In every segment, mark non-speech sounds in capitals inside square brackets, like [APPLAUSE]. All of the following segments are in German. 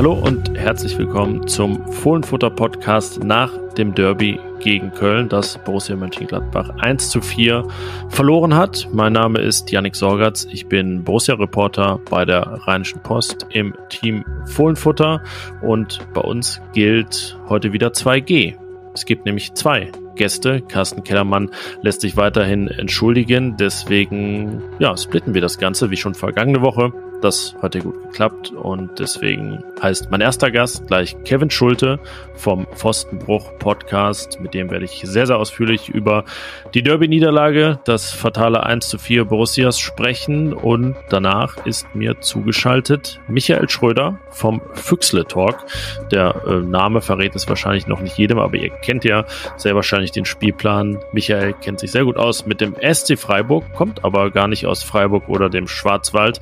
Hallo und herzlich willkommen zum Fohlenfutter Podcast nach dem Derby gegen Köln, das Borussia Mönchengladbach 1 zu 4 verloren hat. Mein Name ist Yannick Sorgatz. Ich bin Borussia-Reporter bei der Rheinischen Post im Team Fohlenfutter und bei uns gilt heute wieder 2G. Es gibt nämlich zwei Gäste. Carsten Kellermann lässt sich weiterhin entschuldigen. Deswegen ja, splitten wir das Ganze wie schon vergangene Woche. Das hat ja gut geklappt und deswegen heißt mein erster Gast gleich Kevin Schulte vom Pfostenbruch Podcast. Mit dem werde ich sehr, sehr ausführlich über die Derby-Niederlage, das fatale 1 zu 4 Borussias sprechen und danach ist mir zugeschaltet Michael Schröder vom Füchsle Talk. Der äh, Name verrät es wahrscheinlich noch nicht jedem, aber ihr kennt ja sehr wahrscheinlich den Spielplan. Michael kennt sich sehr gut aus mit dem SC Freiburg, kommt aber gar nicht aus Freiburg oder dem Schwarzwald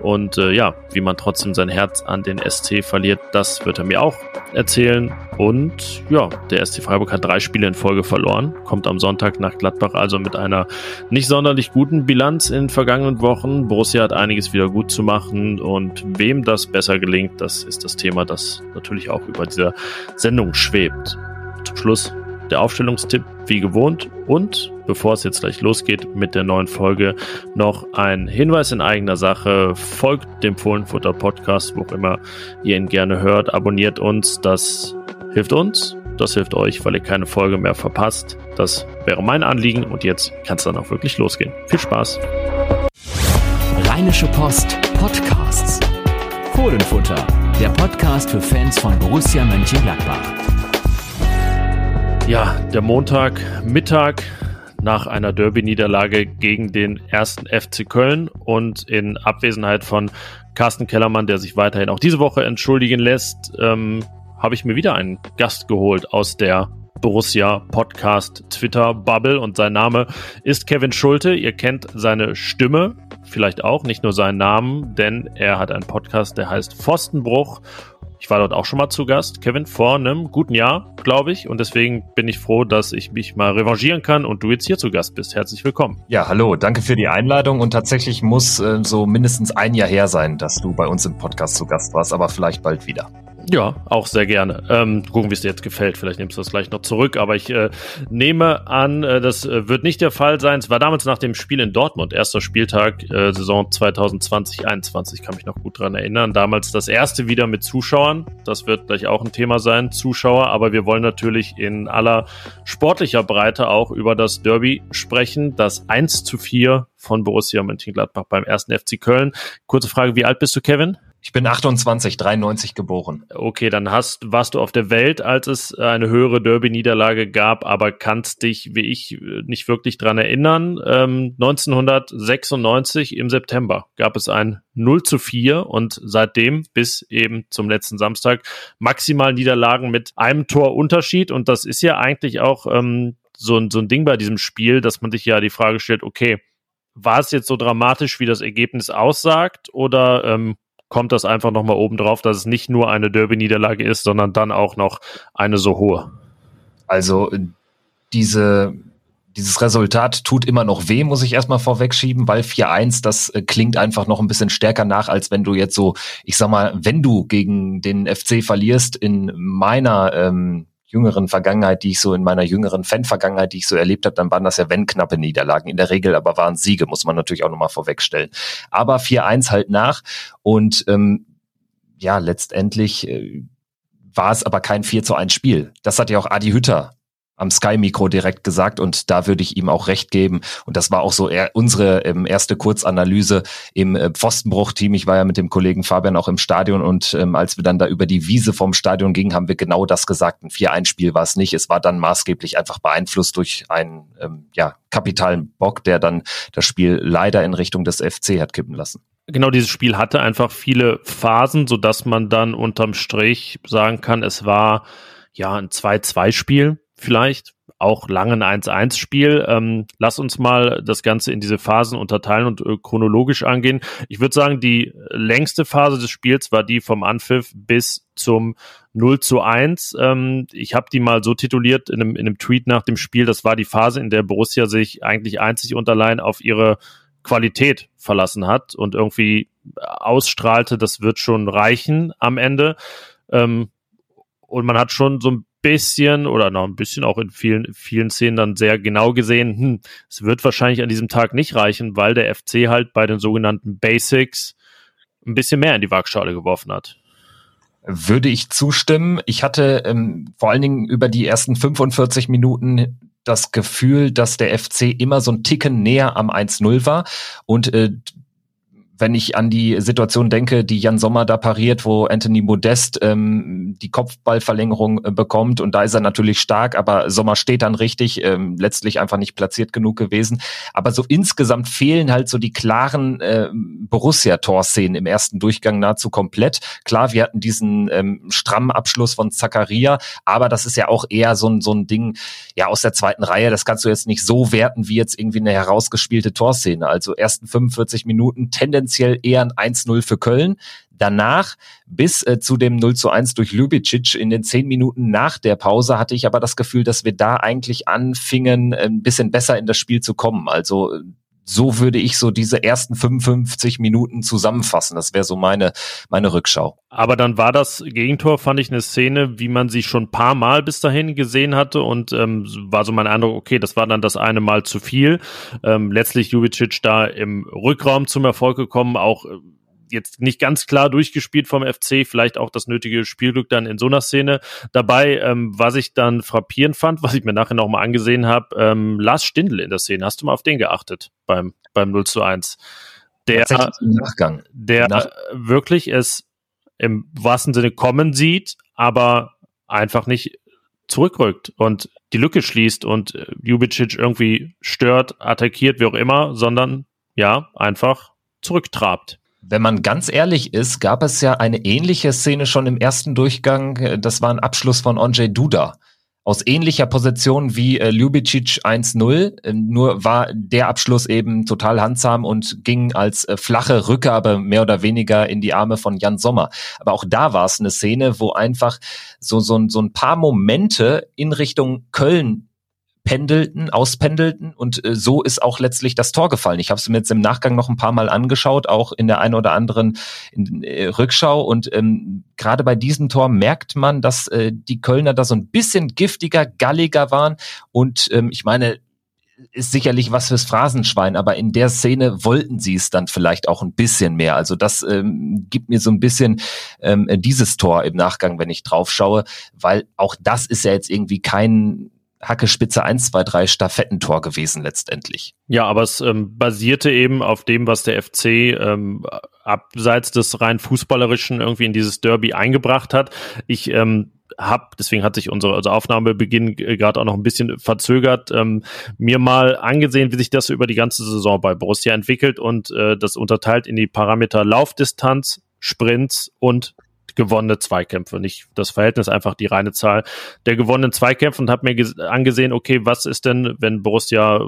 und äh, ja, wie man trotzdem sein Herz an den SC verliert, das wird er mir auch erzählen. Und ja, der SC Freiburg hat drei Spiele in Folge verloren, kommt am Sonntag nach Gladbach also mit einer nicht sonderlich guten Bilanz in den vergangenen Wochen. Borussia hat einiges wieder gut zu machen und wem das besser gelingt, das ist das Thema, das natürlich auch über dieser Sendung schwebt. Zum Schluss der Aufstellungstipp wie gewohnt. Und bevor es jetzt gleich losgeht mit der neuen Folge, noch ein Hinweis in eigener Sache. Folgt dem Fohlenfutter Podcast, wo auch immer ihr ihn gerne hört. Abonniert uns. Das hilft uns. Das hilft euch, weil ihr keine Folge mehr verpasst. Das wäre mein Anliegen. Und jetzt kann es dann auch wirklich losgehen. Viel Spaß. Rheinische Post Podcasts. Fohlenfutter, der Podcast für Fans von Borussia Mönchengladbach. Ja, der Montag, Mittag nach einer Derby-Niederlage gegen den ersten FC Köln und in Abwesenheit von Carsten Kellermann, der sich weiterhin auch diese Woche entschuldigen lässt, ähm, habe ich mir wieder einen Gast geholt aus der Borussia Podcast Twitter Bubble und sein Name ist Kevin Schulte. Ihr kennt seine Stimme, vielleicht auch, nicht nur seinen Namen, denn er hat einen Podcast, der heißt Pfostenbruch ich war dort auch schon mal zu Gast, Kevin, vor einem guten Jahr, glaube ich. Und deswegen bin ich froh, dass ich mich mal revanchieren kann und du jetzt hier zu Gast bist. Herzlich willkommen. Ja, hallo, danke für die Einladung. Und tatsächlich muss äh, so mindestens ein Jahr her sein, dass du bei uns im Podcast zu Gast warst, aber vielleicht bald wieder. Ja, auch sehr gerne. Ähm, gucken, wie es dir jetzt gefällt. Vielleicht nimmst du das gleich noch zurück. Aber ich äh, nehme an, äh, das äh, wird nicht der Fall sein. Es war damals nach dem Spiel in Dortmund, erster Spieltag, äh, Saison 2020-21, kann mich noch gut dran erinnern. Damals das erste wieder mit Zuschauern. Das wird gleich auch ein Thema sein, Zuschauer. Aber wir wollen natürlich in aller sportlicher Breite auch über das Derby sprechen. Das 1 zu 4 von Borussia Mönchengladbach beim ersten FC Köln. Kurze Frage, wie alt bist du, Kevin? Ich bin 28, 93 geboren. Okay, dann hast, warst du auf der Welt, als es eine höhere Derby-Niederlage gab, aber kannst dich, wie ich, nicht wirklich dran erinnern. Ähm, 1996 im September gab es ein 0 zu 4 und seitdem bis eben zum letzten Samstag maximal Niederlagen mit einem Tor Unterschied und das ist ja eigentlich auch ähm, so, ein, so ein Ding bei diesem Spiel, dass man sich ja die Frage stellt, okay, war es jetzt so dramatisch, wie das Ergebnis aussagt oder ähm, kommt das einfach nochmal oben drauf, dass es nicht nur eine Derby-Niederlage ist, sondern dann auch noch eine so hohe. Also diese, dieses Resultat tut immer noch weh, muss ich erstmal vorwegschieben, weil 4-1, das äh, klingt einfach noch ein bisschen stärker nach, als wenn du jetzt so, ich sag mal, wenn du gegen den FC verlierst, in meiner ähm, jüngeren Vergangenheit, die ich so in meiner jüngeren Fan-Vergangenheit, die ich so erlebt habe, dann waren das ja wenn knappe Niederlagen. In der Regel aber waren Siege, muss man natürlich auch nochmal vorwegstellen. Aber 4-1 halt nach und ähm, ja, letztendlich äh, war es aber kein 4 zu 1 Spiel. Das hat ja auch Adi Hütter am Sky-Mikro direkt gesagt und da würde ich ihm auch recht geben. Und das war auch so unsere ähm, erste Kurzanalyse im äh, Pfostenbruch-Team. Ich war ja mit dem Kollegen Fabian auch im Stadion und ähm, als wir dann da über die Wiese vom Stadion gingen, haben wir genau das gesagt. Ein 4-1-Spiel war es nicht. Es war dann maßgeblich einfach beeinflusst durch einen ähm, ja, kapitalen Bock, der dann das Spiel leider in Richtung des FC hat kippen lassen genau dieses Spiel hatte einfach viele Phasen, so dass man dann unterm Strich sagen kann, es war ja ein 2-2-Spiel vielleicht auch lange ein 1-1-Spiel. Ähm, lass uns mal das Ganze in diese Phasen unterteilen und äh, chronologisch angehen. Ich würde sagen, die längste Phase des Spiels war die vom Anpfiff bis zum 0 zu 1. Ähm, ich habe die mal so tituliert in einem, in einem Tweet nach dem Spiel. Das war die Phase, in der Borussia sich eigentlich einzig und allein auf ihre Qualität verlassen hat und irgendwie ausstrahlte, das wird schon reichen am Ende. Ähm, und man hat schon so ein bisschen oder noch ein bisschen auch in vielen, vielen Szenen dann sehr genau gesehen, hm, es wird wahrscheinlich an diesem Tag nicht reichen, weil der FC halt bei den sogenannten Basics ein bisschen mehr in die Waagschale geworfen hat. Würde ich zustimmen. Ich hatte ähm, vor allen Dingen über die ersten 45 Minuten das Gefühl, dass der FC immer so ein Ticken näher am 1-0 war und äh, wenn ich an die Situation denke, die Jan Sommer da pariert, wo Anthony Modest ähm, die Kopfballverlängerung äh, bekommt und da ist er natürlich stark, aber Sommer steht dann richtig, ähm, letztlich einfach nicht platziert genug gewesen. Aber so insgesamt fehlen halt so die klaren äh, Borussia-Torszenen im ersten Durchgang nahezu komplett. Klar, wir hatten diesen ähm, strammen Abschluss von Zakaria, aber das ist ja auch eher so ein, so ein Ding ja aus der zweiten Reihe. Das kannst du jetzt nicht so werten wie jetzt irgendwie eine herausgespielte Torszene. Also ersten 45 Minuten tendenziell tendenziell eher ein 1-0 für Köln. Danach bis äh, zu dem 0 zu 1 durch Ljubicic in den zehn Minuten nach der Pause hatte ich aber das Gefühl, dass wir da eigentlich anfingen, ein bisschen besser in das Spiel zu kommen. Also so würde ich so diese ersten 55 Minuten zusammenfassen. Das wäre so meine, meine Rückschau. Aber dann war das Gegentor, fand ich eine Szene, wie man sie schon ein paar Mal bis dahin gesehen hatte und ähm, war so mein Eindruck, okay, das war dann das eine Mal zu viel. Ähm, letztlich Jubicic da im Rückraum zum Erfolg gekommen, auch äh, jetzt nicht ganz klar durchgespielt vom FC, vielleicht auch das nötige Spielglück dann in so einer Szene dabei. Ähm, was ich dann frappierend fand, was ich mir nachher nochmal angesehen habe, ähm, Lars Stindl in der Szene. Hast du mal auf den geachtet beim, beim 0 zu 1? Der, Nachgang. der Nach wirklich es im wahrsten Sinne kommen sieht, aber einfach nicht zurückrückt und die Lücke schließt und äh, Jubicic irgendwie stört, attackiert, wie auch immer, sondern ja, einfach zurücktrabt. Wenn man ganz ehrlich ist, gab es ja eine ähnliche Szene schon im ersten Durchgang. Das war ein Abschluss von Onjay Duda. Aus ähnlicher Position wie äh, Ljubicic 1-0, äh, nur war der Abschluss eben total handsam und ging als äh, flache Rückgabe mehr oder weniger in die Arme von Jan Sommer. Aber auch da war es eine Szene, wo einfach so, so, so ein paar Momente in Richtung Köln pendelten, auspendelten und äh, so ist auch letztlich das Tor gefallen. Ich habe es mir jetzt im Nachgang noch ein paar Mal angeschaut, auch in der einen oder anderen in, äh, Rückschau und ähm, gerade bei diesem Tor merkt man, dass äh, die Kölner da so ein bisschen giftiger, galliger waren und ähm, ich meine, ist sicherlich was fürs Phrasenschwein, aber in der Szene wollten sie es dann vielleicht auch ein bisschen mehr. Also das ähm, gibt mir so ein bisschen ähm, dieses Tor im Nachgang, wenn ich drauf schaue, weil auch das ist ja jetzt irgendwie kein Hacke Spitze 1, 2, 3 Staffettentor gewesen letztendlich. Ja, aber es ähm, basierte eben auf dem, was der FC ähm, abseits des rein fußballerischen irgendwie in dieses Derby eingebracht hat. Ich ähm, habe, deswegen hat sich unsere also Aufnahmebeginn gerade auch noch ein bisschen verzögert, ähm, mir mal angesehen, wie sich das über die ganze Saison bei Borussia entwickelt und äh, das unterteilt in die Parameter Laufdistanz, Sprints und gewonnene Zweikämpfe, nicht das Verhältnis, einfach die reine Zahl der gewonnenen Zweikämpfe und habe mir angesehen, okay, was ist denn, wenn Borussia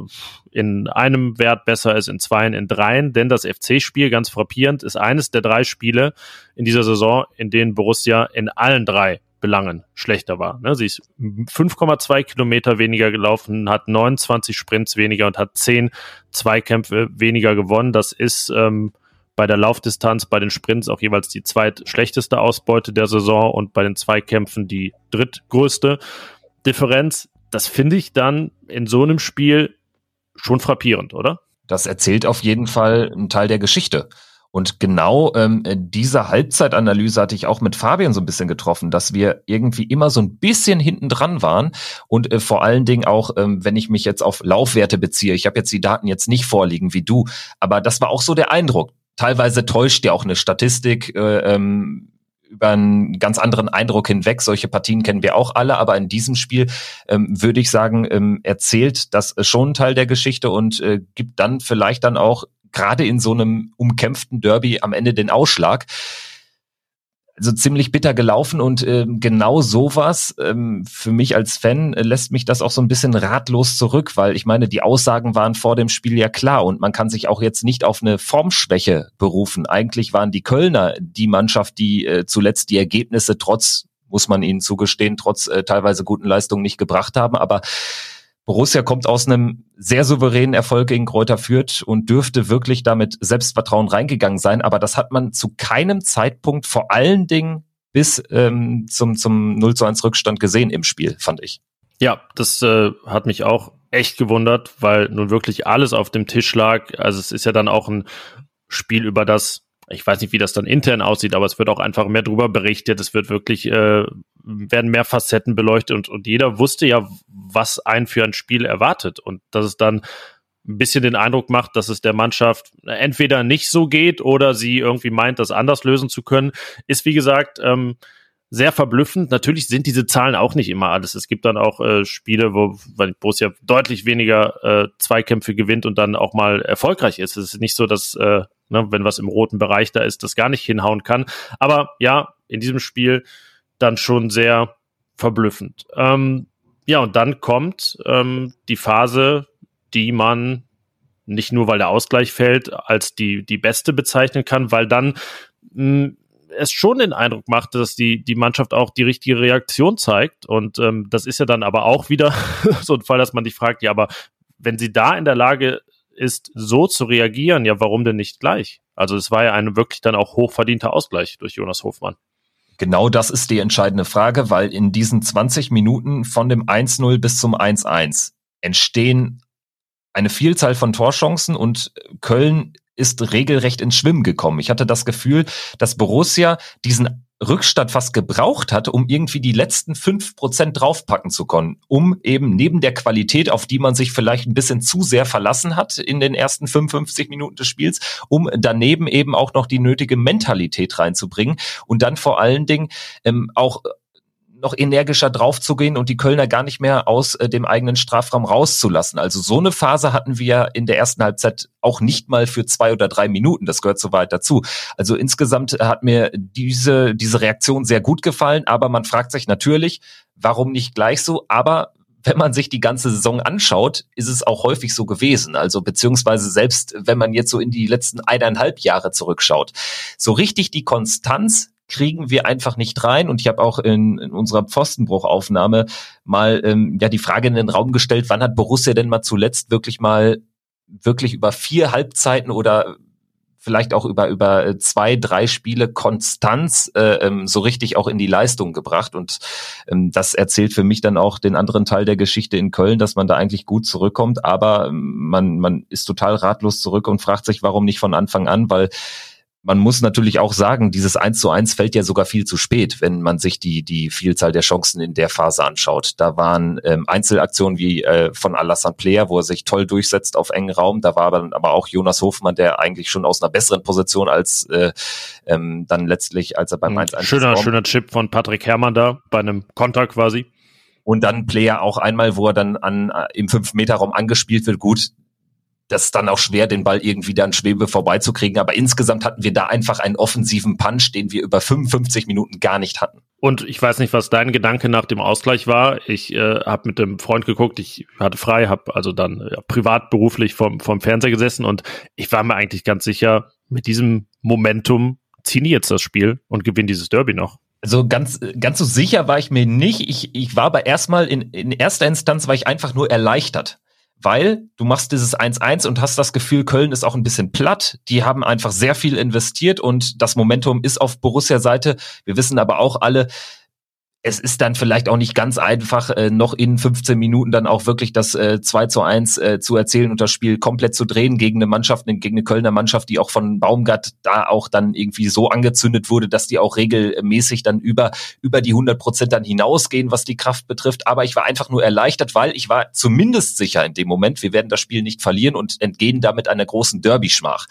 in einem Wert besser ist, in zweien, in dreien, denn das FC-Spiel, ganz frappierend, ist eines der drei Spiele in dieser Saison, in denen Borussia in allen drei Belangen schlechter war. Ne? Sie ist 5,2 Kilometer weniger gelaufen, hat 29 Sprints weniger und hat 10 Zweikämpfe weniger gewonnen. Das ist ähm, bei der Laufdistanz, bei den Sprints auch jeweils die zweitschlechteste Ausbeute der Saison und bei den Zweikämpfen die drittgrößte Differenz. Das finde ich dann in so einem Spiel schon frappierend, oder? Das erzählt auf jeden Fall einen Teil der Geschichte. Und genau ähm, diese Halbzeitanalyse hatte ich auch mit Fabian so ein bisschen getroffen, dass wir irgendwie immer so ein bisschen hinten dran waren und äh, vor allen Dingen auch, ähm, wenn ich mich jetzt auf Laufwerte beziehe, ich habe jetzt die Daten jetzt nicht vorliegen wie du, aber das war auch so der Eindruck teilweise täuscht ja auch eine Statistik äh, ähm, über einen ganz anderen Eindruck hinweg. Solche Partien kennen wir auch alle, aber in diesem Spiel ähm, würde ich sagen, ähm, erzählt das schon ein Teil der Geschichte und äh, gibt dann vielleicht dann auch gerade in so einem umkämpften Derby am Ende den Ausschlag also ziemlich bitter gelaufen und äh, genau sowas ähm, für mich als Fan äh, lässt mich das auch so ein bisschen ratlos zurück, weil ich meine, die Aussagen waren vor dem Spiel ja klar und man kann sich auch jetzt nicht auf eine Formschwäche berufen. Eigentlich waren die Kölner die Mannschaft, die äh, zuletzt die Ergebnisse trotz muss man ihnen zugestehen, trotz äh, teilweise guten Leistungen nicht gebracht haben, aber Borussia kommt aus einem sehr souveränen Erfolg gegen Kräuter Fürth und dürfte wirklich damit Selbstvertrauen reingegangen sein. Aber das hat man zu keinem Zeitpunkt vor allen Dingen bis ähm, zum, zum 0 zu 1 Rückstand gesehen im Spiel, fand ich. Ja, das äh, hat mich auch echt gewundert, weil nun wirklich alles auf dem Tisch lag. Also es ist ja dann auch ein Spiel, über das ich weiß nicht, wie das dann intern aussieht, aber es wird auch einfach mehr drüber berichtet. Es wird wirklich, äh, werden mehr Facetten beleuchtet und, und jeder wusste ja, was einen für ein Spiel erwartet und dass es dann ein bisschen den Eindruck macht, dass es der Mannschaft entweder nicht so geht oder sie irgendwie meint, das anders lösen zu können, ist wie gesagt ähm, sehr verblüffend. Natürlich sind diese Zahlen auch nicht immer alles. Es gibt dann auch äh, Spiele, wo weil Borussia deutlich weniger äh, Zweikämpfe gewinnt und dann auch mal erfolgreich ist. Es ist nicht so, dass äh, ne, wenn was im roten Bereich da ist, das gar nicht hinhauen kann. Aber ja, in diesem Spiel dann schon sehr verblüffend. Ähm, ja, und dann kommt ähm, die Phase, die man nicht nur, weil der Ausgleich fällt, als die, die beste bezeichnen kann, weil dann mh, hm, es schon den Eindruck macht, dass die, die Mannschaft auch die richtige Reaktion zeigt. Und ähm, das ist ja dann aber auch wieder [LAUGHS] so ein Fall, dass man sich fragt, ja, aber wenn sie da in der Lage ist, so zu reagieren, ja, warum denn nicht gleich? Also es war ja ein wirklich dann auch hochverdienter Ausgleich durch Jonas Hofmann. Genau das ist die entscheidende Frage, weil in diesen 20 Minuten von dem 1-0 bis zum 1-1 entstehen eine Vielzahl von Torchancen und Köln ist regelrecht ins Schwimmen gekommen. Ich hatte das Gefühl, dass Borussia diesen Rückstand fast gebraucht hat, um irgendwie die letzten fünf Prozent draufpacken zu können, um eben neben der Qualität, auf die man sich vielleicht ein bisschen zu sehr verlassen hat in den ersten 55 Minuten des Spiels, um daneben eben auch noch die nötige Mentalität reinzubringen und dann vor allen Dingen ähm, auch noch energischer draufzugehen und die Kölner gar nicht mehr aus äh, dem eigenen Strafraum rauszulassen. Also so eine Phase hatten wir in der ersten Halbzeit auch nicht mal für zwei oder drei Minuten. Das gehört soweit dazu. Also insgesamt hat mir diese, diese Reaktion sehr gut gefallen, aber man fragt sich natürlich, warum nicht gleich so? Aber wenn man sich die ganze Saison anschaut, ist es auch häufig so gewesen. Also beziehungsweise selbst wenn man jetzt so in die letzten eineinhalb Jahre zurückschaut. So richtig die Konstanz kriegen wir einfach nicht rein. Und ich habe auch in, in unserer Pfostenbruchaufnahme mal ähm, ja die Frage in den Raum gestellt, wann hat Borussia denn mal zuletzt wirklich mal wirklich über vier Halbzeiten oder vielleicht auch über über äh, zwei, drei Spiele Konstanz äh, ähm, so richtig auch in die Leistung gebracht. Und ähm, das erzählt für mich dann auch den anderen Teil der Geschichte in Köln, dass man da eigentlich gut zurückkommt, aber ähm, man, man ist total ratlos zurück und fragt sich, warum nicht von Anfang an, weil man muss natürlich auch sagen, dieses 1 zu 1 fällt ja sogar viel zu spät, wenn man sich die, die Vielzahl der Chancen in der Phase anschaut. Da waren ähm, Einzelaktionen wie äh, von Alassane Player, wo er sich toll durchsetzt auf engen Raum. Da war dann aber auch Jonas Hofmann, der eigentlich schon aus einer besseren Position als äh, ähm, dann letztlich, als er beim 1 hm, 1 Schöner, schöner Chip von Patrick Herrmann da, bei einem Konter quasi. Und dann Player auch einmal, wo er dann an, äh, im 5-Meter-Raum angespielt wird. Gut, das ist dann auch schwer, den Ball irgendwie dann Schwebe vorbeizukriegen. Aber insgesamt hatten wir da einfach einen offensiven Punch, den wir über 55 Minuten gar nicht hatten. Und ich weiß nicht, was dein Gedanke nach dem Ausgleich war. Ich äh, habe mit dem Freund geguckt, ich hatte frei, habe also dann ja, privat beruflich vom, vom Fernseher gesessen und ich war mir eigentlich ganz sicher, mit diesem Momentum ziehen die jetzt das Spiel und gewinnen dieses Derby noch. Also ganz, ganz so sicher war ich mir nicht. Ich, ich war aber erstmal in, in erster Instanz war ich einfach nur erleichtert weil du machst dieses 1-1 und hast das Gefühl, Köln ist auch ein bisschen platt. Die haben einfach sehr viel investiert und das Momentum ist auf Borussia-Seite. Wir wissen aber auch alle, es ist dann vielleicht auch nicht ganz einfach, äh, noch in 15 Minuten dann auch wirklich das äh, 2 zu 1 äh, zu erzählen und das Spiel komplett zu drehen gegen eine Mannschaft, gegen eine Kölner Mannschaft, die auch von Baumgart da auch dann irgendwie so angezündet wurde, dass die auch regelmäßig dann über, über die 100 Prozent dann hinausgehen, was die Kraft betrifft. Aber ich war einfach nur erleichtert, weil ich war zumindest sicher in dem Moment, wir werden das Spiel nicht verlieren und entgehen damit einer großen Derby-Schmach.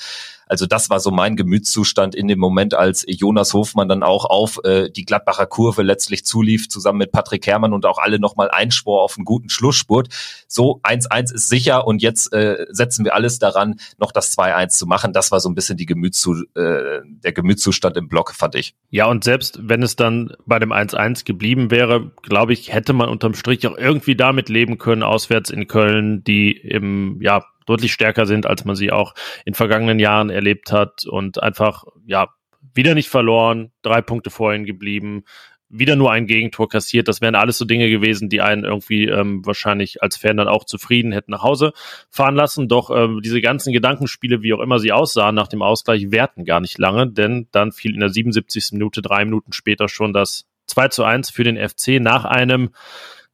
Also das war so mein Gemütszustand in dem Moment, als Jonas Hofmann dann auch auf äh, die Gladbacher Kurve letztlich zulief, zusammen mit Patrick Herrmann und auch alle nochmal einschwor auf einen guten Schlussspurt. So 1-1 ist sicher und jetzt äh, setzen wir alles daran, noch das 2-1 zu machen. Das war so ein bisschen die Gemütszu äh, der Gemütszustand im Block, fand ich. Ja, und selbst wenn es dann bei dem 1-1 geblieben wäre, glaube ich, hätte man unterm Strich auch irgendwie damit leben können, auswärts in Köln, die im, ja, deutlich stärker sind, als man sie auch in vergangenen Jahren erlebt hat und einfach, ja, wieder nicht verloren, drei Punkte vorhin geblieben, wieder nur ein Gegentor kassiert. Das wären alles so Dinge gewesen, die einen irgendwie ähm, wahrscheinlich als Fan dann auch zufrieden hätten nach Hause fahren lassen. Doch ähm, diese ganzen Gedankenspiele, wie auch immer sie aussahen nach dem Ausgleich, währten gar nicht lange, denn dann fiel in der 77. Minute, drei Minuten später schon das 2 zu 1 für den FC nach einem,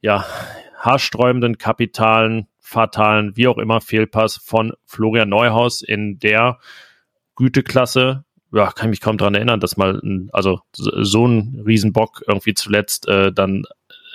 ja, haarsträubenden, kapitalen, fatalen, wie auch immer, Fehlpass von Florian Neuhaus in der Güteklasse, ja, kann ich mich kaum dran erinnern, dass mal ein, also so ein Riesenbock irgendwie zuletzt äh, dann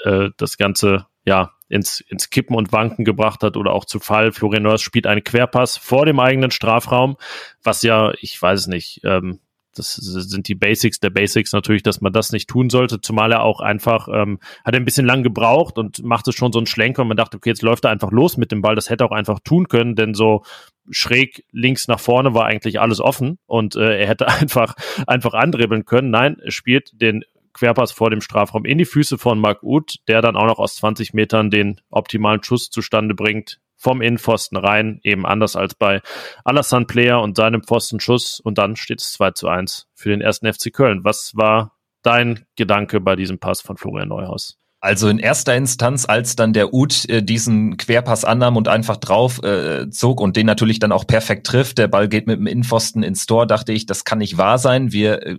äh, das Ganze ja ins, ins Kippen und Wanken gebracht hat oder auch zu Fall. Florian Neuers spielt einen Querpass vor dem eigenen Strafraum, was ja, ich weiß es nicht, ähm, das sind die Basics der Basics natürlich, dass man das nicht tun sollte, zumal er auch einfach, ähm, hat ein bisschen lang gebraucht und machte schon so einen Schlenker und man dachte, okay, jetzt läuft er einfach los mit dem Ball, das hätte er auch einfach tun können, denn so schräg links nach vorne war eigentlich alles offen und äh, er hätte [LAUGHS] einfach, einfach andribbeln können. Nein, er spielt den Querpass vor dem Strafraum in die Füße von Marc Uth, der dann auch noch aus 20 Metern den optimalen Schuss zustande bringt vom Innenpfosten rein, eben anders als bei Alassane Player und seinem Pfostenschuss und dann steht es 2 zu 1 für den ersten FC Köln. Was war dein Gedanke bei diesem Pass von Florian Neuhaus? Also in erster Instanz, als dann der Ut äh, diesen Querpass annahm und einfach drauf äh, zog und den natürlich dann auch perfekt trifft, der Ball geht mit dem Innenpfosten ins Tor, dachte ich, das kann nicht wahr sein. Wir äh,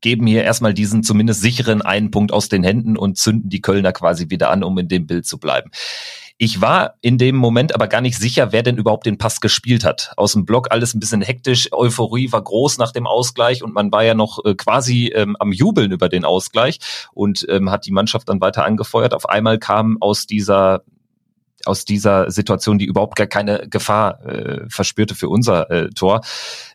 geben hier erstmal diesen zumindest sicheren einen Punkt aus den Händen und zünden die Kölner quasi wieder an, um in dem Bild zu bleiben. Ich war in dem Moment aber gar nicht sicher, wer denn überhaupt den Pass gespielt hat. Aus dem Block alles ein bisschen hektisch, Euphorie war groß nach dem Ausgleich und man war ja noch äh, quasi ähm, am Jubeln über den Ausgleich und ähm, hat die Mannschaft dann weiter angefeuert. Auf einmal kam aus dieser aus dieser Situation, die überhaupt gar keine Gefahr äh, verspürte für unser äh, Tor.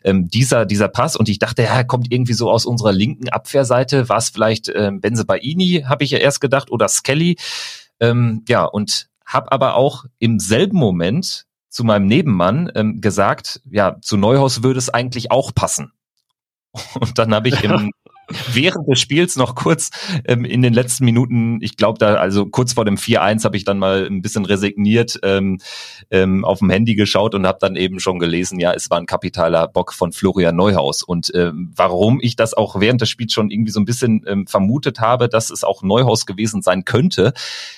Ähm, dieser, dieser Pass und ich dachte, ja, kommt irgendwie so aus unserer linken Abwehrseite. War es vielleicht ähm, Benze Baini, habe ich ja erst gedacht, oder Skelly. Ähm, ja, und habe aber auch im selben Moment zu meinem Nebenmann ähm, gesagt, ja, zu Neuhaus würde es eigentlich auch passen. Und dann habe ich im, [LAUGHS] während des Spiels noch kurz ähm, in den letzten Minuten, ich glaube da, also kurz vor dem 4-1 habe ich dann mal ein bisschen resigniert ähm, ähm, auf dem Handy geschaut und habe dann eben schon gelesen, ja, es war ein kapitaler Bock von Florian Neuhaus. Und ähm, warum ich das auch während des Spiels schon irgendwie so ein bisschen ähm, vermutet habe, dass es auch Neuhaus gewesen sein könnte,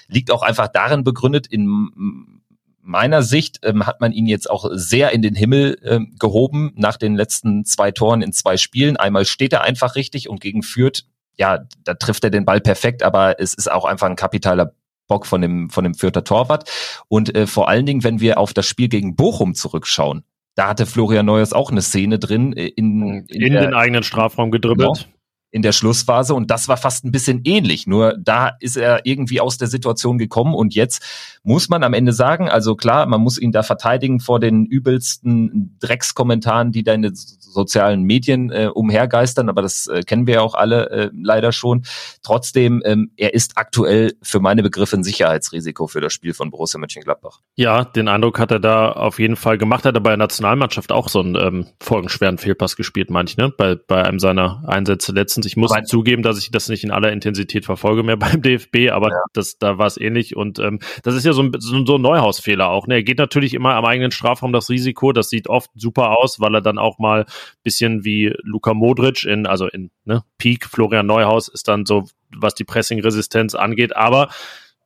liegt auch einfach darin begründet, in meiner Sicht ähm, hat man ihn jetzt auch sehr in den Himmel ähm, gehoben nach den letzten zwei Toren in zwei Spielen. Einmal steht er einfach richtig und gegen Fürth, ja, da trifft er den Ball perfekt, aber es ist auch einfach ein kapitaler Bock von dem, von dem Fürther Torwart. Und äh, vor allen Dingen, wenn wir auf das Spiel gegen Bochum zurückschauen, da hatte Florian Neuers auch eine Szene drin. Äh, in, in, in der, den eigenen Strafraum gedribbelt. Genau in der Schlussphase und das war fast ein bisschen ähnlich. Nur da ist er irgendwie aus der Situation gekommen und jetzt muss man am Ende sagen, also klar, man muss ihn da verteidigen vor den übelsten Dreckskommentaren, die da in den sozialen Medien äh, umhergeistern, aber das äh, kennen wir ja auch alle äh, leider schon. Trotzdem, ähm, er ist aktuell für meine Begriffe ein Sicherheitsrisiko für das Spiel von Borussia Mönchengladbach. Ja, den Eindruck hat er da auf jeden Fall gemacht. Hat er bei der Nationalmannschaft auch so einen ähm, folgenschweren Fehlpass gespielt, manch, ne? Bei, bei einem seiner Einsätze letzten mindestens. Ich muss aber zugeben, dass ich das nicht in aller Intensität verfolge mehr [LAUGHS] beim DFB, aber ja. das, da war es ähnlich. Und ähm, das ist ja so ein, so ein Neuhausfehler auch. Ne? Er geht natürlich immer am eigenen Strafraum das Risiko. Das sieht oft super aus, weil er dann auch mal bisschen wie Luka Modric in, also in ne, Peak Florian Neuhaus ist dann so, was die Pressing-Resistenz angeht. Aber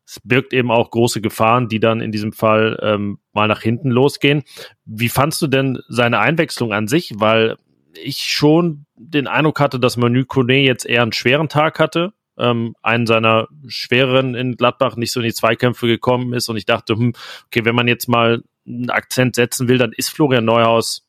es birgt eben auch große Gefahren, die dann in diesem Fall ähm, mal nach hinten losgehen. Wie fandst du denn seine Einwechslung an sich? Weil ich schon den Eindruck hatte, dass Manu Kone jetzt eher einen schweren Tag hatte. Ähm, einen seiner schwereren in Gladbach nicht so in die Zweikämpfe gekommen ist und ich dachte, hm, okay, wenn man jetzt mal einen Akzent setzen will, dann ist Florian Neuhaus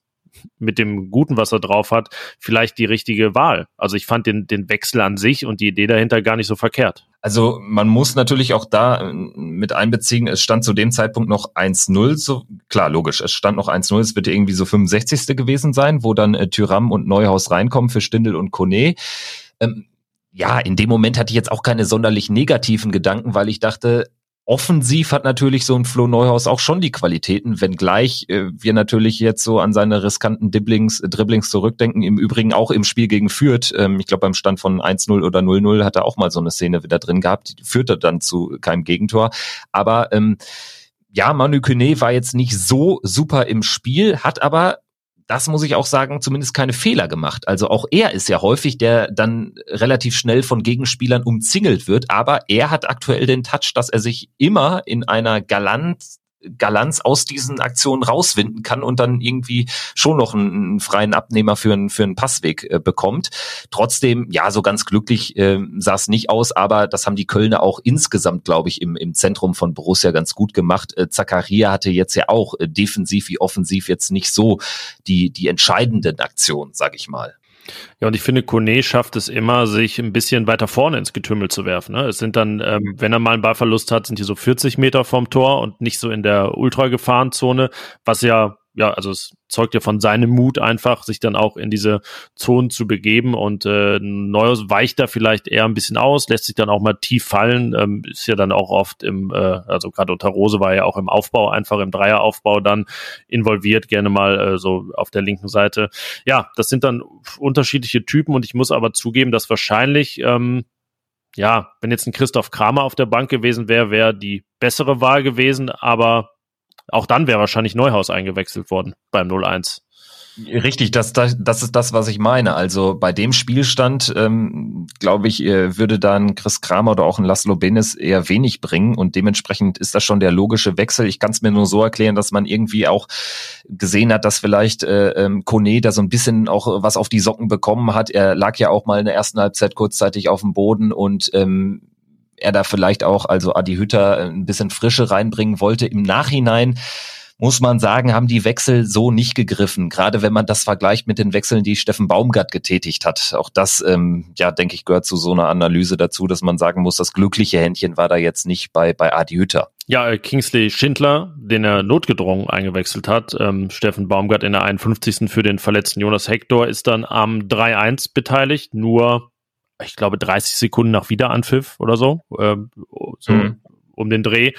mit dem Guten, was er drauf hat, vielleicht die richtige Wahl. Also ich fand den, den Wechsel an sich und die Idee dahinter gar nicht so verkehrt. Also man muss natürlich auch da äh, mit einbeziehen, es stand zu dem Zeitpunkt noch 1-0, so klar, logisch, es stand noch 1-0, es wird irgendwie so 65. gewesen sein, wo dann äh, Tyram und Neuhaus reinkommen für Stindel und Kone. Ähm, ja, in dem Moment hatte ich jetzt auch keine sonderlich negativen Gedanken, weil ich dachte, Offensiv hat natürlich so ein Flo Neuhaus auch schon die Qualitäten, wenngleich äh, wir natürlich jetzt so an seine riskanten Dribblings, äh, Dribblings zurückdenken. Im Übrigen auch im Spiel gegen Fürth. Ähm, ich glaube, beim Stand von 1-0 oder 0-0 hat er auch mal so eine Szene wieder drin gehabt. Die führte dann zu keinem Gegentor. Aber ähm, ja, Manu Kone war jetzt nicht so super im Spiel, hat aber das muss ich auch sagen, zumindest keine Fehler gemacht. Also auch er ist ja häufig, der dann relativ schnell von Gegenspielern umzingelt wird, aber er hat aktuell den Touch, dass er sich immer in einer galant Galanz aus diesen Aktionen rauswinden kann und dann irgendwie schon noch einen, einen freien Abnehmer für einen, für einen Passweg äh, bekommt. Trotzdem, ja, so ganz glücklich äh, sah es nicht aus, aber das haben die Kölner auch insgesamt, glaube ich, im, im Zentrum von Borussia ganz gut gemacht. Äh, Zakaria hatte jetzt ja auch äh, defensiv wie offensiv jetzt nicht so die, die entscheidenden Aktionen, sag ich mal. Ja, und ich finde, Kone schafft es immer, sich ein bisschen weiter vorne ins Getümmel zu werfen. Ne? Es sind dann, ähm, wenn er mal einen Ballverlust hat, sind die so 40 Meter vom Tor und nicht so in der Ultragefahrzone, was ja ja, also es zeugt ja von seinem Mut einfach, sich dann auch in diese Zonen zu begeben und äh, Neues weicht da vielleicht eher ein bisschen aus, lässt sich dann auch mal tief fallen, ähm, ist ja dann auch oft im, äh, also gerade unter Rose war ja auch im Aufbau, einfach im Dreieraufbau dann involviert, gerne mal äh, so auf der linken Seite. Ja, das sind dann unterschiedliche Typen und ich muss aber zugeben, dass wahrscheinlich ähm, ja, wenn jetzt ein Christoph Kramer auf der Bank gewesen wäre, wäre die bessere Wahl gewesen, aber auch dann wäre wahrscheinlich Neuhaus eingewechselt worden beim 0-1. Richtig, das, das, das ist das, was ich meine. Also bei dem Spielstand, ähm, glaube ich, äh, würde dann Chris Kramer oder auch ein Laszlo Benes eher wenig bringen und dementsprechend ist das schon der logische Wechsel. Ich kann es mir nur so erklären, dass man irgendwie auch gesehen hat, dass vielleicht äh, ähm, Kone da so ein bisschen auch was auf die Socken bekommen hat. Er lag ja auch mal in der ersten Halbzeit kurzzeitig auf dem Boden und ähm, er da vielleicht auch, also Adi Hütter, ein bisschen Frische reinbringen wollte. Im Nachhinein muss man sagen, haben die Wechsel so nicht gegriffen. Gerade wenn man das vergleicht mit den Wechseln, die Steffen Baumgart getätigt hat. Auch das, ähm, ja, denke ich, gehört zu so einer Analyse dazu, dass man sagen muss, das glückliche Händchen war da jetzt nicht bei, bei Adi Hütter. Ja, äh, Kingsley Schindler, den er notgedrungen eingewechselt hat. Ähm, Steffen Baumgart in der 51. für den verletzten Jonas Hector ist dann am 3-1 beteiligt. Nur ich glaube, 30 Sekunden nach Wiederanpfiff oder so, ähm, so mhm. um den Dreh,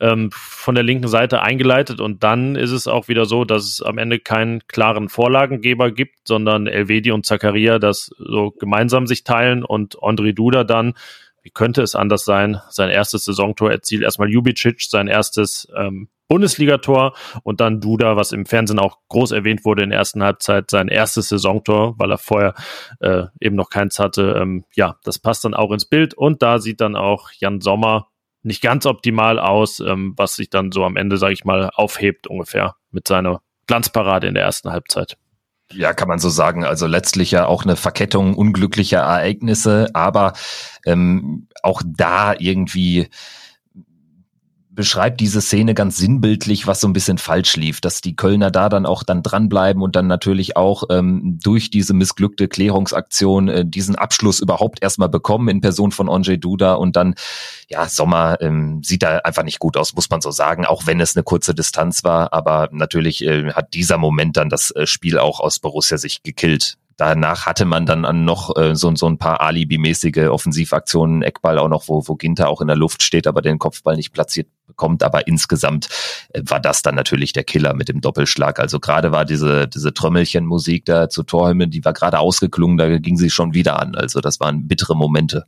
ähm, von der linken Seite eingeleitet. Und dann ist es auch wieder so, dass es am Ende keinen klaren Vorlagengeber gibt, sondern Elvedi und Zakaria das so gemeinsam sich teilen und André Duda dann, wie könnte es anders sein, sein erstes Saisontor erzielt. Erstmal Jubicic, sein erstes ähm, Bundesligator und dann Duda, was im Fernsehen auch groß erwähnt wurde in der ersten Halbzeit, sein erstes Saisontor, weil er vorher äh, eben noch keins hatte. Ähm, ja, das passt dann auch ins Bild und da sieht dann auch Jan Sommer nicht ganz optimal aus, ähm, was sich dann so am Ende, sage ich mal, aufhebt ungefähr mit seiner Glanzparade in der ersten Halbzeit. Ja, kann man so sagen. Also letztlich ja auch eine Verkettung unglücklicher Ereignisse, aber ähm, auch da irgendwie beschreibt diese Szene ganz sinnbildlich, was so ein bisschen falsch lief, dass die Kölner da dann auch dann dranbleiben und dann natürlich auch ähm, durch diese missglückte Klärungsaktion äh, diesen Abschluss überhaupt erstmal bekommen in Person von Onjay Duda und dann, ja, Sommer ähm, sieht da einfach nicht gut aus, muss man so sagen, auch wenn es eine kurze Distanz war, aber natürlich äh, hat dieser Moment dann das äh, Spiel auch aus Borussia sich gekillt danach hatte man dann an noch äh, so, so ein paar Alibi-mäßige Offensivaktionen, Eckball auch noch, wo, wo Ginter auch in der Luft steht, aber den Kopfball nicht platziert bekommt. Aber insgesamt äh, war das dann natürlich der Killer mit dem Doppelschlag. Also gerade war diese, diese Trömmelchen-Musik da zu Torhymnen, die war gerade ausgeklungen, da ging sie schon wieder an. Also das waren bittere Momente.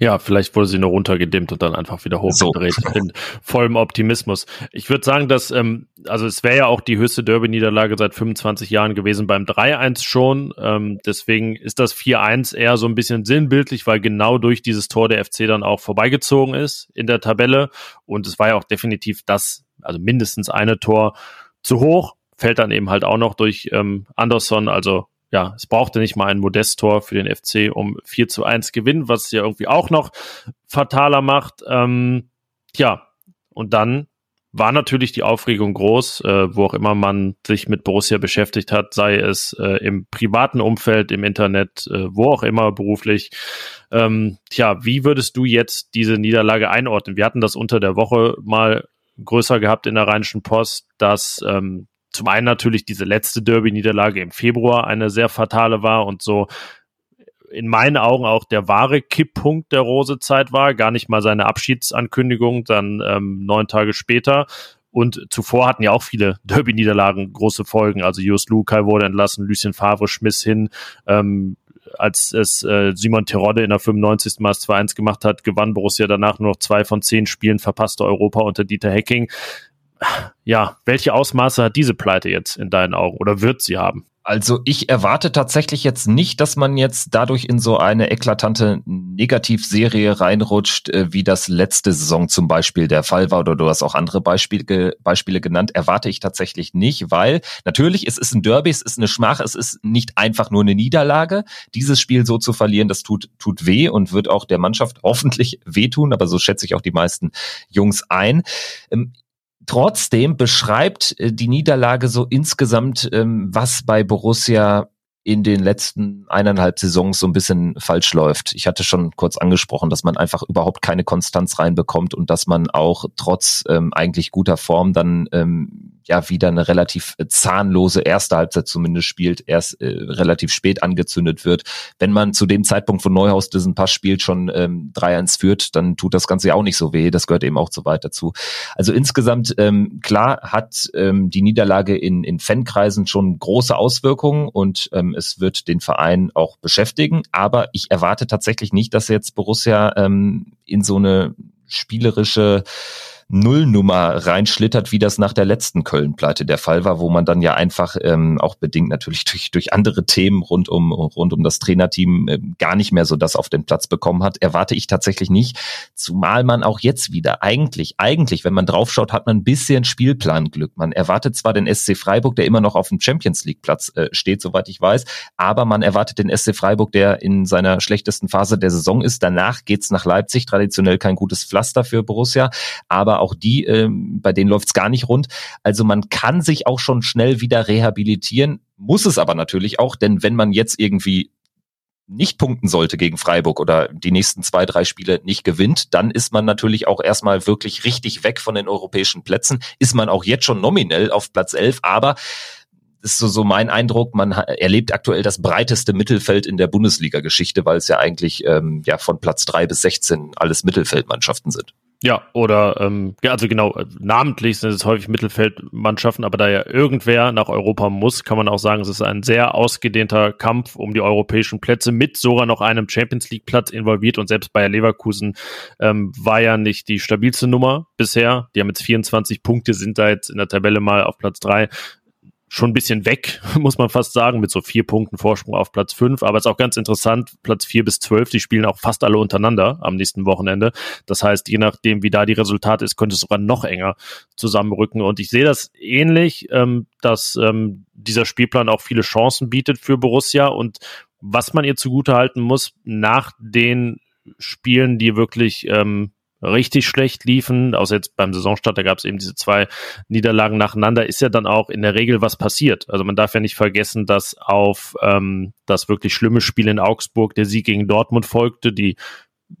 Ja, vielleicht wurde sie nur runtergedimmt und dann einfach wieder hochgedreht so. in vollem Optimismus. Ich würde sagen, dass, ähm, also es wäre ja auch die höchste Derby-Niederlage seit 25 Jahren gewesen beim 3-1 schon. Ähm, deswegen ist das 4-1 eher so ein bisschen sinnbildlich, weil genau durch dieses Tor der FC dann auch vorbeigezogen ist in der Tabelle. Und es war ja auch definitiv das, also mindestens eine Tor zu hoch. Fällt dann eben halt auch noch durch ähm, Anderson, also ja, es brauchte nicht mal ein Modesttor für den FC, um 4 zu 1 gewinnen, was ja irgendwie auch noch fataler macht. Ähm, ja, und dann war natürlich die Aufregung groß, äh, wo auch immer man sich mit Borussia beschäftigt hat, sei es äh, im privaten Umfeld, im Internet, äh, wo auch immer beruflich. Ähm, tja, wie würdest du jetzt diese Niederlage einordnen? Wir hatten das unter der Woche mal größer gehabt in der Rheinischen Post, dass ähm, zum einen natürlich diese letzte Derby-Niederlage im Februar eine sehr fatale war und so in meinen Augen auch der wahre Kipppunkt der Rose-Zeit war, gar nicht mal seine Abschiedsankündigung, dann ähm, neun Tage später. Und zuvor hatten ja auch viele Derby-Niederlagen große Folgen. Also Jus Lukai wurde entlassen, Lucien Favre schmiss hin. Ähm, als es äh, Simon Terodde in der 95. Mal 2-1 gemacht hat, gewann Borussia danach nur noch zwei von zehn Spielen, verpasste Europa unter Dieter Hecking ja, welche Ausmaße hat diese Pleite jetzt in deinen Augen oder wird sie haben? Also ich erwarte tatsächlich jetzt nicht, dass man jetzt dadurch in so eine eklatante Negativserie reinrutscht, äh, wie das letzte Saison zum Beispiel der Fall war, oder du hast auch andere Beispiele, Beispiele genannt, erwarte ich tatsächlich nicht, weil natürlich, es ist ein Derby, es ist eine Schmach, es ist nicht einfach nur eine Niederlage. Dieses Spiel so zu verlieren, das tut, tut weh und wird auch der Mannschaft [LAUGHS] hoffentlich wehtun, aber so schätze ich auch die meisten Jungs ein. Trotzdem beschreibt äh, die Niederlage so insgesamt, ähm, was bei Borussia in den letzten eineinhalb Saisons so ein bisschen falsch läuft. Ich hatte schon kurz angesprochen, dass man einfach überhaupt keine Konstanz reinbekommt und dass man auch trotz ähm, eigentlich guter Form dann ähm, ja wieder eine relativ äh, zahnlose erste Halbzeit zumindest spielt, erst äh, relativ spät angezündet wird. Wenn man zu dem Zeitpunkt, wo Neuhaus diesen Pass spielt, schon ähm, 3-1 führt, dann tut das Ganze ja auch nicht so weh. Das gehört eben auch so weit dazu. Also insgesamt, ähm, klar hat ähm, die Niederlage in, in Fankreisen schon große Auswirkungen und ähm, es wird den Verein auch beschäftigen. Aber ich erwarte tatsächlich nicht, dass jetzt Borussia ähm, in so eine spielerische Nullnummer reinschlittert, wie das nach der letzten Köln-Pleite der Fall war, wo man dann ja einfach ähm, auch bedingt natürlich durch, durch andere Themen rund um, rund um das Trainerteam äh, gar nicht mehr so das auf den Platz bekommen hat, erwarte ich tatsächlich nicht. Zumal man auch jetzt wieder eigentlich, eigentlich, wenn man draufschaut, hat man ein bisschen Spielplanglück. Man erwartet zwar den SC Freiburg, der immer noch auf dem Champions League Platz äh, steht, soweit ich weiß, aber man erwartet den SC Freiburg, der in seiner schlechtesten Phase der Saison ist. Danach geht's nach Leipzig, traditionell kein gutes Pflaster für Borussia, aber auch die, äh, bei denen läuft's gar nicht rund. Also man kann sich auch schon schnell wieder rehabilitieren, muss es aber natürlich auch, denn wenn man jetzt irgendwie nicht punkten sollte gegen Freiburg oder die nächsten zwei, drei Spiele nicht gewinnt, dann ist man natürlich auch erstmal wirklich richtig weg von den europäischen Plätzen. Ist man auch jetzt schon nominell auf Platz 11, aber ist so, so mein Eindruck, man erlebt aktuell das breiteste Mittelfeld in der Bundesliga-Geschichte, weil es ja eigentlich ähm, ja von Platz drei bis 16 alles Mittelfeldmannschaften sind. Ja, oder ähm, ja, also genau, äh, namentlich sind es häufig Mittelfeldmannschaften, aber da ja irgendwer nach Europa muss, kann man auch sagen, es ist ein sehr ausgedehnter Kampf um die europäischen Plätze mit sogar noch einem Champions League Platz involviert und selbst Bayer Leverkusen ähm, war ja nicht die stabilste Nummer bisher. Die haben jetzt 24 Punkte, sind da jetzt in der Tabelle mal auf Platz drei schon ein bisschen weg, [LAUGHS] muss man fast sagen, mit so vier Punkten Vorsprung auf Platz fünf. Aber es ist auch ganz interessant, Platz vier bis zwölf, die spielen auch fast alle untereinander am nächsten Wochenende. Das heißt, je nachdem, wie da die Resultate ist, könnte es sogar noch enger zusammenrücken. Und ich sehe das ähnlich, ähm, dass ähm, dieser Spielplan auch viele Chancen bietet für Borussia. Und was man ihr zugute halten muss, nach den Spielen, die wirklich ähm, richtig schlecht liefen, außer jetzt beim Saisonstart, da gab es eben diese zwei Niederlagen nacheinander, ist ja dann auch in der Regel was passiert. Also man darf ja nicht vergessen, dass auf ähm, das wirklich schlimme Spiel in Augsburg der Sieg gegen Dortmund folgte, die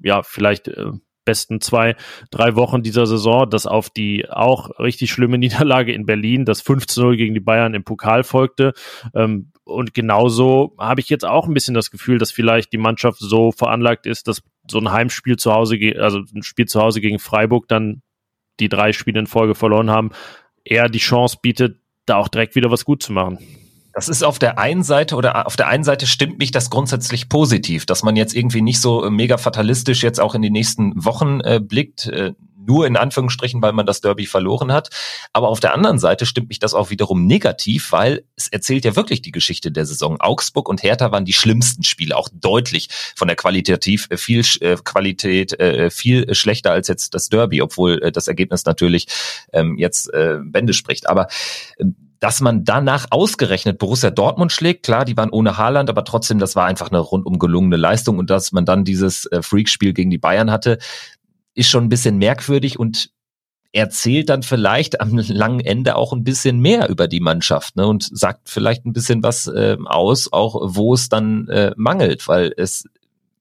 ja vielleicht äh, besten zwei, drei Wochen dieser Saison, dass auf die auch richtig schlimme [LAUGHS] Niederlage in Berlin, das 15-0 gegen die Bayern im Pokal folgte. Ähm, und genauso habe ich jetzt auch ein bisschen das Gefühl, dass vielleicht die Mannschaft so veranlagt ist, dass so ein Heimspiel zu Hause, also ein Spiel zu Hause gegen Freiburg dann die drei Spiele in Folge verloren haben, eher die Chance bietet, da auch direkt wieder was gut zu machen. Das ist auf der einen Seite oder auf der einen Seite stimmt mich das grundsätzlich positiv, dass man jetzt irgendwie nicht so äh, mega fatalistisch jetzt auch in die nächsten Wochen äh, blickt. Äh, nur in Anführungsstrichen, weil man das Derby verloren hat. Aber auf der anderen Seite stimmt mich das auch wiederum negativ, weil es erzählt ja wirklich die Geschichte der Saison. Augsburg und Hertha waren die schlimmsten Spiele, auch deutlich von der qualitativ äh, viel äh, Qualität äh, viel schlechter als jetzt das Derby, obwohl äh, das Ergebnis natürlich ähm, jetzt äh, Bände spricht. Aber äh, dass man danach ausgerechnet Borussia Dortmund schlägt, klar, die waren ohne Haaland, aber trotzdem, das war einfach eine rundum gelungene Leistung und dass man dann dieses äh, Freakspiel gegen die Bayern hatte, ist schon ein bisschen merkwürdig und erzählt dann vielleicht am [LAUGHS] langen Ende auch ein bisschen mehr über die Mannschaft ne, und sagt vielleicht ein bisschen was äh, aus, auch wo es dann äh, mangelt, weil es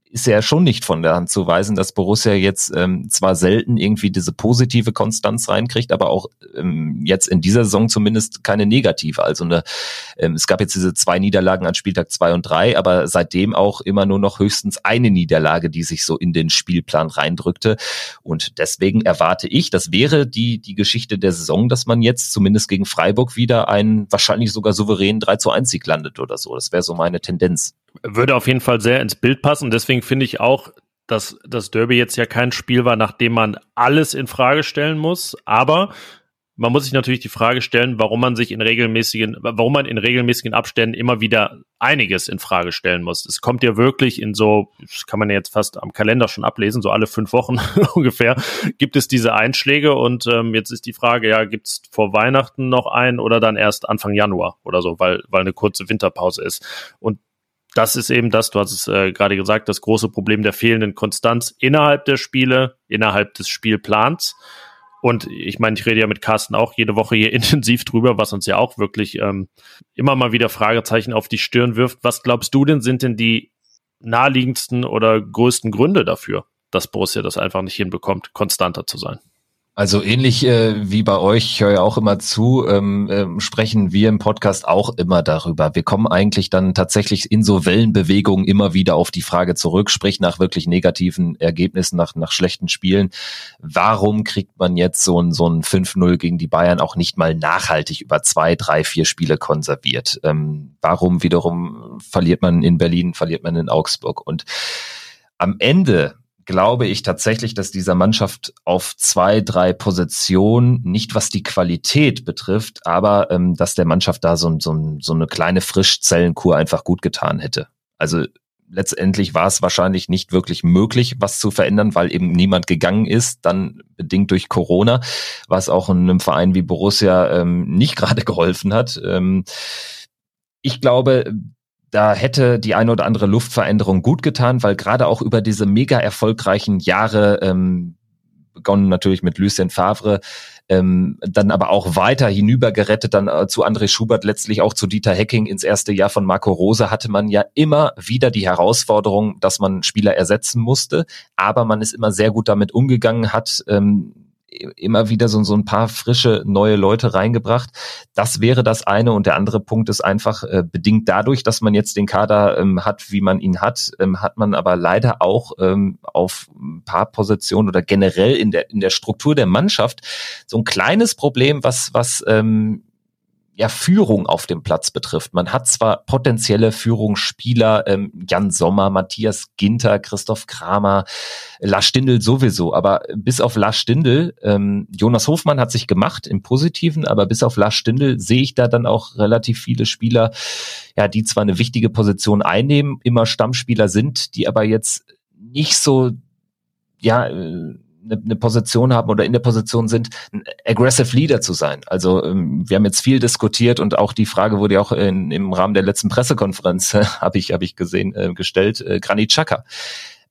ist ja schon nicht von der Hand zu weisen, dass Borussia jetzt ähm, zwar selten irgendwie diese positive Konstanz reinkriegt, aber auch ähm, jetzt in dieser Saison zumindest keine negative. Also eine, ähm, es gab jetzt diese zwei Niederlagen an Spieltag zwei und drei, aber seitdem auch immer nur noch höchstens eine Niederlage, die sich so in den Spielplan reindrückte. Und deswegen erwarte ich, das wäre die, die Geschichte der Saison, dass man jetzt zumindest gegen Freiburg wieder einen wahrscheinlich sogar souveränen 3 zu 1 Sieg landet oder so. Das wäre so meine Tendenz. Würde auf jeden Fall sehr ins Bild passen. Deswegen finde ich auch, dass das Derby jetzt ja kein Spiel war, nachdem man alles in Frage stellen muss. Aber man muss sich natürlich die Frage stellen, warum man sich in regelmäßigen, warum man in regelmäßigen Abständen immer wieder einiges in Frage stellen muss. Es kommt ja wirklich in so, das kann man ja jetzt fast am Kalender schon ablesen, so alle fünf Wochen [LAUGHS] ungefähr, gibt es diese Einschläge und ähm, jetzt ist die Frage, ja, gibt es vor Weihnachten noch einen oder dann erst Anfang Januar oder so, weil, weil eine kurze Winterpause ist. Und das ist eben das, du hast es äh, gerade gesagt, das große Problem der fehlenden Konstanz innerhalb der Spiele, innerhalb des Spielplans. Und ich meine, ich rede ja mit Carsten auch jede Woche hier [LAUGHS] intensiv drüber, was uns ja auch wirklich ähm, immer mal wieder Fragezeichen auf die Stirn wirft. Was glaubst du denn, sind denn die naheliegendsten oder größten Gründe dafür, dass Borussia das einfach nicht hinbekommt, konstanter zu sein? Also ähnlich äh, wie bei euch, ich höre ja auch immer zu, ähm, ähm, sprechen wir im Podcast auch immer darüber. Wir kommen eigentlich dann tatsächlich in so Wellenbewegungen immer wieder auf die Frage zurück, sprich nach wirklich negativen Ergebnissen, nach, nach schlechten Spielen. Warum kriegt man jetzt so ein, so ein 5-0 gegen die Bayern auch nicht mal nachhaltig über zwei, drei, vier Spiele konserviert? Ähm, warum wiederum verliert man in Berlin, verliert man in Augsburg? Und am Ende glaube ich tatsächlich, dass dieser Mannschaft auf zwei, drei Positionen, nicht was die Qualität betrifft, aber ähm, dass der Mannschaft da so, so, so eine kleine Frischzellenkur einfach gut getan hätte. Also letztendlich war es wahrscheinlich nicht wirklich möglich, was zu verändern, weil eben niemand gegangen ist, dann bedingt durch Corona, was auch in einem Verein wie Borussia ähm, nicht [LAUGHS] gerade geholfen hat. Ähm, ich glaube, da hätte die eine oder andere Luftveränderung gut getan, weil gerade auch über diese mega erfolgreichen Jahre, ähm, begonnen natürlich mit Lucien Favre, ähm, dann aber auch weiter hinübergerettet, dann äh, zu André Schubert, letztlich auch zu Dieter Hecking ins erste Jahr von Marco Rose, hatte man ja immer wieder die Herausforderung, dass man Spieler ersetzen musste, aber man ist immer sehr gut damit umgegangen, hat ähm, immer wieder so, so ein paar frische neue Leute reingebracht. Das wäre das eine. Und der andere Punkt ist einfach äh, bedingt dadurch, dass man jetzt den Kader ähm, hat, wie man ihn hat, ähm, hat man aber leider auch ähm, auf ein paar Positionen oder generell in der, in der Struktur der Mannschaft so ein kleines Problem, was, was ähm, ja, Führung auf dem Platz betrifft. Man hat zwar potenzielle Führungsspieler, ähm, Jan Sommer, Matthias Ginter, Christoph Kramer, Lars Stindl sowieso, aber bis auf Lars Stindl, ähm, Jonas Hofmann hat sich gemacht im Positiven, aber bis auf Lars Stindl sehe ich da dann auch relativ viele Spieler, ja, die zwar eine wichtige Position einnehmen, immer Stammspieler sind, die aber jetzt nicht so, ja, äh, eine, eine Position haben oder in der Position sind, ein aggressive Leader zu sein. Also ähm, wir haben jetzt viel diskutiert und auch die Frage wurde ja auch in, im Rahmen der letzten Pressekonferenz, äh, [LAUGHS] habe ich, hab ich gesehen, äh, gestellt, äh, Granit Xhaka.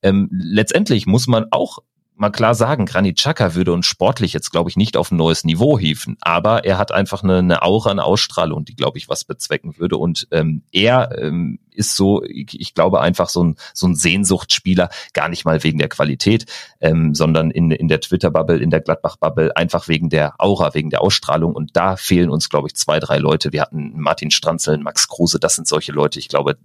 Ähm, letztendlich muss man auch mal klar sagen, Granit Xhaka würde uns sportlich jetzt, glaube ich, nicht auf ein neues Niveau hieven, aber er hat einfach eine, eine Aura, eine Ausstrahlung, die, glaube ich, was bezwecken würde. Und ähm, er ähm, ist so, ich, ich glaube, einfach so ein, so ein Sehnsuchtsspieler, gar nicht mal wegen der Qualität, ähm, sondern in, in der Twitter-Bubble, in der Gladbach-Bubble, einfach wegen der Aura, wegen der Ausstrahlung. Und da fehlen uns, glaube ich, zwei, drei Leute. Wir hatten Martin Stranzel, Max Kruse, das sind solche Leute. Ich glaube,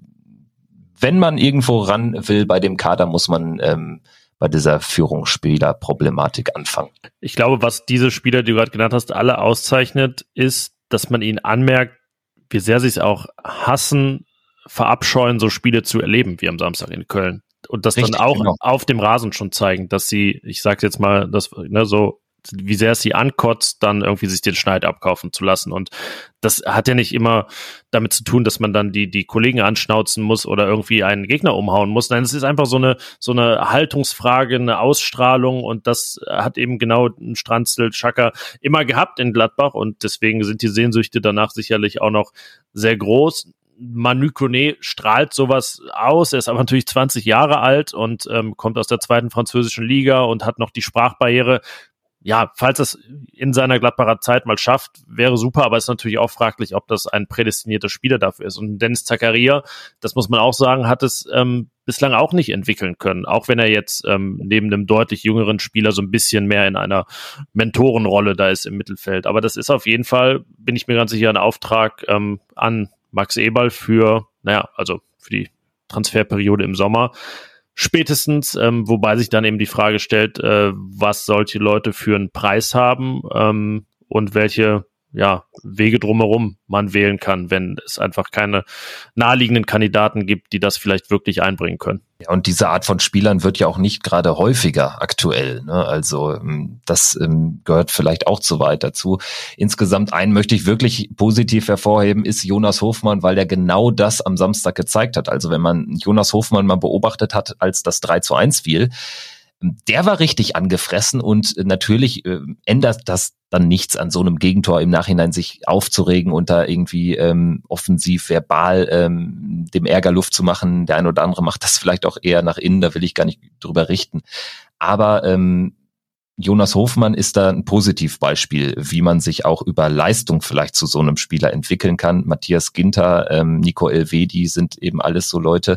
wenn man irgendwo ran will bei dem Kader, muss man ähm, bei dieser Führungsspieler-Problematik anfangen. Ich glaube, was diese Spieler, die du gerade genannt hast, alle auszeichnet, ist, dass man ihnen anmerkt, wie sehr sie es auch hassen, verabscheuen, so Spiele zu erleben wie am Samstag in Köln. Und das Richtig, dann auch genau. auf dem Rasen schon zeigen, dass sie, ich sage jetzt mal, das ne, so wie sehr es sie ankotzt, dann irgendwie sich den Schneid abkaufen zu lassen. Und das hat ja nicht immer damit zu tun, dass man dann die, die Kollegen anschnauzen muss oder irgendwie einen Gegner umhauen muss. Nein, es ist einfach so eine, so eine Haltungsfrage, eine Ausstrahlung und das hat eben genau ein Stranzel Schacker immer gehabt in Gladbach und deswegen sind die Sehnsüchte danach sicherlich auch noch sehr groß. Manu Kone strahlt sowas aus. Er ist aber natürlich 20 Jahre alt und ähm, kommt aus der zweiten französischen Liga und hat noch die Sprachbarriere ja, falls es in seiner Gladbacher Zeit mal schafft, wäre super, aber es ist natürlich auch fraglich, ob das ein prädestinierter Spieler dafür ist. Und Dennis Zakaria, das muss man auch sagen, hat es ähm, bislang auch nicht entwickeln können, auch wenn er jetzt ähm, neben einem deutlich jüngeren Spieler so ein bisschen mehr in einer Mentorenrolle da ist im Mittelfeld. Aber das ist auf jeden Fall, bin ich mir ganz sicher, ein Auftrag ähm, an Max Eberl für, naja, also für die Transferperiode im Sommer spätestens, ähm, wobei sich dann eben die Frage stellt, äh, was solche Leute für einen Preis haben ähm, und welche ja, Wege drumherum man wählen kann, wenn es einfach keine naheliegenden Kandidaten gibt, die das vielleicht wirklich einbringen können. Ja, und diese Art von Spielern wird ja auch nicht gerade häufiger aktuell. Ne? Also ähm, das ähm, gehört vielleicht auch zu weit dazu. Insgesamt einen möchte ich wirklich positiv hervorheben, ist Jonas Hofmann, weil der genau das am Samstag gezeigt hat. Also wenn man Jonas Hofmann mal beobachtet hat, als das 3 zu 1 fiel, der war richtig angefressen und natürlich äh, ändert das dann nichts an so einem Gegentor im Nachhinein sich aufzuregen und da irgendwie ähm, offensiv verbal ähm, dem Ärger Luft zu machen. Der eine oder andere macht das [LAUGHS] vielleicht auch eher nach innen, da will ich gar nicht drüber richten. Aber ähm, Jonas Hofmann ist da ein Positivbeispiel, wie man sich auch über Leistung vielleicht zu so einem Spieler entwickeln kann. Matthias Ginter, ähm, Nico Elvedi sind eben alles so Leute,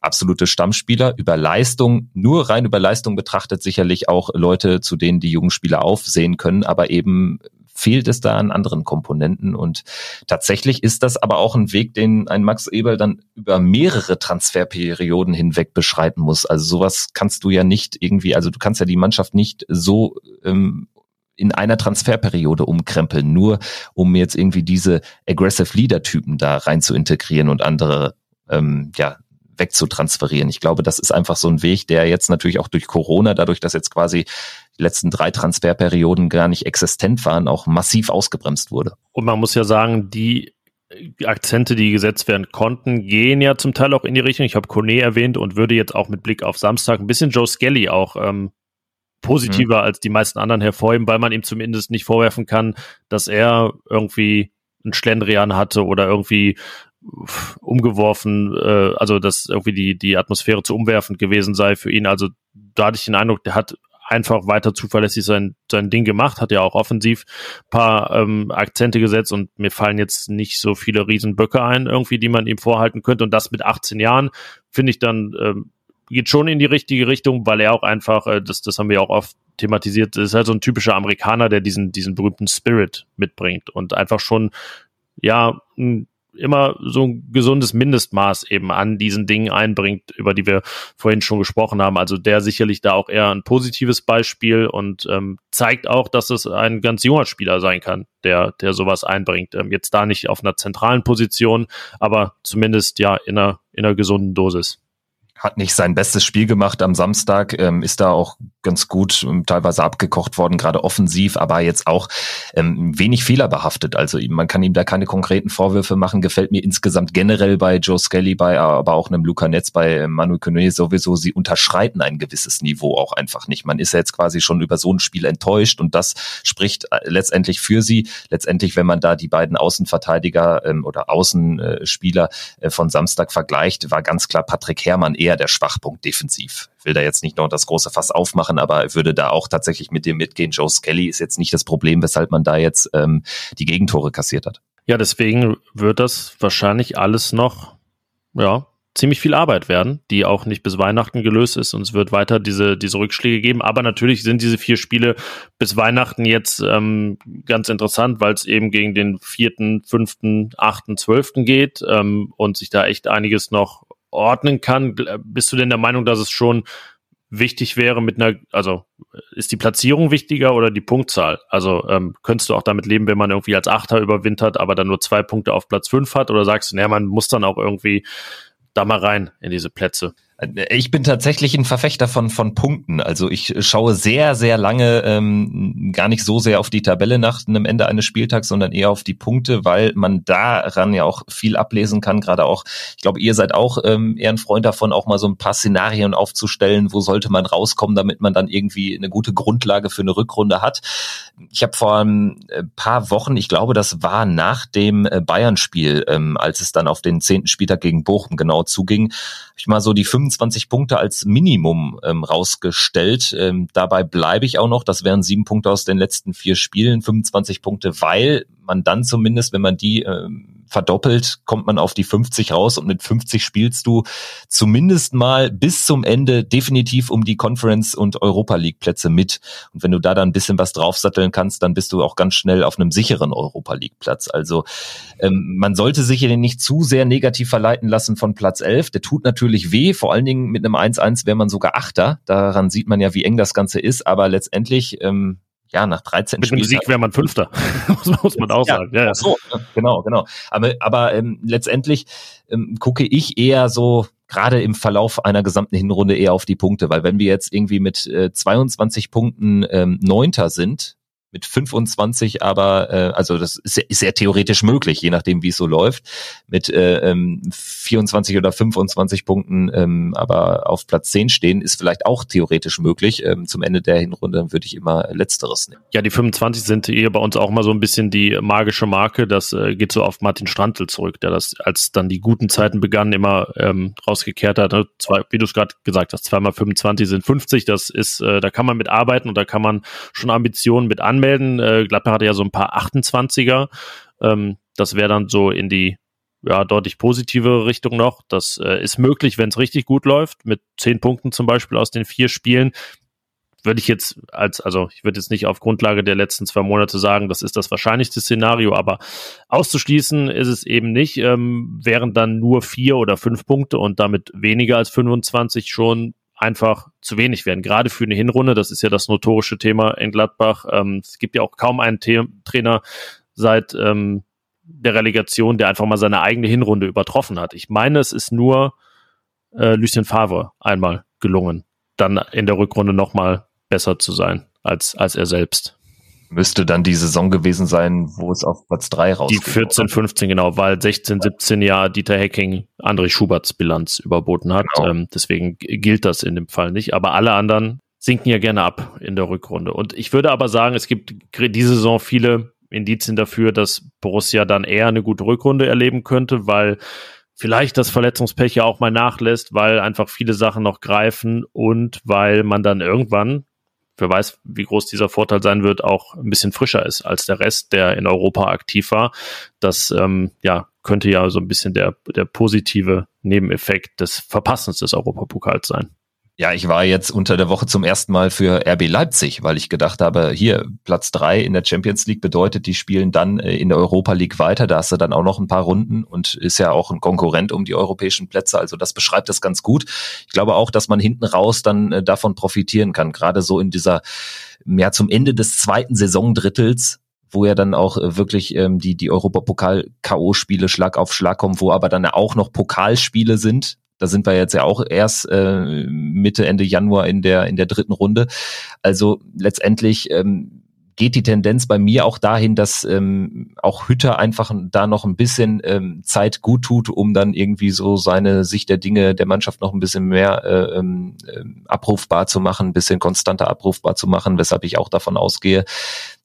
absolute Stammspieler. Über Leistung, nur rein über Leistung betrachtet sicherlich auch Leute, zu denen die jungen Spieler aufsehen können, aber eben fehlt es da an anderen Komponenten. Und tatsächlich ist das aber auch ein Weg, den ein Max Eberl dann über mehrere Transferperioden hinweg beschreiten muss. Also sowas kannst du ja nicht irgendwie, also du kannst ja die Mannschaft nicht so ähm, in einer Transferperiode umkrempeln, nur um jetzt irgendwie diese Aggressive Leader-Typen da rein zu integrieren und andere ähm, ja, wegzutransferieren. Ich glaube, das ist einfach so ein Weg, der jetzt natürlich auch durch Corona, dadurch, dass jetzt quasi die letzten drei Transferperioden gar nicht existent waren, auch massiv ausgebremst wurde. Und man muss ja sagen, die Akzente, die gesetzt werden konnten, gehen ja zum Teil auch in die Richtung. Ich habe Kone erwähnt und würde jetzt auch mit Blick auf Samstag ein bisschen Joe Skelly auch ähm, positiver mhm. als die meisten anderen hervorheben, weil man ihm zumindest nicht vorwerfen kann, dass er irgendwie ein Schlendrian hatte oder irgendwie umgeworfen, äh, also dass irgendwie die, die Atmosphäre zu umwerfend gewesen sei für ihn. Also da hatte ich den Eindruck, der hat einfach weiter zuverlässig sein, sein Ding gemacht, hat ja auch offensiv paar ähm, Akzente gesetzt und mir fallen jetzt nicht so viele Riesenböcke ein, irgendwie, die man ihm vorhalten könnte. Und das mit 18 Jahren finde ich dann ähm, geht schon in die richtige Richtung, weil er auch einfach, äh, das, das haben wir auch oft thematisiert, ist halt so ein typischer Amerikaner, der diesen, diesen berühmten Spirit mitbringt und einfach schon, ja, ein immer so ein gesundes Mindestmaß eben an diesen Dingen einbringt, über die wir vorhin schon gesprochen haben. Also der sicherlich da auch eher ein positives Beispiel und ähm, zeigt auch, dass es ein ganz junger Spieler sein kann, der, der sowas einbringt. Ähm, jetzt da nicht auf einer zentralen Position, aber zumindest ja in einer, in einer gesunden Dosis hat nicht sein bestes Spiel gemacht am Samstag, ähm, ist da auch ganz gut ähm, teilweise abgekocht worden, gerade offensiv, aber jetzt auch ähm, wenig fehlerbehaftet. Also man kann ihm da keine konkreten Vorwürfe machen. Gefällt mir insgesamt generell bei Joe Skelly, bei aber auch einem Luca Netz, bei Manu Kone sowieso, sie unterschreiten ein gewisses Niveau auch einfach nicht. Man ist ja jetzt quasi schon über so ein Spiel enttäuscht und das spricht äh, letztendlich für sie. Letztendlich, wenn man da die beiden Außenverteidiger ähm, oder Außenspieler äh, von Samstag vergleicht, war ganz klar Patrick Herrmann eher eher der Schwachpunkt defensiv. Ich will da jetzt nicht noch das große Fass aufmachen, aber würde da auch tatsächlich mit dem mitgehen. Joe Skelly ist jetzt nicht das Problem, weshalb man da jetzt ähm, die Gegentore kassiert hat. Ja, deswegen wird das wahrscheinlich alles noch, ja, ziemlich viel Arbeit werden, die auch nicht bis Weihnachten gelöst ist und es wird weiter diese, diese Rückschläge geben. Aber natürlich sind diese vier Spiele bis Weihnachten jetzt ähm, ganz interessant, weil es eben gegen den vierten, fünften, achten, zwölften geht ähm, und sich da echt einiges noch ordnen kann. Bist du denn der Meinung, dass es schon wichtig wäre mit einer, also ist die Platzierung wichtiger oder die Punktzahl? Also ähm, könntest du auch damit leben, wenn man irgendwie als Achter überwintert, aber dann nur zwei Punkte auf Platz fünf hat? Oder sagst du, naja, man muss dann auch irgendwie da mal rein in diese Plätze? Ich bin tatsächlich ein Verfechter von, von Punkten. Also ich schaue sehr, sehr lange ähm, gar nicht so sehr auf die Tabelle nach einem Ende eines Spieltags, sondern eher auf die Punkte, weil man daran ja auch viel ablesen kann. Gerade auch, ich glaube, ihr seid auch ähm, eher ein Freund davon, auch mal so ein paar Szenarien aufzustellen, wo sollte man rauskommen, damit man dann irgendwie eine gute Grundlage für eine Rückrunde hat. Ich habe vor ein äh, paar Wochen, ich glaube, das war nach dem äh, Bayern-Spiel, ähm, als es dann auf den zehnten Spieltag gegen Bochum genau zuging, ich mal so die 25 Punkte als Minimum ähm, rausgestellt. Ähm, dabei bleibe ich auch noch. Das wären sieben Punkte aus den letzten vier Spielen, 25 Punkte, weil man dann zumindest, wenn man die ähm, verdoppelt, kommt man auf die 50 raus und mit 50 spielst du zumindest mal bis zum Ende definitiv um die Conference und Europa League Plätze mit. Und wenn du da dann ein bisschen was draufsatteln kannst, dann bist du auch ganz schnell auf einem sicheren Europa League Platz. Also ähm, man sollte sich hier nicht zu sehr negativ verleiten lassen von Platz 11. Der tut natürlich weh, vor allen Dingen mit einem 1-1 wäre man sogar Achter. Daran sieht man ja, wie eng das Ganze ist, aber letztendlich ähm, ja, nach 13 Mit einem Sieg wäre man Fünfter, [LAUGHS] muss, man auch ja, sagen. Ja, ja. So, genau, genau. Aber, aber ähm, letztendlich ähm, gucke ich eher so gerade im Verlauf einer gesamten Hinrunde eher auf die Punkte, weil wenn wir jetzt irgendwie mit äh, 22 Punkten ähm, Neunter sind, mit 25 aber, äh, also das ist, ist sehr theoretisch möglich, je nachdem, wie es so läuft, mit äh, 24 ähm, oder 25 Punkten ähm, aber auf Platz 10 stehen, ist vielleicht auch theoretisch möglich. Ähm, zum Ende der Hinrunde würde ich immer Letzteres nehmen. Ja, die 25 sind hier bei uns auch mal so ein bisschen die magische Marke. Das äh, geht so auf Martin Strantl zurück, der das, als dann die guten Zeiten begannen, immer ähm, rausgekehrt hat. Ne? Zwei, wie du es gerade gesagt hast, zweimal 25 sind 50. Das ist, äh, da kann man mit arbeiten und da kann man schon Ambitionen mit an anmelden. Äh, Gladbach hatte ja so ein paar 28er. Ähm, das wäre dann so in die ja, deutlich positive Richtung noch. Das äh, ist möglich, wenn es richtig gut läuft, mit zehn Punkten zum Beispiel aus den vier Spielen. Würde ich jetzt als, also ich würde jetzt nicht auf Grundlage der letzten zwei Monate sagen, das ist das wahrscheinlichste Szenario, aber auszuschließen ist es eben nicht, ähm, wären dann nur vier oder fünf Punkte und damit weniger als 25 schon einfach zu wenig werden. Gerade für eine Hinrunde, das ist ja das notorische Thema in Gladbach. Ähm, es gibt ja auch kaum einen The Trainer seit ähm, der Relegation, der einfach mal seine eigene Hinrunde übertroffen hat. Ich meine, es ist nur äh, Lucien Favre einmal gelungen, dann in der Rückrunde nochmal besser zu sein als, als er selbst müsste dann die Saison gewesen sein, wo es auf Platz 3 rausgeht. Die 14, 15, genau, weil 16, 17 ja Dieter Hecking André Schuberts Bilanz überboten hat. Genau. Ähm, deswegen gilt das in dem Fall nicht. Aber alle anderen sinken ja gerne ab in der Rückrunde. Und ich würde aber sagen, es gibt diese Saison viele Indizien dafür, dass Borussia dann eher eine gute Rückrunde erleben könnte, weil vielleicht das Verletzungspech ja auch mal nachlässt, weil einfach viele Sachen noch greifen und weil man dann irgendwann wer weiß, wie groß dieser Vorteil sein wird, auch ein bisschen frischer ist als der Rest, der in Europa aktiv war. Das ähm, ja, könnte ja so ein bisschen der, der positive Nebeneffekt des Verpassens des Europapokals sein. Ja, ich war jetzt unter der Woche zum ersten Mal für RB Leipzig, weil ich gedacht habe, hier Platz drei in der Champions League bedeutet, die spielen dann äh, in der Europa League weiter. Da hast du dann auch noch ein paar Runden und ist ja auch ein Konkurrent um die europäischen Plätze. Also das beschreibt das ganz gut. Ich glaube auch, dass man hinten raus dann äh, davon profitieren kann. Gerade so in dieser, ja, zum Ende des zweiten Saisondrittels wo ja dann auch äh, wirklich ähm, die, die Europapokal-K.O.-Spiele Schlag auf Schlag kommen, wo aber dann auch noch Pokalspiele sind, da sind wir jetzt ja auch erst äh, Mitte, Ende Januar in der, in der dritten Runde. Also letztendlich ähm, geht die Tendenz bei mir auch dahin, dass ähm, auch Hütter einfach da noch ein bisschen ähm, Zeit gut tut, um dann irgendwie so seine Sicht der Dinge der Mannschaft noch ein bisschen mehr äh, ähm, äh, abrufbar zu machen, ein bisschen konstanter abrufbar zu machen, weshalb ich auch davon ausgehe,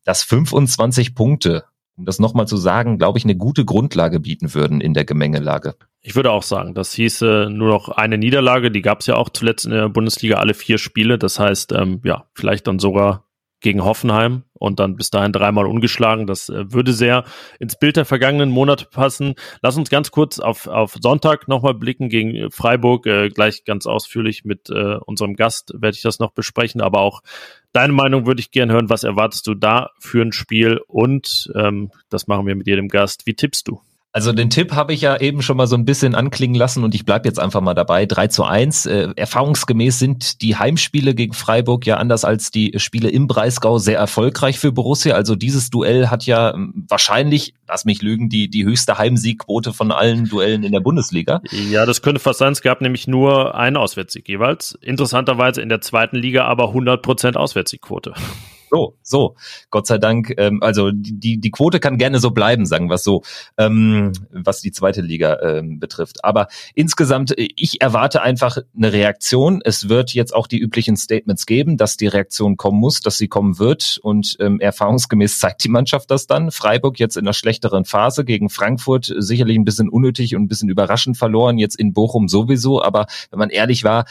dass 25 Punkte um das nochmal zu sagen, glaube ich, eine gute Grundlage bieten würden in der Gemengelage. Ich würde auch sagen, das hieße nur noch eine Niederlage, die gab es ja auch zuletzt in der Bundesliga alle vier Spiele. Das heißt, ähm, ja, vielleicht dann sogar gegen Hoffenheim und dann bis dahin dreimal ungeschlagen. Das äh, würde sehr ins Bild der vergangenen Monate passen. Lass uns ganz kurz auf, auf Sonntag nochmal blicken gegen Freiburg. Äh, gleich ganz ausführlich mit äh, unserem Gast werde ich das noch besprechen, aber auch deine Meinung würde ich gerne hören. Was erwartest du da für ein Spiel? Und ähm, das machen wir mit jedem Gast. Wie tippst du? Also den Tipp habe ich ja eben schon mal so ein bisschen anklingen lassen und ich bleibe jetzt einfach mal dabei. 3 zu 1. Äh, erfahrungsgemäß sind die Heimspiele gegen Freiburg ja anders als die Spiele im Breisgau sehr erfolgreich für Borussia. Also dieses Duell hat ja ähm, wahrscheinlich, lass mich lügen, die, die höchste Heimsiegquote von allen Duellen in der Bundesliga. Ja, das könnte fast sein. Es gab nämlich nur einen Auswärtssieg jeweils. Interessanterweise in der zweiten Liga aber 100% Auswärtssiegquote. So, so. Gott sei Dank. Ähm, also die, die Quote kann gerne so bleiben, sagen es so, ähm, was die zweite Liga ähm, betrifft. Aber insgesamt, ich erwarte einfach eine Reaktion. Es wird jetzt auch die üblichen Statements geben, dass die Reaktion kommen muss, dass sie kommen wird. Und ähm, erfahrungsgemäß [LAUGHS] zeigt die Mannschaft das dann. Freiburg jetzt in einer schlechteren Phase gegen Frankfurt sicherlich ein bisschen unnötig und ein bisschen überraschend verloren. Jetzt in Bochum sowieso. Aber wenn man ehrlich war,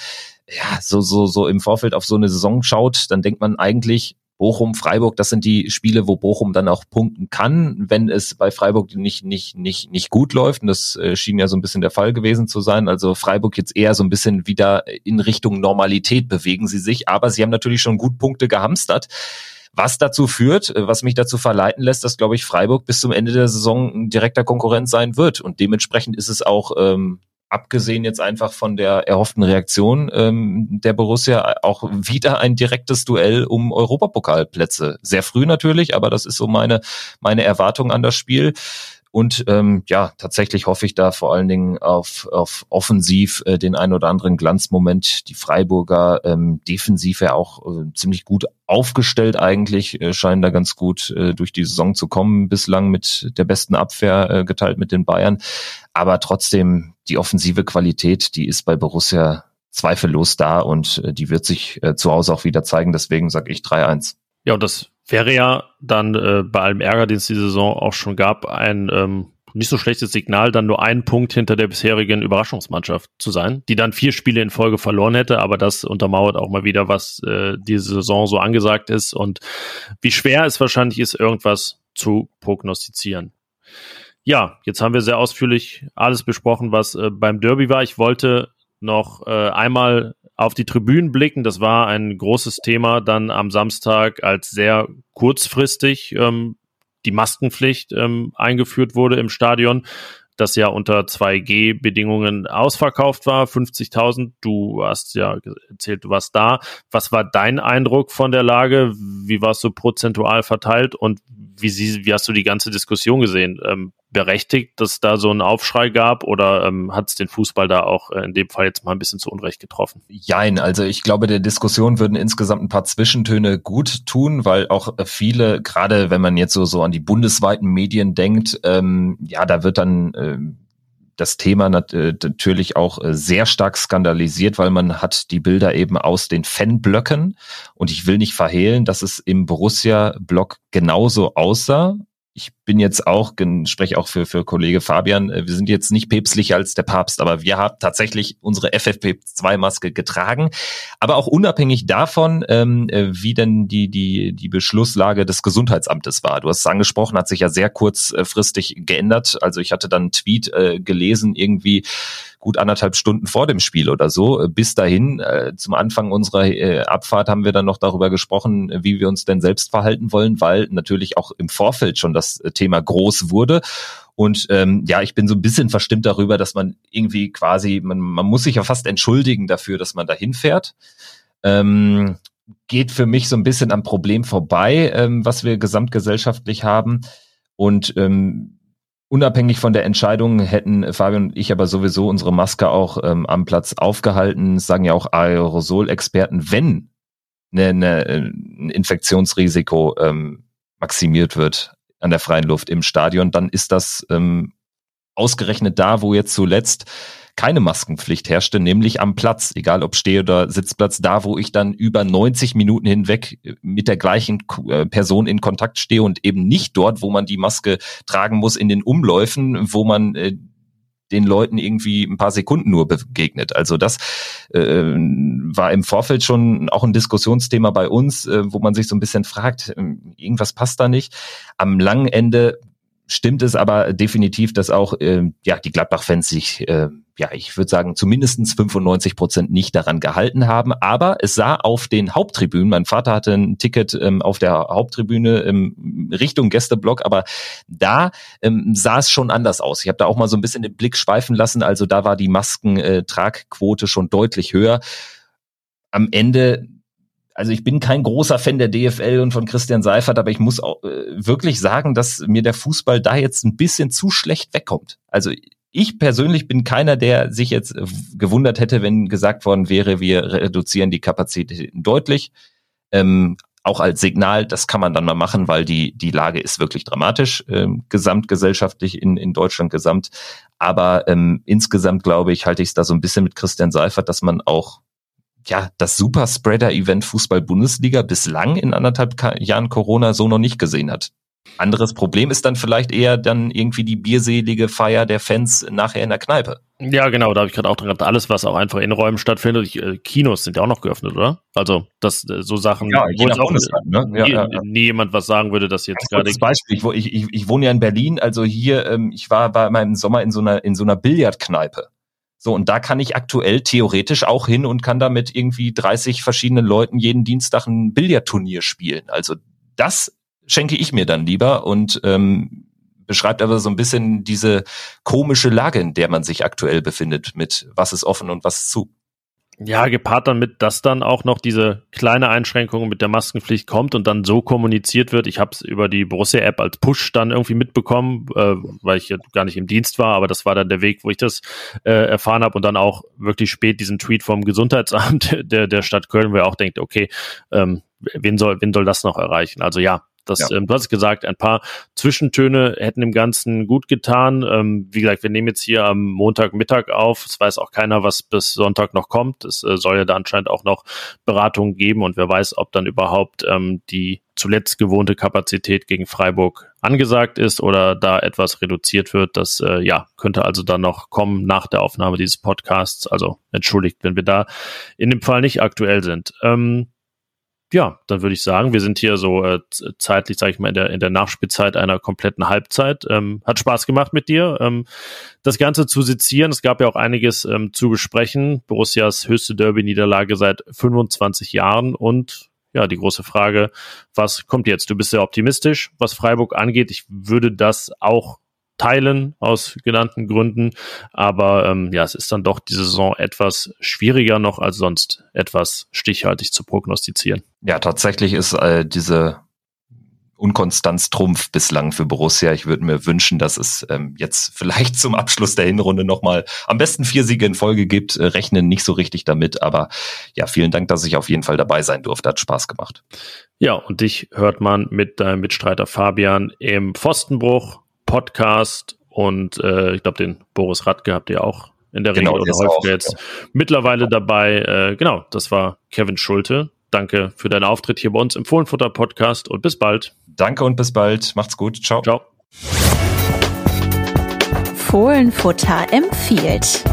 ja, so, so, so im Vorfeld auf so eine Saison schaut, dann denkt man eigentlich, Bochum, Freiburg, das sind die Spiele, wo Bochum dann auch punkten kann, wenn es bei Freiburg nicht, nicht, nicht, nicht gut läuft. Und das äh, schien ja so ein bisschen der Fall gewesen zu sein. Also Freiburg jetzt eher so ein bisschen wieder in Richtung Normalität bewegen sie sich. Aber sie haben natürlich schon gut Punkte gehamstert. Was dazu führt, äh, was mich dazu verleiten lässt, dass, glaube ich, Freiburg bis zum Ende der Saison ein direkter Konkurrent sein wird. Und dementsprechend ist es auch ähm, abgesehen jetzt einfach von der erhofften Reaktion ähm, der Borussia auch wieder ein direktes Duell um Europapokalplätze. Sehr früh natürlich, aber das ist so meine meine Erwartung an das Spiel. Und ähm, ja, tatsächlich hoffe ich da vor allen Dingen auf, auf offensiv äh, den einen oder anderen Glanzmoment. Die Freiburger ähm, defensiv ja auch äh, ziemlich gut aufgestellt eigentlich, äh, scheinen da ganz gut äh, durch die Saison zu kommen, bislang mit der besten Abwehr äh, geteilt mit den Bayern. Aber trotzdem, die offensive Qualität, die ist bei Borussia zweifellos da und äh, die wird sich äh, zu Hause auch wieder zeigen. Deswegen sage ich 3-1. Ja, und das wäre ja dann äh, bei allem Ärger, den es die Saison auch schon gab, ein ähm, nicht so schlechtes Signal, dann nur einen Punkt hinter der bisherigen Überraschungsmannschaft zu sein, die dann vier Spiele in Folge verloren hätte, aber das untermauert auch mal wieder, was äh, diese Saison so angesagt ist und wie schwer es wahrscheinlich ist, irgendwas zu prognostizieren. Ja, jetzt haben wir sehr ausführlich alles besprochen, was äh, beim Derby war. Ich wollte noch äh, einmal auf die Tribünen blicken. Das war ein großes Thema dann am Samstag, als sehr kurzfristig ähm, die Maskenpflicht ähm, eingeführt wurde im Stadion, das ja unter 2G-Bedingungen ausverkauft war, 50.000. Du hast ja erzählt, du warst da. Was war dein Eindruck von der Lage? Wie warst du prozentual verteilt und wie, sie, wie hast du die ganze Diskussion gesehen? Ähm, berechtigt, dass da so ein Aufschrei gab oder ähm, hat es den Fußball da auch äh, in dem Fall jetzt mal ein bisschen zu Unrecht getroffen? Jein, also ich glaube, der Diskussion würden insgesamt ein paar Zwischentöne gut tun, weil auch viele, gerade wenn man jetzt so, so an die bundesweiten Medien denkt, ähm, ja, da wird dann äh, das Thema nat äh, natürlich auch äh, sehr stark skandalisiert, weil man hat die Bilder eben aus den Fanblöcken. Und ich will nicht verhehlen, dass es im Borussia-Block genauso aussah ich bin jetzt auch, spreche auch für, für Kollege Fabian, äh, wir sind jetzt nicht päpstlicher als der Papst, aber wir haben tatsächlich unsere FFP2-Maske getragen. Aber auch unabhängig davon, ähm, äh, wie denn die, die, die Beschlusslage des Gesundheitsamtes war. Du hast es angesprochen, hat sich ja sehr kurzfristig geändert. Also ich hatte dann einen Tweet äh, gelesen, irgendwie, gut anderthalb Stunden vor dem Spiel oder so. Äh, bis dahin, äh, zum Anfang unserer äh, Abfahrt haben wir dann noch darüber gesprochen, wie wir uns denn selbst verhalten wollen, weil natürlich auch im Vorfeld schon das äh, Thema groß wurde. Und ähm, ja, ich bin so ein bisschen verstimmt darüber, dass man irgendwie quasi, man, man muss sich ja fast entschuldigen dafür, dass man da hinfährt. Ähm, geht für mich so ein bisschen am Problem vorbei, ähm, was wir gesamtgesellschaftlich haben. Und ähm, Unabhängig von der Entscheidung hätten Fabian und ich aber sowieso unsere Maske auch ähm, am Platz aufgehalten. Das sagen ja auch Aerosol-Experten, wenn eine, eine, ein Infektionsrisiko ähm, maximiert wird an der freien Luft im Stadion, dann ist das ähm, ausgerechnet da, wo jetzt zuletzt keine Maskenpflicht herrschte, nämlich am Platz, egal ob Steh- oder Sitzplatz, da wo ich dann über 90 Minuten hinweg äh, mit der gleichen äh, Person in Kontakt stehe und eben nicht dort, wo man die Maske tragen muss in den Umläufen, wo man äh, den Leuten irgendwie ein paar Sekunden nur begegnet. Also das äh, war im Vorfeld schon auch ein Diskussionsthema bei uns, äh, wo man sich so ein bisschen fragt, äh, irgendwas passt da nicht. Am langen Ende stimmt es aber definitiv, dass auch äh, ja die Gladbach-Fans sich, äh, ja, ich würde sagen, zumindestens 95 Prozent nicht daran gehalten haben. Aber es sah auf den Haupttribünen, mein Vater hatte ein Ticket ähm, auf der Haupttribüne ähm, Richtung Gästeblock, aber da ähm, sah es schon anders aus. Ich habe da auch mal so ein bisschen den Blick schweifen lassen. Also da war die Maskentragquote schon deutlich höher. Am Ende also ich bin kein großer Fan der DFL und von Christian Seifert, aber ich muss auch, äh, wirklich sagen, dass mir der Fußball da jetzt ein bisschen zu schlecht wegkommt. Also ich persönlich bin keiner, der sich jetzt äh, gewundert hätte, wenn gesagt worden wäre, wir reduzieren die Kapazität deutlich. Ähm, auch als Signal, das kann man dann mal machen, weil die, die Lage ist wirklich dramatisch, ähm, gesamtgesellschaftlich in, in Deutschland gesamt. Aber ähm, insgesamt glaube ich, halte ich es da so ein bisschen mit Christian Seifert, dass man auch ja, das Superspreader-Event Fußball-Bundesliga bislang in anderthalb Jahren Corona so noch nicht gesehen hat. Anderes Problem ist dann vielleicht eher dann irgendwie die bierselige Feier der Fans nachher in der Kneipe. Ja, genau, da habe ich gerade auch dran gedacht, alles, was auch einfach in Räumen stattfindet. Äh, Kinos sind ja auch noch geöffnet, oder? Also, das äh, so Sachen, ja, wo jetzt auch ne? nie, ja, ja. nie jemand was sagen würde, dass jetzt gerade. Beispiel, ich, ich, ich wohne ja in Berlin, also hier, ähm, ich war bei meinem Sommer in so einer in so einer Billardkneipe. So, und da kann ich aktuell theoretisch auch hin und kann da mit irgendwie 30 verschiedenen Leuten jeden Dienstag ein Billardturnier spielen. Also das schenke ich mir dann lieber und ähm, beschreibt aber so ein bisschen diese komische Lage, in der man sich aktuell befindet, mit was ist offen und was ist zu. Ja, gepaart damit, dass dann auch noch diese kleine Einschränkung mit der Maskenpflicht kommt und dann so kommuniziert wird. Ich habe es über die Borussia-App als Push dann irgendwie mitbekommen, äh, weil ich ja gar nicht im Dienst war, aber das war dann der Weg, wo ich das äh, erfahren habe und dann auch wirklich spät diesen Tweet vom Gesundheitsamt [LAUGHS] der, der Stadt Köln, wo er auch denkt, okay, ähm, wen soll, wen soll das noch erreichen? Also ja, das, ja. ähm, du hast gesagt, ein paar Zwischentöne hätten dem Ganzen gut getan. Ähm, wie gesagt, wir nehmen jetzt hier am Montagmittag auf. Es weiß auch keiner, was bis Sonntag noch kommt. Es äh, soll ja da anscheinend auch noch Beratungen geben und wer weiß, ob dann überhaupt ähm, die zuletzt gewohnte Kapazität gegen Freiburg angesagt ist oder da etwas reduziert wird. Das äh, ja könnte also dann noch kommen nach der Aufnahme dieses Podcasts. Also entschuldigt, wenn wir da in dem Fall nicht aktuell sind. Ähm, ja, dann würde ich sagen, wir sind hier so äh, zeitlich, sage ich mal, in der, in der Nachspielzeit einer kompletten Halbzeit. Ähm, hat Spaß gemacht mit dir, ähm, das Ganze zu sezieren. Es gab ja auch einiges ähm, zu besprechen. Borussias höchste Derby-Niederlage seit 25 Jahren und ja, die große Frage, was kommt jetzt? Du bist sehr optimistisch, was Freiburg angeht. Ich würde das auch teilen aus genannten Gründen. Aber ähm, ja, es ist dann doch diese Saison etwas schwieriger noch als sonst etwas stichhaltig zu prognostizieren. Ja, tatsächlich ist äh, diese Unkonstanz Trumpf bislang für Borussia. Ich würde mir wünschen, dass es ähm, jetzt [LAUGHS] vielleicht zum Abschluss der Hinrunde nochmal am besten vier Siege in Folge gibt. Äh, rechnen nicht so richtig damit, aber ja, vielen Dank, dass ich auf jeden Fall dabei sein durfte. Hat Spaß gemacht. Ja, und dich hört man mit deinem Mitstreiter Fabian im Pfostenbruch Podcast und äh, ich glaube, den Boris Radke habt ihr auch in der genau, Regel oder häufiger jetzt ja. mittlerweile dabei. Äh, genau, das war Kevin Schulte. Danke für deinen Auftritt hier bei uns im Fohlenfutter Podcast und bis bald. Danke und bis bald. Macht's gut. Ciao. Ciao. Fohlenfutter empfiehlt.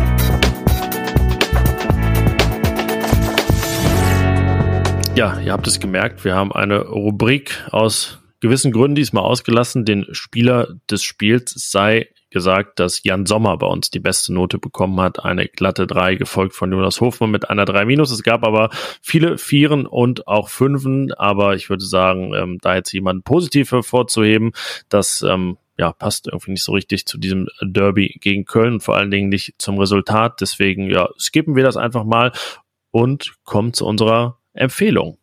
Ja, ihr habt es gemerkt, wir haben eine Rubrik aus gewissen Gründen diesmal ausgelassen. Den Spieler des Spiels sei gesagt, dass Jan Sommer bei uns die beste Note bekommen hat. Eine glatte 3, gefolgt von Jonas Hofmann mit einer 3 minus. Es gab aber viele Vieren und auch Fünfen. Aber ich würde sagen, ähm, da jetzt jemand positiv hervorzuheben, das ähm, ja, passt irgendwie nicht so richtig zu diesem Derby gegen Köln und vor allen Dingen nicht zum Resultat. Deswegen, ja, skippen wir das einfach mal und kommen zu unserer Empfehlung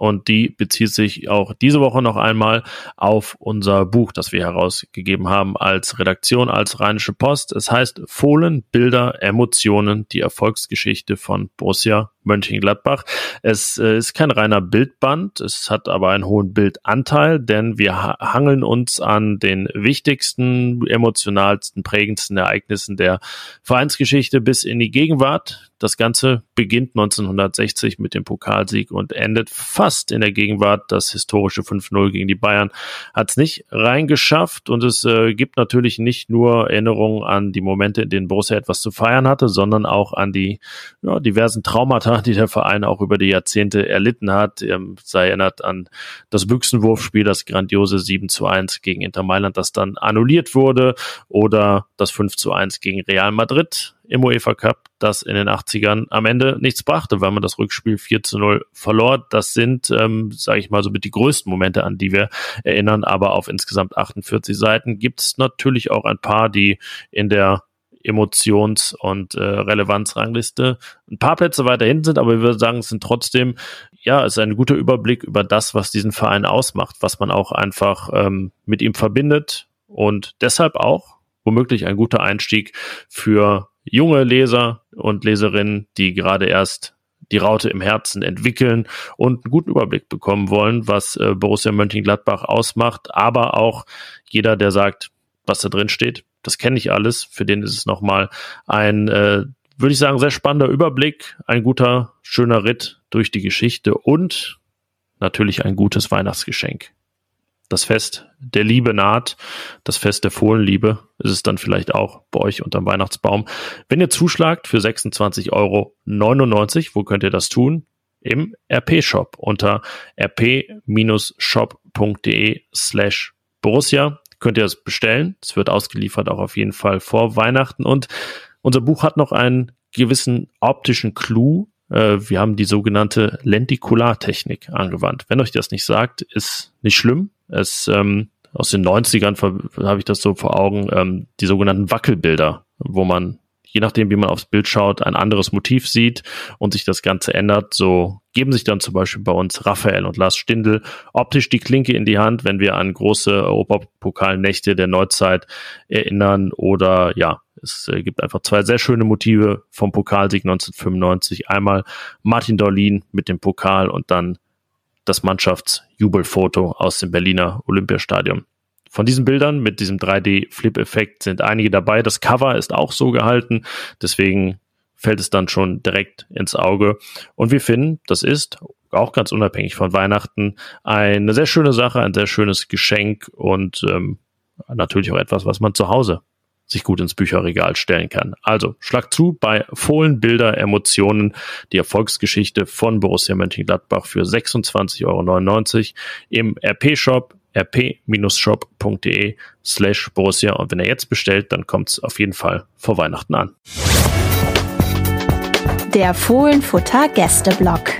und die bezieht sich auch diese Woche noch einmal auf unser Buch, das wir herausgegeben haben als Redaktion, als Rheinische Post. Es heißt Fohlen, Bilder, Emotionen, die Erfolgsgeschichte von Borussia Mönchengladbach. Es äh, ist kein reiner Bildband, es hat aber einen hohen Bildanteil, denn wir hangeln uns an den wichtigsten, emotionalsten, prägendsten Ereignissen der Vereinsgeschichte bis in die Gegenwart. Das Ganze beginnt 1960 mit dem Pokalsieg und endet fast in der Gegenwart. Das historische 5-0 gegen die Bayern hat es nicht reingeschafft und es äh, gibt natürlich nicht nur Erinnerungen an die Momente, in denen Borussia etwas zu feiern hatte, sondern auch an die ja, diversen Traumata, die der Verein auch über die Jahrzehnte erlitten hat. Ähm, sei erinnert an das Büchsenwurfspiel, das grandiose 7 zu 1 gegen Inter Mailand, das dann annulliert wurde oder das 5 zu 1 gegen Real Madrid im UEFA Cup, das in den 80ern am Ende nichts brachte, weil man das Rückspiel 4 zu 0 verlor. Das sind, ähm, sage ich mal, so mit die größten Momente, an die wir erinnern. Aber auf insgesamt 48 Seiten gibt es natürlich auch ein paar, die in der Emotions- und äh, Relevanzrangliste ein paar Plätze weiter hinten sind, aber wir würden sagen, es sind trotzdem, ja, es ist ein guter Überblick über das, was diesen Verein ausmacht, was man auch einfach ähm, mit ihm verbindet und deshalb auch womöglich ein guter Einstieg für junge Leser und Leserinnen, die gerade erst die Raute im Herzen entwickeln und einen guten Überblick bekommen wollen, was äh, Borussia Mönchengladbach ausmacht, aber auch jeder, der sagt, was da drin steht, das kenne ich alles, für den ist es nochmal ein, äh, würde ich sagen, sehr spannender Überblick, ein guter, schöner Ritt durch die Geschichte und natürlich ein gutes Weihnachtsgeschenk das Fest der Liebe naht, das Fest der Fohlenliebe ist es dann vielleicht auch bei euch unterm Weihnachtsbaum. Wenn ihr zuschlagt für 26,99 Euro, wo könnt ihr das tun? Im RP-Shop unter rp-shop.de slash Borussia könnt ihr das bestellen. Es wird ausgeliefert auch auf jeden Fall vor Weihnachten und unser Buch hat noch einen gewissen optischen Clou. Äh, wir haben die sogenannte Lentikulartechnik angewandt. Wenn euch das nicht sagt, ist nicht schlimm. Es ähm, aus den 90ern habe ich das so vor Augen, ähm, die sogenannten Wackelbilder, wo man je nachdem, wie man aufs Bild schaut, ein anderes Motiv sieht und sich das Ganze ändert. So geben sich dann zum Beispiel bei uns Raphael und Lars Stindl optisch die Klinke in die Hand, wenn wir an große Europapokalnächte der Neuzeit erinnern oder ja, es äh, gibt einfach zwei sehr schöne Motive vom Pokalsieg 1995. Einmal Martin Dorlin mit dem Pokal und dann das Mannschaftsjubelfoto aus dem Berliner Olympiastadion. Von diesen Bildern mit diesem 3D-Flip-Effekt sind einige dabei. Das Cover ist auch so gehalten, deswegen fällt es dann schon direkt ins Auge. Und wir finden, das ist auch ganz unabhängig von Weihnachten eine sehr schöne Sache, ein sehr schönes Geschenk und ähm, natürlich auch etwas, was man zu Hause sich gut ins Bücherregal stellen kann. Also schlag zu bei Fohlen Bilder Emotionen, die Erfolgsgeschichte von Borussia Mönchengladbach für 26,99 Euro im RP-Shop rp-shop.de slash Borussia. Und wenn er jetzt bestellt, dann kommt es auf jeden Fall vor Weihnachten an. Der Fohlenfutter Gästeblock.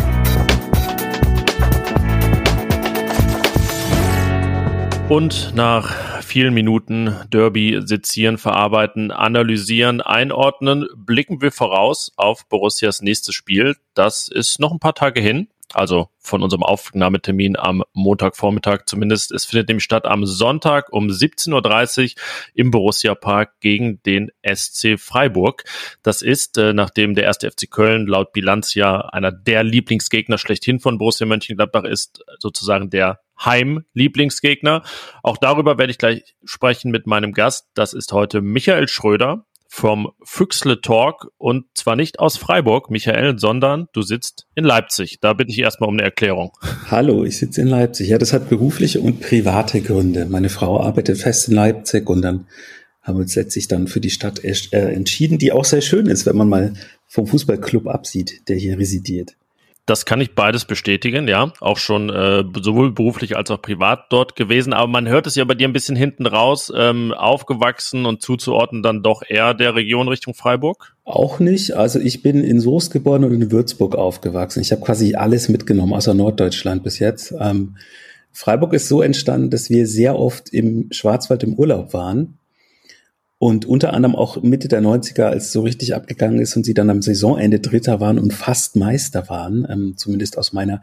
Und nach vielen Minuten Derby sezieren, verarbeiten, analysieren, einordnen, blicken wir voraus auf Borussias nächstes Spiel. Das ist noch ein paar Tage hin also von unserem Aufnahmetermin am Montagvormittag zumindest. Es findet nämlich statt am Sonntag um 17.30 Uhr im Borussia Park gegen den SC Freiburg. Das ist, äh, nachdem der erste FC Köln laut Bilanz ja einer der Lieblingsgegner schlechthin von Borussia Mönchengladbach ist, sozusagen der Heim-Lieblingsgegner. Auch darüber werde ich gleich sprechen mit meinem Gast. Das ist heute Michael Schröder vom Füchsle Talk und zwar nicht aus Freiburg, Michael, sondern du sitzt in Leipzig. Da bitte ich erstmal um eine Erklärung. Hallo, ich sitze in Leipzig. Ja, das hat berufliche und private Gründe. Meine Frau arbeitet fest in Leipzig und dann haben wir uns letztlich dann für die Stadt äh, entschieden, die auch sehr schön ist, wenn man mal vom Fußballclub absieht, der hier residiert. Das kann ich beides bestätigen, ja. Auch schon äh, sowohl beruflich als auch privat dort gewesen. Aber man hört es ja bei dir ein bisschen hinten raus, ähm, aufgewachsen und zuzuordnen dann doch eher der Region Richtung Freiburg? Auch nicht. Also ich bin in Soest geboren und in Würzburg aufgewachsen. Ich habe quasi alles mitgenommen, außer Norddeutschland bis jetzt. Ähm, Freiburg ist so entstanden, dass wir sehr oft im Schwarzwald im Urlaub waren und unter anderem auch Mitte der 90er, als es so richtig abgegangen ist und sie dann am Saisonende Dritter waren und fast Meister waren, ähm, zumindest aus meiner,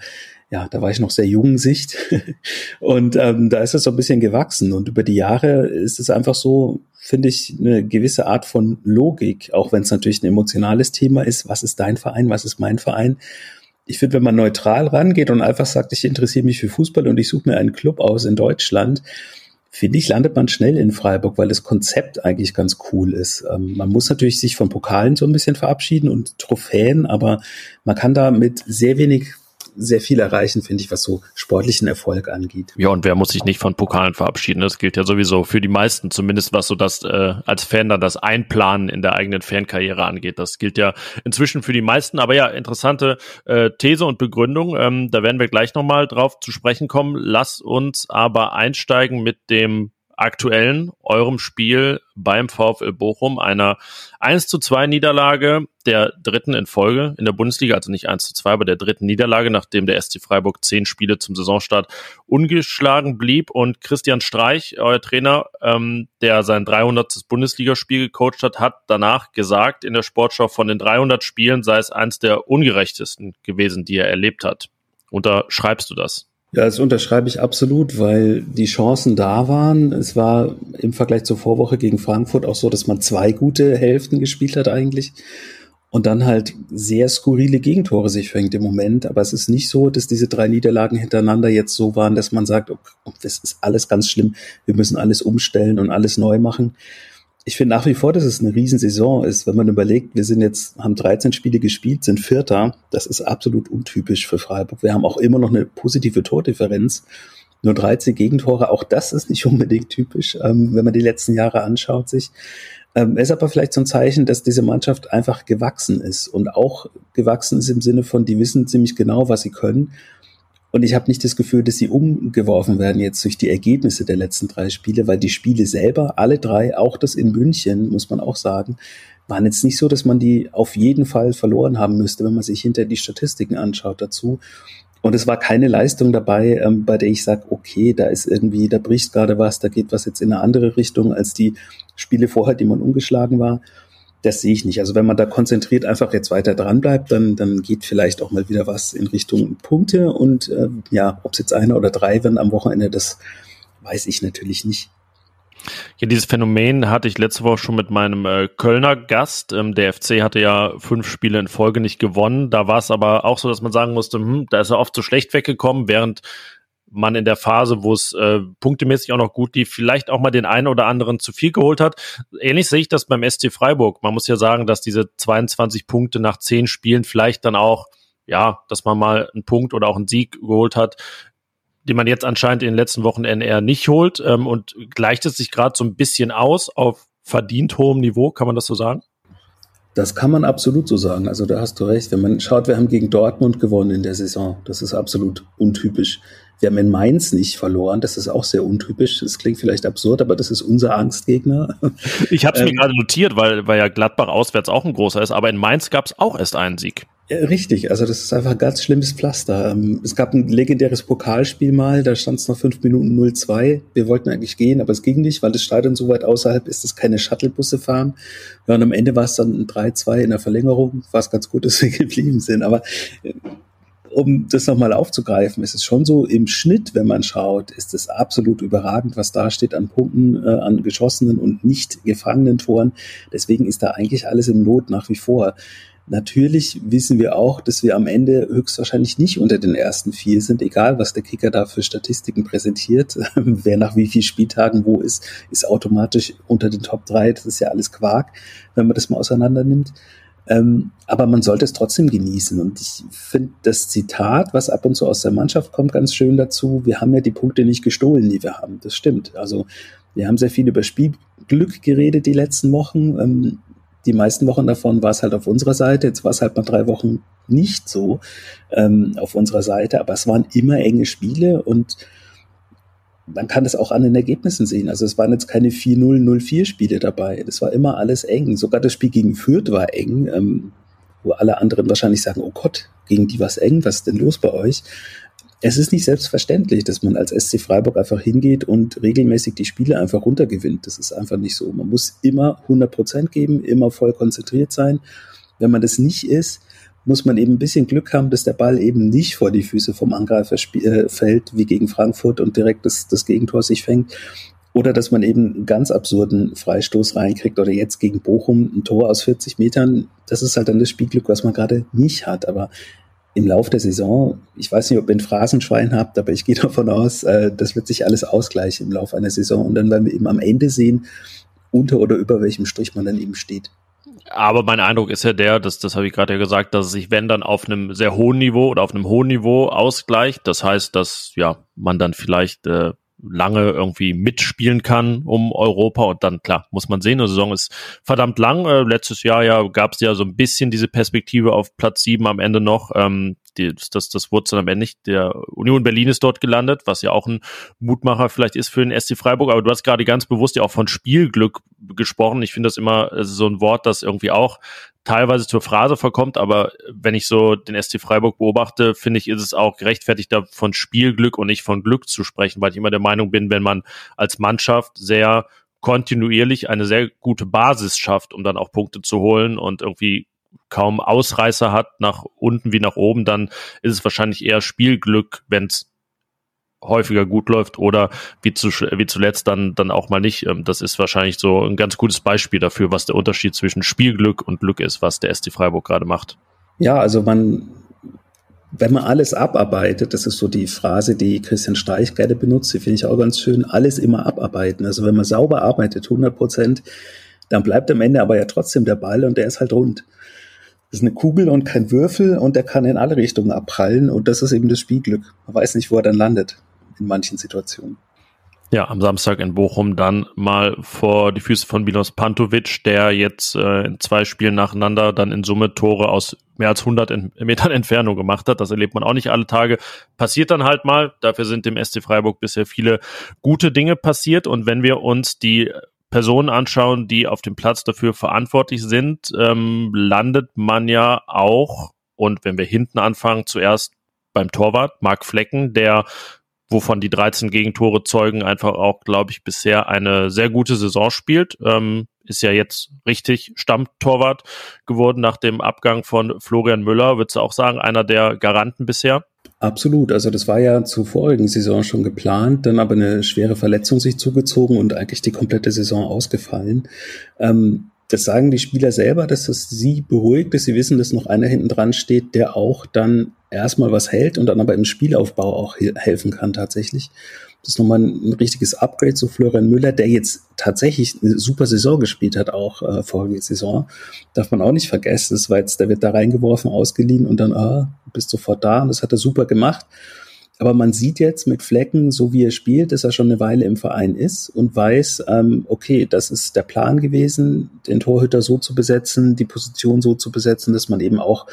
ja, da war ich noch sehr jungen Sicht. [LAUGHS] und ähm, da ist es so ein bisschen gewachsen. Und über die Jahre ist es einfach so, finde ich, eine gewisse Art von Logik, auch wenn es natürlich ein emotionales Thema ist. Was ist dein Verein? Was ist mein Verein? Ich finde, wenn man neutral rangeht und einfach sagt, ich interessiere mich für Fußball und ich suche mir einen Club aus in Deutschland, finde ich, landet man schnell in Freiburg, weil das Konzept eigentlich ganz cool ist. Ähm, man muss natürlich sich von Pokalen so ein bisschen verabschieden und Trophäen, aber man kann da mit sehr wenig sehr viel erreichen, finde ich, was so sportlichen Erfolg angeht. Ja, und wer muss sich nicht von Pokalen verabschieden? Das gilt ja sowieso für die meisten, zumindest was so das äh, als Fan dann das Einplanen in der eigenen Fankarriere angeht. Das gilt ja inzwischen für die meisten. Aber ja, interessante äh, These und Begründung. Ähm, da werden wir gleich nochmal drauf zu sprechen kommen. Lass uns aber einsteigen mit dem aktuellen eurem Spiel beim VfL Bochum, einer 1 zu 2 Niederlage der dritten in Folge in der Bundesliga, also nicht 1 zu 2, aber der dritten Niederlage, nachdem der SC Freiburg zehn Spiele zum Saisonstart ungeschlagen blieb. Und Christian Streich, euer Trainer, ähm, der sein 300. Bundesligaspiel gecoacht hat, hat danach gesagt in der Sportschau, von den 300 Spielen sei es eins der ungerechtesten gewesen, die er erlebt hat. Unterschreibst du das? Ja, das unterschreibe ich absolut, weil die Chancen da waren. Es war im Vergleich zur Vorwoche gegen Frankfurt auch so, dass man zwei gute Hälften gespielt hat eigentlich. Und dann halt sehr skurrile Gegentore sich fängt im Moment. Aber es ist nicht so, dass diese drei Niederlagen hintereinander jetzt so waren, dass man sagt, okay, das ist alles ganz schlimm, wir müssen alles umstellen und alles neu machen ich finde nach wie vor, dass es eine Riesensaison ist, wenn man überlegt, wir sind jetzt, haben 13 Spiele gespielt, sind Vierter. Das ist absolut untypisch für Freiburg. Wir haben auch immer noch eine positive Tordifferenz. Nur 13 Gegentore, auch das ist nicht [LAUGHS] unbedingt typisch, ähm, wenn man die letzten Jahre anschaut sich. Ähm, ist aber vielleicht so ein Zeichen, dass diese Mannschaft einfach gewachsen ist und auch gewachsen ist im Sinne von, die wissen ziemlich genau, was sie können und ich habe nicht das Gefühl, dass sie umgeworfen werden jetzt durch die Ergebnisse der letzten drei Spiele, weil die Spiele selber, alle drei, auch das in München, muss man auch sagen, waren jetzt nicht so, dass man die auf jeden Fall verloren haben müsste, wenn man sich hinter die Statistiken anschaut dazu. Und es war keine Leistung dabei, ähm, bei der ich sage, okay, da ist irgendwie, da bricht gerade was, da geht was jetzt in eine andere Richtung als die Spiele vorher, die man umgeschlagen war. Das sehe ich nicht. Also wenn man da konzentriert einfach jetzt weiter dran bleibt, dann, dann geht vielleicht auch mal wieder was in Richtung Punkte. Und äh, ja, ob es jetzt einer oder drei werden am Wochenende, das weiß ich natürlich nicht. Ja, dieses Phänomen hatte ich letzte Woche schon mit meinem äh, Kölner Gast. Ähm, der FC hatte ja fünf Spiele in Folge nicht gewonnen. Da war es aber auch so, dass man sagen musste, hm, da ist er oft so schlecht weggekommen, während man in der Phase, wo es äh, punktemäßig auch noch gut lief, vielleicht auch mal den einen oder anderen zu viel geholt hat. Ähnlich sehe ich das beim SC Freiburg. Man muss ja sagen, dass diese 22 Punkte nach zehn Spielen vielleicht dann auch ja, dass man mal einen Punkt oder auch einen Sieg geholt hat, den man jetzt anscheinend in den letzten Wochen eher nicht holt ähm, und gleicht es sich gerade so ein bisschen aus auf verdient hohem Niveau, kann man das so sagen? Das kann man absolut so sagen. Also da hast du recht. Wenn man schaut, wir haben gegen Dortmund gewonnen in der Saison. Das ist absolut untypisch. Wir haben in Mainz nicht verloren. Das ist auch sehr untypisch. Das klingt vielleicht absurd, aber das ist unser Angstgegner. [LAUGHS] Ich habe es mir ähm, gerade notiert, weil, weil ja Gladbach auswärts auch ein großer ist. Aber in Mainz gab es auch erst einen Sieg. Ja, richtig, also das ist einfach ein ganz schlimmes Pflaster. Ähm, es gab ein legendäres Pokalspiel mal, da stand es nach fünf Minuten 0-2. Wir wollten eigentlich gehen, aber es ging nicht, weil das Stadion so weit außerhalb ist, dass keine Shuttlebusse fahren. Ja, und am Ende war es dann ein 3-2 in der Verlängerung. War es ganz gut, dass wir [LAUGHS] geblieben sind. Aber äh, um das nochmal aufzugreifen, ist es schon so, im Schnitt, wenn man schaut, ist es absolut überragend, was da steht an Punkten, äh, an geschossenen und nicht gefangenen Toren. Deswegen ist da eigentlich alles im Not nach wie vor. Natürlich wissen wir auch, dass wir am Ende höchstwahrscheinlich nicht unter den ersten vier sind, egal was der Kicker da für Statistiken präsentiert. [LAUGHS] Wer nach wie vielen Spieltagen wo ist, ist automatisch unter den Top drei. Das ist ja alles Quark, wenn man das mal auseinander nimmt. Ähm, aber man sollte es trotzdem genießen. Und ich finde das Zitat, was ab und zu aus der Mannschaft kommt, ganz schön dazu. Wir haben ja die Punkte nicht gestohlen, die wir haben. Das stimmt. Also wir haben sehr viel über Spielglück geredet die letzten Wochen. Ähm, die meisten Wochen davon war es halt auf unserer Seite. Jetzt war es halt mal drei Wochen nicht so ähm, auf unserer Seite, aber es waren immer enge Spiele und man kann das auch an den Ergebnissen sehen. Also es waren jetzt keine 4-0, 0-4 Spiele dabei. Das war immer alles eng. Sogar das Spiel gegen Fürth war eng, ähm, wo alle anderen wahrscheinlich sagen, oh Gott, gegen die was eng, was ist denn los bei euch? es ist nicht selbstverständlich, dass man als SC Freiburg einfach hingeht und regelmäßig die Spiele einfach runtergewinnt. Das ist einfach nicht so. Man muss immer 100 Prozent geben, immer voll konzentriert sein. Wenn man das nicht ist, muss man eben ein bisschen Glück haben, dass der Ball eben nicht vor die Füße vom Angreifer äh, fällt, wie gegen Frankfurt und direkt das, das Gegentor sich fängt. Oder dass man eben einen ganz absurden Freistoß reinkriegt oder jetzt gegen Bochum ein Tor aus 40 Metern. Das ist halt dann das Spielglück, was man gerade nicht hat. Aber im Lauf der Saison, ich weiß nicht, ob ihr ein Phrasenschwein habt, aber ich [LAUGHS] gehe davon aus, äh, das wird sich alles ausgleichen im Lauf einer Saison und dann werden wir eben am Ende sehen, unter oder über welchem Strich man dann eben steht. Aber mein Eindruck ist ja der, dass, das habe ich gerade ja gesagt, dass es sich, wenn dann auf einem sehr hohen Niveau oder auf einem hohen Niveau ausgleicht. Das heißt, dass ja man dann vielleicht äh, lange irgendwie mitspielen kann um Europa und dann klar muss man sehen, die Saison ist verdammt lang. Äh, letztes Jahr ja gab es ja so ein bisschen diese Perspektive auf Platz sieben am Ende noch. Ähm, die, das, das wurde dann am Ende nicht. Der Union Berlin ist dort gelandet, was ja auch ein Mutmacher vielleicht ist für den SC Freiburg. Aber du hast gerade ganz bewusst ja auch von Spielglück gesprochen. Ich finde das immer so ein Wort, das irgendwie auch teilweise zur Phrase verkommt, aber wenn ich so den SC Freiburg beobachte, finde ich, ist es auch gerechtfertigt, da von Spielglück und nicht von Glück zu sprechen, weil ich immer der Meinung bin, wenn man als Mannschaft sehr kontinuierlich eine sehr gute Basis schafft, um dann auch Punkte zu holen und irgendwie kaum Ausreißer hat nach unten wie nach oben, dann ist es wahrscheinlich eher Spielglück, wenn es häufiger gut läuft oder wie, zu, wie zuletzt dann, dann auch mal nicht. Ähm, das ist wahrscheinlich so ein ganz gutes Beispiel dafür, was der Unterschied zwischen Spielglück und Glück ist, was der SC Freiburg gerade macht. Ja, also man, wenn man alles abarbeitet, das ist so die Phrase, die Christian Streich gerne benutzt, die finde ich auch ganz schön, alles immer abarbeiten. Also wenn man sauber arbeitet, 100 Prozent, dann bleibt am Ende aber ja trotzdem der Ball und der ist halt rund. Ist eine Kugel und kein Würfel und der kann in alle Richtungen abprallen und das ist eben das Spielglück. Man weiß nicht, wo er dann landet in manchen Situationen. Ja, am Samstag in Bochum dann mal vor die Füße von Milos Pantovic, der jetzt äh, in zwei Spielen nacheinander dann in Summe Tore aus mehr als 100 in, [LAUGHS] Metern Entfernung gemacht hat. Das erlebt man auch nicht alle Tage. Passiert dann halt mal. Dafür sind dem SC Freiburg bisher viele gute Dinge passiert. Und wenn wir uns die Personen anschauen, die auf dem Platz dafür verantwortlich sind, ähm, landet man ja auch, und wenn wir hinten anfangen, zuerst beim Torwart, Marc Flecken, der wovon die 13 Gegentore zeugen, einfach auch, glaube ich, bisher eine sehr gute Saison spielt. Ähm, ist ja jetzt richtig Stammtorwart geworden nach dem Abgang von Florian Müller. Würdest du auch sagen, einer der Garanten bisher? Absolut. Also das war ja zur vorigen Saison schon geplant, dann aber eine schwere Verletzung sich zugezogen und eigentlich die komplette Saison ausgefallen. Ähm, das sagen die Spieler selber, dass das sie beruhigt, dass sie wissen, dass noch einer hinten dran steht, der auch dann erstmal was hält und dann aber im Spielaufbau auch helfen kann tatsächlich. Das ist nochmal ein, richtiges Upgrade zu Florian Müller, der jetzt tatsächlich eine super Saison gespielt hat, auch äh, vorige Saison. Darf man auch nicht vergessen. Das war jetzt, der wird da reingeworfen, ausgeliehen und dann, ah, bist sofort da. Und das hat er super gemacht. Aber man sieht jetzt mit Flecken, so wie er spielt, dass er schon eine Weile im Verein ist und weiß, ähm, okay, das ist der Plan gewesen, den Torhüter so zu besetzen, die Position so zu besetzen, dass man eben auch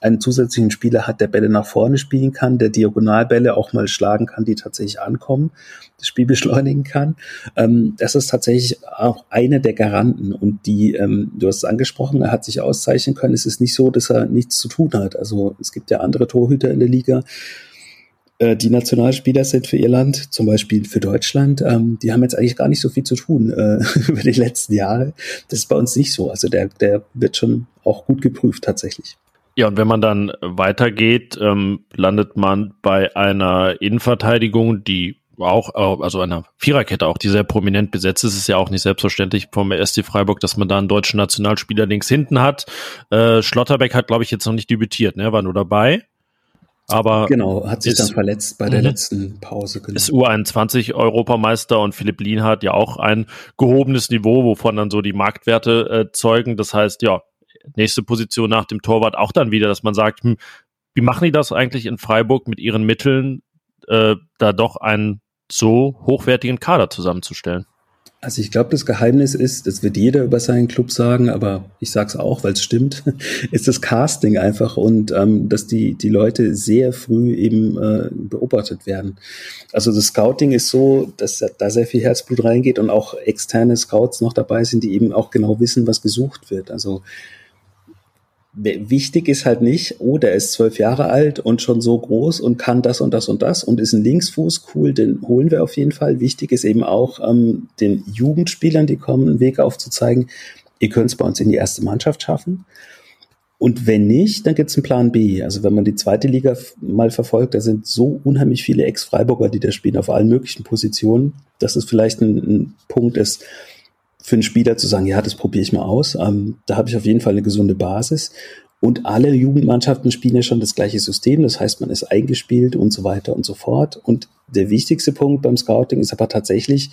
einen zusätzlichen Spieler hat, der Bälle nach vorne spielen kann, der Diagonalbälle auch mal schlagen kann, die tatsächlich ankommen, das Spiel [LAUGHS] beschleunigen kann. Ähm, das ist tatsächlich auch eine der Garanten. Und die, ähm, du hast es angesprochen, er hat sich auszeichnen können. Es ist nicht so, dass er nichts zu tun hat. Also es gibt ja andere Torhüter in der Liga, äh, die Nationalspieler sind für ihr Land, zum Beispiel für Deutschland, ähm, die haben jetzt eigentlich gar nicht so viel zu tun äh, [LAUGHS] über die letzten Jahre. Das ist bei uns nicht so. Also der, der wird schon auch gut geprüft tatsächlich. Ja, und wenn man dann weitergeht, ähm, landet man bei einer Innenverteidigung, die auch, also einer Viererkette auch, die sehr prominent besetzt ist. Es ist ja auch nicht selbstverständlich vom SC Freiburg, dass man da einen deutschen Nationalspieler links hinten hat. Äh, Schlotterbeck hat, glaube ich, jetzt noch nicht debütiert, ne? war nur dabei. Aber genau, hat sich dann verletzt bei der mhm. letzten Pause. Genau. Ist U21 Europameister und Philipp Lien hat ja auch ein gehobenes Niveau, wovon dann so die Marktwerte äh, zeugen. Das heißt, ja, nächste Position nach dem Torwart auch dann wieder, dass man sagt, hm, wie machen die das eigentlich in Freiburg mit ihren Mitteln, äh, da doch einen so hochwertigen Kader zusammenzustellen? Also ich glaube, das Geheimnis ist, das wird jeder über seinen Club sagen, aber ich sage es auch, weil es stimmt, [LAUGHS] ist das Casting einfach und ähm, dass die, die Leute sehr früh eben äh, beobachtet werden. Also das Scouting ist so, dass da sehr viel Herzblut reingeht und auch externe Scouts noch dabei sind, die eben auch genau wissen, was gesucht wird. Also wichtig ist halt nicht, oh, der ist zwölf Jahre alt und schon so groß und kann das und das und das und ist ein Linksfuß, cool, den holen wir auf jeden Fall. Wichtig ist eben auch, ähm, den Jugendspielern, die kommen, einen Weg aufzuzeigen, ihr könnt es bei uns in die erste Mannschaft schaffen. Und wenn nicht, dann gibt es einen Plan B. Also wenn man die zweite Liga mal verfolgt, da sind so unheimlich viele Ex-Freiburger, die da spielen auf allen möglichen Positionen, dass es vielleicht ein, ein Punkt ist, für einen Spieler zu sagen, ja, das probiere ich mal aus. Ähm, da habe ich auf jeden Fall eine gesunde Basis. Und alle Jugendmannschaften spielen ja schon das gleiche System. Das heißt, man ist eingespielt und so weiter und so fort. Und der wichtigste Punkt beim Scouting ist aber tatsächlich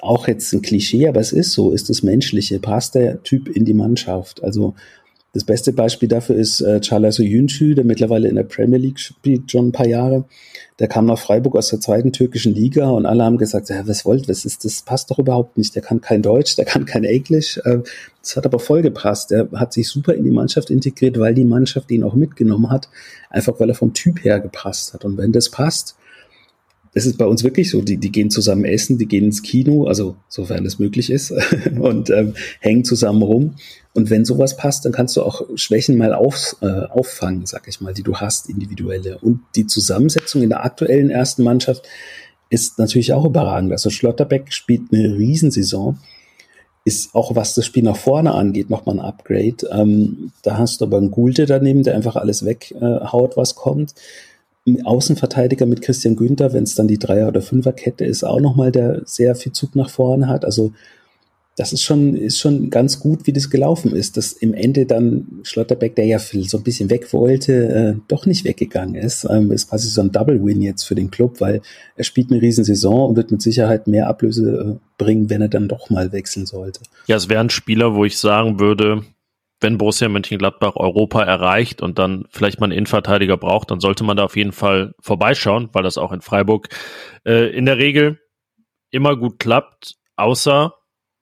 auch jetzt ein Klischee, aber es ist so, ist das Menschliche. Passt der Typ in die Mannschaft? Also das beste Beispiel dafür ist äh, Charles Oyuncu, der mittlerweile in der Premier League spielt, schon ein paar Jahre. Der kam nach Freiburg aus der zweiten türkischen Liga und alle haben gesagt, ja, was wollt, was ist, das passt doch überhaupt nicht. Der kann kein Deutsch, der kann kein Englisch. Äh, das hat aber voll gepasst. Er hat sich super in die Mannschaft integriert, weil die Mannschaft ihn auch mitgenommen hat, einfach weil er vom Typ her gepasst hat. Und wenn das passt, es ist bei uns wirklich so, die, die gehen zusammen essen, die gehen ins Kino, also sofern es möglich ist, [LAUGHS] und ähm, hängen zusammen rum. Und wenn sowas passt, dann kannst du auch Schwächen mal auf, äh, auffangen, sag ich mal, die du hast, individuelle. Und die Zusammensetzung in der aktuellen ersten Mannschaft ist natürlich auch überragend. Also Schlotterbeck spielt eine Riesensaison, ist auch was das Spiel nach vorne angeht, nochmal ein Upgrade. Ähm, da hast du aber einen Gulte daneben, der einfach alles weghaut, äh, was kommt. Außenverteidiger mit Christian Günther, wenn es dann die Dreier- oder Fünferkette ist, auch nochmal, der sehr viel Zug nach vorne hat. Also das ist schon, ist schon ganz gut, wie das gelaufen ist, dass im Ende dann Schlotterbeck, der ja so ein bisschen weg wollte, äh, doch nicht weggegangen ist. Ähm, ist quasi so ein Double-Win jetzt für den Club, weil er spielt eine Riesensaison und wird mit Sicherheit mehr Ablöse äh, bringen, wenn er dann doch mal wechseln sollte. Ja, es wäre ein Spieler, wo ich sagen würde, wenn Borussia Mönchengladbach Europa erreicht und dann vielleicht mal einen Innenverteidiger braucht, dann sollte man da auf jeden Fall vorbeischauen, weil das auch in Freiburg äh, in der Regel immer gut klappt, außer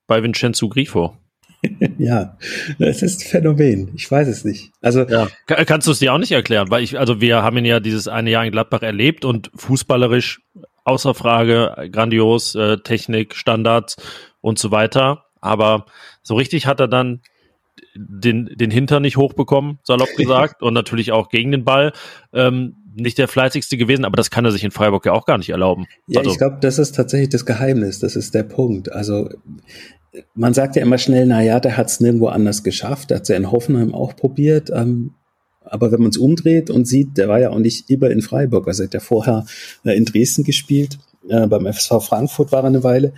bei Vincenzo Grifo. [LAUGHS] ja, das ist ein Phänomen. Ich weiß es nicht. Also ja. kannst du es dir auch nicht erklären, weil ich, also wir haben ihn ja dieses eine Jahr in Gladbach erlebt und fußballerisch außer Frage grandios, äh, Technik, Standards und so weiter. Aber so richtig hat er dann den, den Hintern nicht hochbekommen, salopp [LAUGHS] gesagt, und natürlich auch gegen den Ball. Ähm, nicht der fleißigste gewesen, aber das kann er sich in Freiburg ja auch gar nicht erlauben. Ja, also, ich glaube, das ist tatsächlich das Geheimnis, das ist der Punkt. Also man sagt ja immer schnell, na ja, der hat es nirgendwo anders geschafft, der hat es ja in Hoffenheim auch probiert. Ähm, aber wenn man es umdreht und sieht, der war ja auch nicht immer in Freiburg, also er hat ja vorher äh, in Dresden gespielt, äh, beim FSV Frankfurt war er eine Weile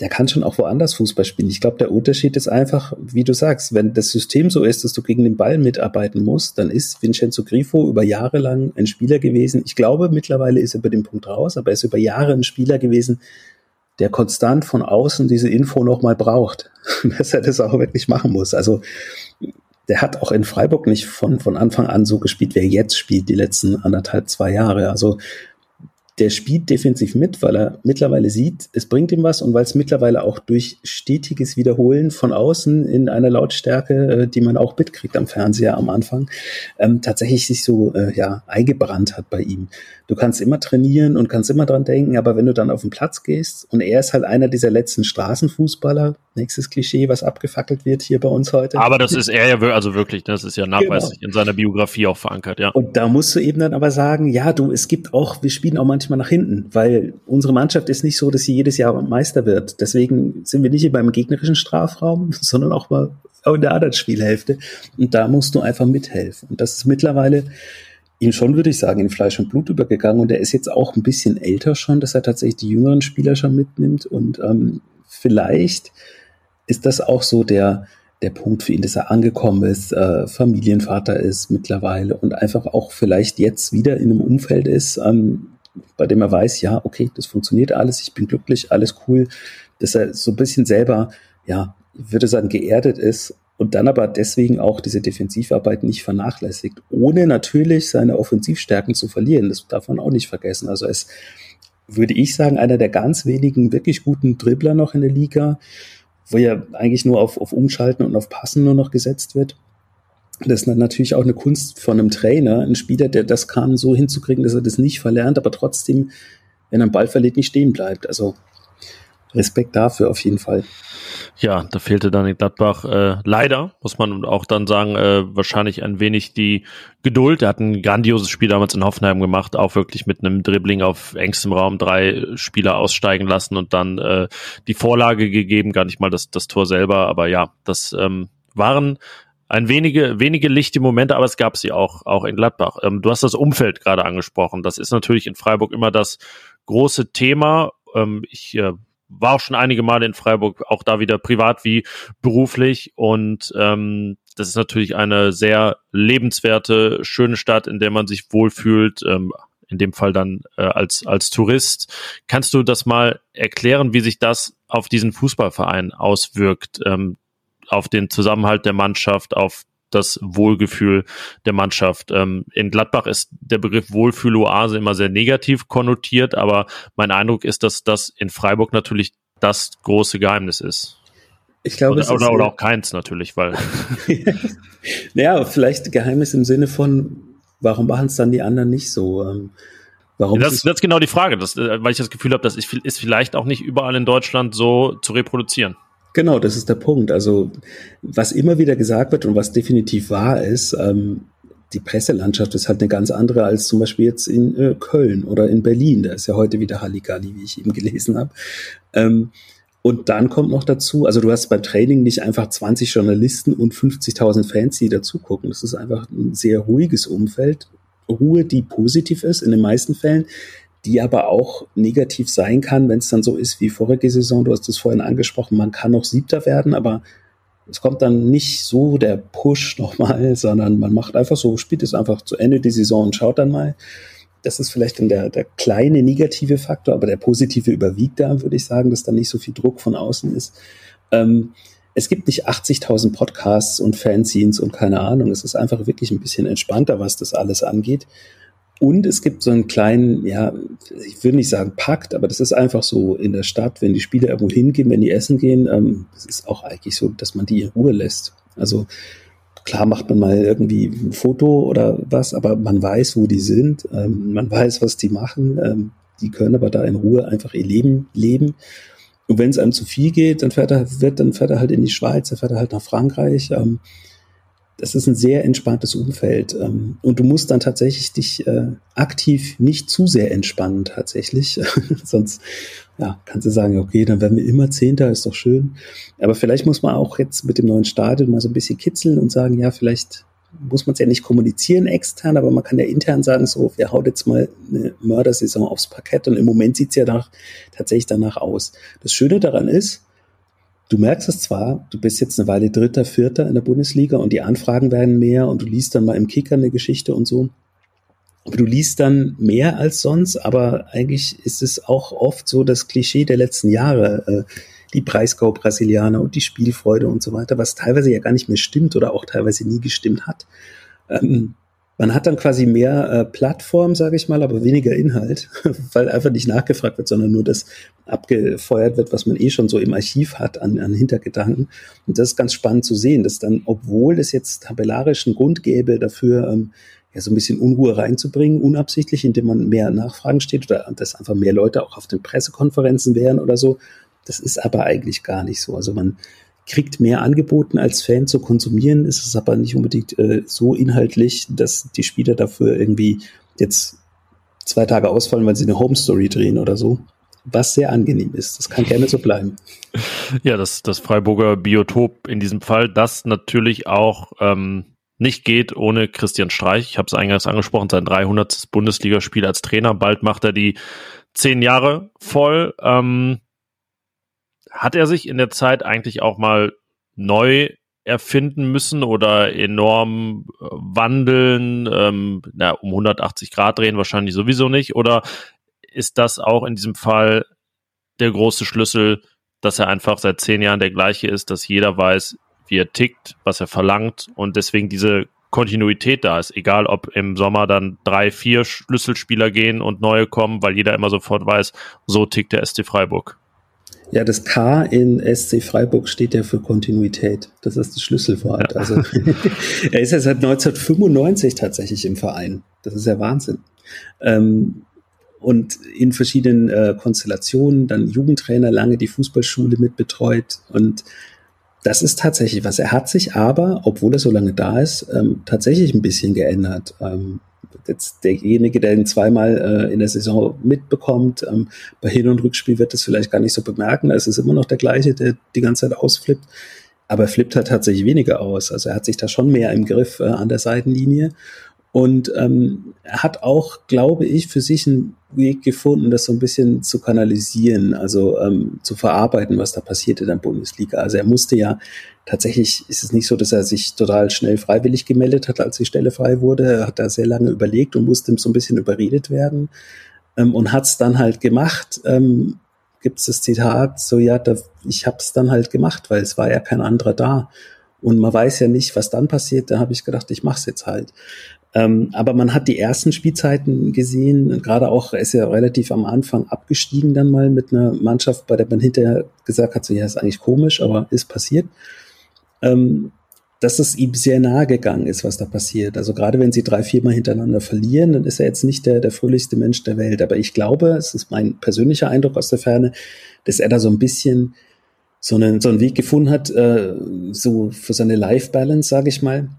der kann schon auch woanders Fußball spielen. Ich glaube, der Unterschied ist einfach, wie du sagst, wenn das System so ist, dass du gegen den Ball mitarbeiten musst, dann ist Vincenzo Grifo über Jahre lang ein Spieler gewesen. Ich glaube, mittlerweile ist er über den Punkt raus, aber er ist über Jahre ein Spieler gewesen, der konstant von außen diese Info nochmal braucht, [LAUGHS] dass er das auch wirklich machen muss. Also der hat auch in Freiburg nicht von, von Anfang an so gespielt, wie er jetzt spielt, die letzten anderthalb, zwei Jahre. Also der spielt defensiv mit, weil er mittlerweile sieht, es bringt ihm was und weil es mittlerweile auch durch stetiges Wiederholen von außen in einer Lautstärke, äh, die man auch mitkriegt am Fernseher am Anfang, ähm, tatsächlich sich so äh, ja eingebrannt hat bei ihm. Du kannst immer trainieren und kannst immer dran denken, aber wenn du dann auf den Platz gehst und er ist halt einer dieser letzten Straßenfußballer, nächstes Klischee, was abgefackelt wird hier bei uns heute. Aber das ist er ja also wirklich, das ist ja nachweislich genau. in seiner Biografie auch verankert, ja. Und da musst du eben dann aber sagen, ja, du, es gibt auch, wir spielen auch manchmal nach hinten, weil unsere Mannschaft ist nicht so, dass sie jedes Jahr Meister wird. Deswegen sind wir nicht beim gegnerischen Strafraum, [LAUGHS] sondern auch mal in der anderen Spielhälfte. Und da musst du einfach mithelfen. Und das ist mittlerweile ihm schon, würde ich sagen, in Fleisch und Blut übergegangen. Und er ist jetzt auch ein bisschen älter schon, dass er tatsächlich die jüngeren Spieler schon mitnimmt. Und ähm, vielleicht ist das auch so der, der Punkt für ihn, dass er angekommen ist, äh, Familienvater ist mittlerweile und einfach auch vielleicht jetzt wieder in einem Umfeld ist, ähm, bei dem er weiß, ja, okay, das funktioniert alles, ich bin glücklich, alles cool, dass er so ein bisschen selber, ja, ich würde sagen, geerdet ist und dann aber deswegen auch diese Defensivarbeit nicht vernachlässigt, ohne natürlich seine Offensivstärken zu verlieren. Das darf man auch nicht vergessen. Also es würde ich sagen, einer der ganz wenigen wirklich guten Dribbler noch in der Liga, wo ja eigentlich nur auf, auf Umschalten und auf Passen nur noch gesetzt wird. Das ist natürlich auch eine Kunst von einem Trainer, ein Spieler, der das kann, so hinzukriegen, dass er das nicht verlernt, aber trotzdem, wenn er einen Ball verliert, nicht stehen bleibt. Also Respekt dafür auf jeden Fall. Ja, da fehlte dann in Gladbach äh, leider, muss man auch dann sagen, äh, wahrscheinlich ein wenig die Geduld. Er hat ein grandioses Spiel damals in Hoffenheim gemacht, auch wirklich mit einem Dribbling auf engstem Raum drei Spieler aussteigen lassen und dann äh, die Vorlage gegeben, gar nicht mal das, das Tor selber, aber ja, das ähm, waren ein wenige, wenige lichte Momente, aber es gab sie auch, auch in Gladbach. Ähm, du hast das Umfeld gerade angesprochen. Das ist natürlich in Freiburg immer das große Thema. Ähm, ich äh, war auch schon einige Male in Freiburg, auch da wieder privat wie beruflich. Und ähm, das ist natürlich eine sehr lebenswerte, schöne Stadt, in der man sich wohlfühlt. Ähm, in dem Fall dann äh, als, als Tourist. Kannst du das mal erklären, wie sich das auf diesen Fußballverein auswirkt, ähm, auf den Zusammenhalt der Mannschaft, auf das Wohlgefühl der Mannschaft. Ähm, in Gladbach ist der Begriff Wohlfühloase immer sehr negativ konnotiert, aber mein Eindruck ist, dass das in Freiburg natürlich das große Geheimnis ist. Ich glaube, oder, oder, oder auch keins natürlich, weil. [LAUGHS] ja, vielleicht Geheimnis im Sinne von, warum machen es dann die anderen nicht so? Ähm, warum das, das ist genau die Frage, das, äh, weil ich das Gefühl habe, das ist, ist vielleicht auch nicht überall in Deutschland so zu reproduzieren. Genau, das ist der Punkt. Also was immer wieder gesagt wird und was definitiv wahr ist, ähm, die Presselandschaft ist halt eine ganz andere als zum Beispiel jetzt in äh, Köln oder in Berlin. Da ist ja heute wieder Halligalli, wie ich eben gelesen habe. Ähm, und dann kommt noch dazu, also du hast beim Training nicht einfach 20 Journalisten und 50.000 Fans, die dazu gucken. Das ist einfach ein sehr ruhiges Umfeld. Ruhe, die positiv ist in den meisten Fällen die aber auch negativ sein kann, wenn es dann so ist wie vorige Saison. Du hast es vorhin angesprochen, man kann noch Siebter werden, aber es kommt dann nicht so der Push nochmal, [LAUGHS] sondern man macht einfach so, spielt es einfach zu Ende die Saison und schaut dann mal. Das ist vielleicht dann der, der kleine negative Faktor, aber der positive überwiegt da, würde ich sagen, dass da nicht so viel Druck von außen ist. Ähm, es gibt nicht 80.000 Podcasts und Fanzines und keine Ahnung. Es ist einfach wirklich ein bisschen entspannter, was das alles angeht. Und es gibt so einen kleinen, ja, ich würde nicht sagen Pakt, aber das ist einfach so in der Stadt, wenn die Spieler irgendwo hingehen, wenn die essen gehen, ähm, das ist auch eigentlich so, dass man die in Ruhe lässt. Also klar macht man mal irgendwie ein Foto oder was, aber man weiß, wo die sind, ähm, man weiß, was die machen, ähm, die können aber da in Ruhe einfach ihr Leben leben. Und wenn es einem zu viel geht, dann fährt er, wird, dann fährt er halt in die Schweiz, dann fährt er halt nach Frankreich. Ähm, das ist ein sehr entspanntes Umfeld. Ähm, und du musst dann tatsächlich dich äh, aktiv nicht zu sehr entspannen, tatsächlich. [LAUGHS] Sonst ja, kannst du sagen, okay, dann werden wir immer Zehnter, ist doch schön. Aber vielleicht muss man auch jetzt mit dem neuen Stadion mal so ein bisschen kitzeln und sagen, ja, vielleicht muss man es ja nicht kommunizieren extern, aber man kann ja intern sagen, so, wir haut jetzt mal eine Mördersaison aufs Parkett und im Moment sieht es ja nach, tatsächlich danach aus. Das Schöne daran ist, du merkst es zwar, du bist jetzt eine Weile Dritter, Vierter in der Bundesliga und die Anfragen werden mehr und du liest dann mal im Kicker eine Geschichte und so. Aber du liest dann mehr als sonst, aber eigentlich ist es auch oft so das Klischee der letzten Jahre, äh, die Breisgau-Brasilianer und die Spielfreude und so weiter, was teilweise ja gar nicht mehr stimmt oder auch teilweise nie gestimmt hat. Ähm, man hat dann quasi mehr äh, Plattform, sage ich mal, aber weniger Inhalt, [LAUGHS] weil einfach nicht nachgefragt wird, sondern nur das abgefeuert wird, was man eh schon so im Archiv hat an, an Hintergedanken. Und das ist ganz spannend zu sehen, dass dann, obwohl es jetzt tabellarischen Grund gäbe dafür, ähm, ja, so ein bisschen Unruhe reinzubringen, unabsichtlich, indem man mehr Nachfragen steht oder dass einfach mehr Leute auch auf den Pressekonferenzen wären oder so. Das ist aber eigentlich gar nicht so. Also man kriegt mehr angeboten als Fan zu konsumieren, ist es aber nicht unbedingt äh, so inhaltlich, dass die Spieler dafür irgendwie jetzt zwei Tage ausfallen, weil sie eine Home Story drehen oder so. Was sehr angenehm ist. Das kann gerne so bleiben. Ja, das, das Freiburger Biotop in diesem Fall, das natürlich auch ähm, nicht geht ohne Christian Streich. Ich habe es eingangs angesprochen, sein 300. Bundesligaspiel als Trainer. Bald macht er die zehn Jahre voll. Ähm, hat er sich in der Zeit eigentlich auch mal neu erfinden müssen oder enorm äh, wandeln, ähm, na, um 180 Grad drehen wahrscheinlich sowieso nicht? Oder ist das auch in diesem Fall der große Schlüssel, dass er einfach seit zehn Jahren der gleiche ist, dass jeder weiß, wie er tickt, was er verlangt und deswegen diese Kontinuität da ist, egal ob im Sommer dann drei, vier Schlüsselspieler gehen und neue kommen, weil jeder immer sofort weiß, so tickt der SC Freiburg. Ja, das K in SC Freiburg steht ja für Kontinuität. Das ist das Schlüsselwort. Ja. Also [LAUGHS] er ist ja seit 1995 tatsächlich im Verein. Das ist ja Wahnsinn. Ähm, und in verschiedenen äh, Konstellationen, dann Jugendtrainer, lange die Fußballschule mitbetreut und das ist tatsächlich was. Er hat sich aber, obwohl er so lange da ist, ähm, tatsächlich ein bisschen geändert. Ähm, jetzt derjenige, der ihn zweimal äh, in der Saison mitbekommt, ähm, bei Hin- und Rückspiel wird das vielleicht gar nicht so bemerken. Es ist immer noch der gleiche, der die ganze Zeit ausflippt. Aber er flippt halt tatsächlich weniger aus. Also er hat sich da schon mehr im Griff äh, an der Seitenlinie. Und ähm, hat auch, glaube ich, für sich einen Weg gefunden, das so ein bisschen zu kanalisieren, also ähm, zu verarbeiten, was da passiert in der Bundesliga. Also er musste ja tatsächlich, ist es nicht so, dass er sich total schnell freiwillig gemeldet hat, als die Stelle frei wurde. Er hat da sehr lange überlegt und musste so ein bisschen überredet werden ähm, und hat es dann halt gemacht. Ähm, Gibt es das Zitat, so ja, da, ich habe es dann halt gemacht, weil es war ja kein anderer da. Und man weiß ja nicht, was dann passiert. Da habe ich gedacht, ich mache es jetzt halt. Ähm, aber man hat die ersten Spielzeiten gesehen, gerade auch, er ist ja relativ am Anfang abgestiegen dann mal mit einer Mannschaft, bei der man hinterher gesagt hat, so ja, ist eigentlich komisch, aber ist passiert. Ähm, dass es ihm sehr nahe gegangen ist, was da passiert. Also gerade wenn sie drei, viermal hintereinander verlieren, dann ist er jetzt nicht der, der fröhlichste Mensch der Welt. Aber ich glaube, es ist mein persönlicher Eindruck aus der Ferne, dass er da so ein bisschen so einen, so einen Weg gefunden hat, äh, so für seine Life-Balance, sage ich mal,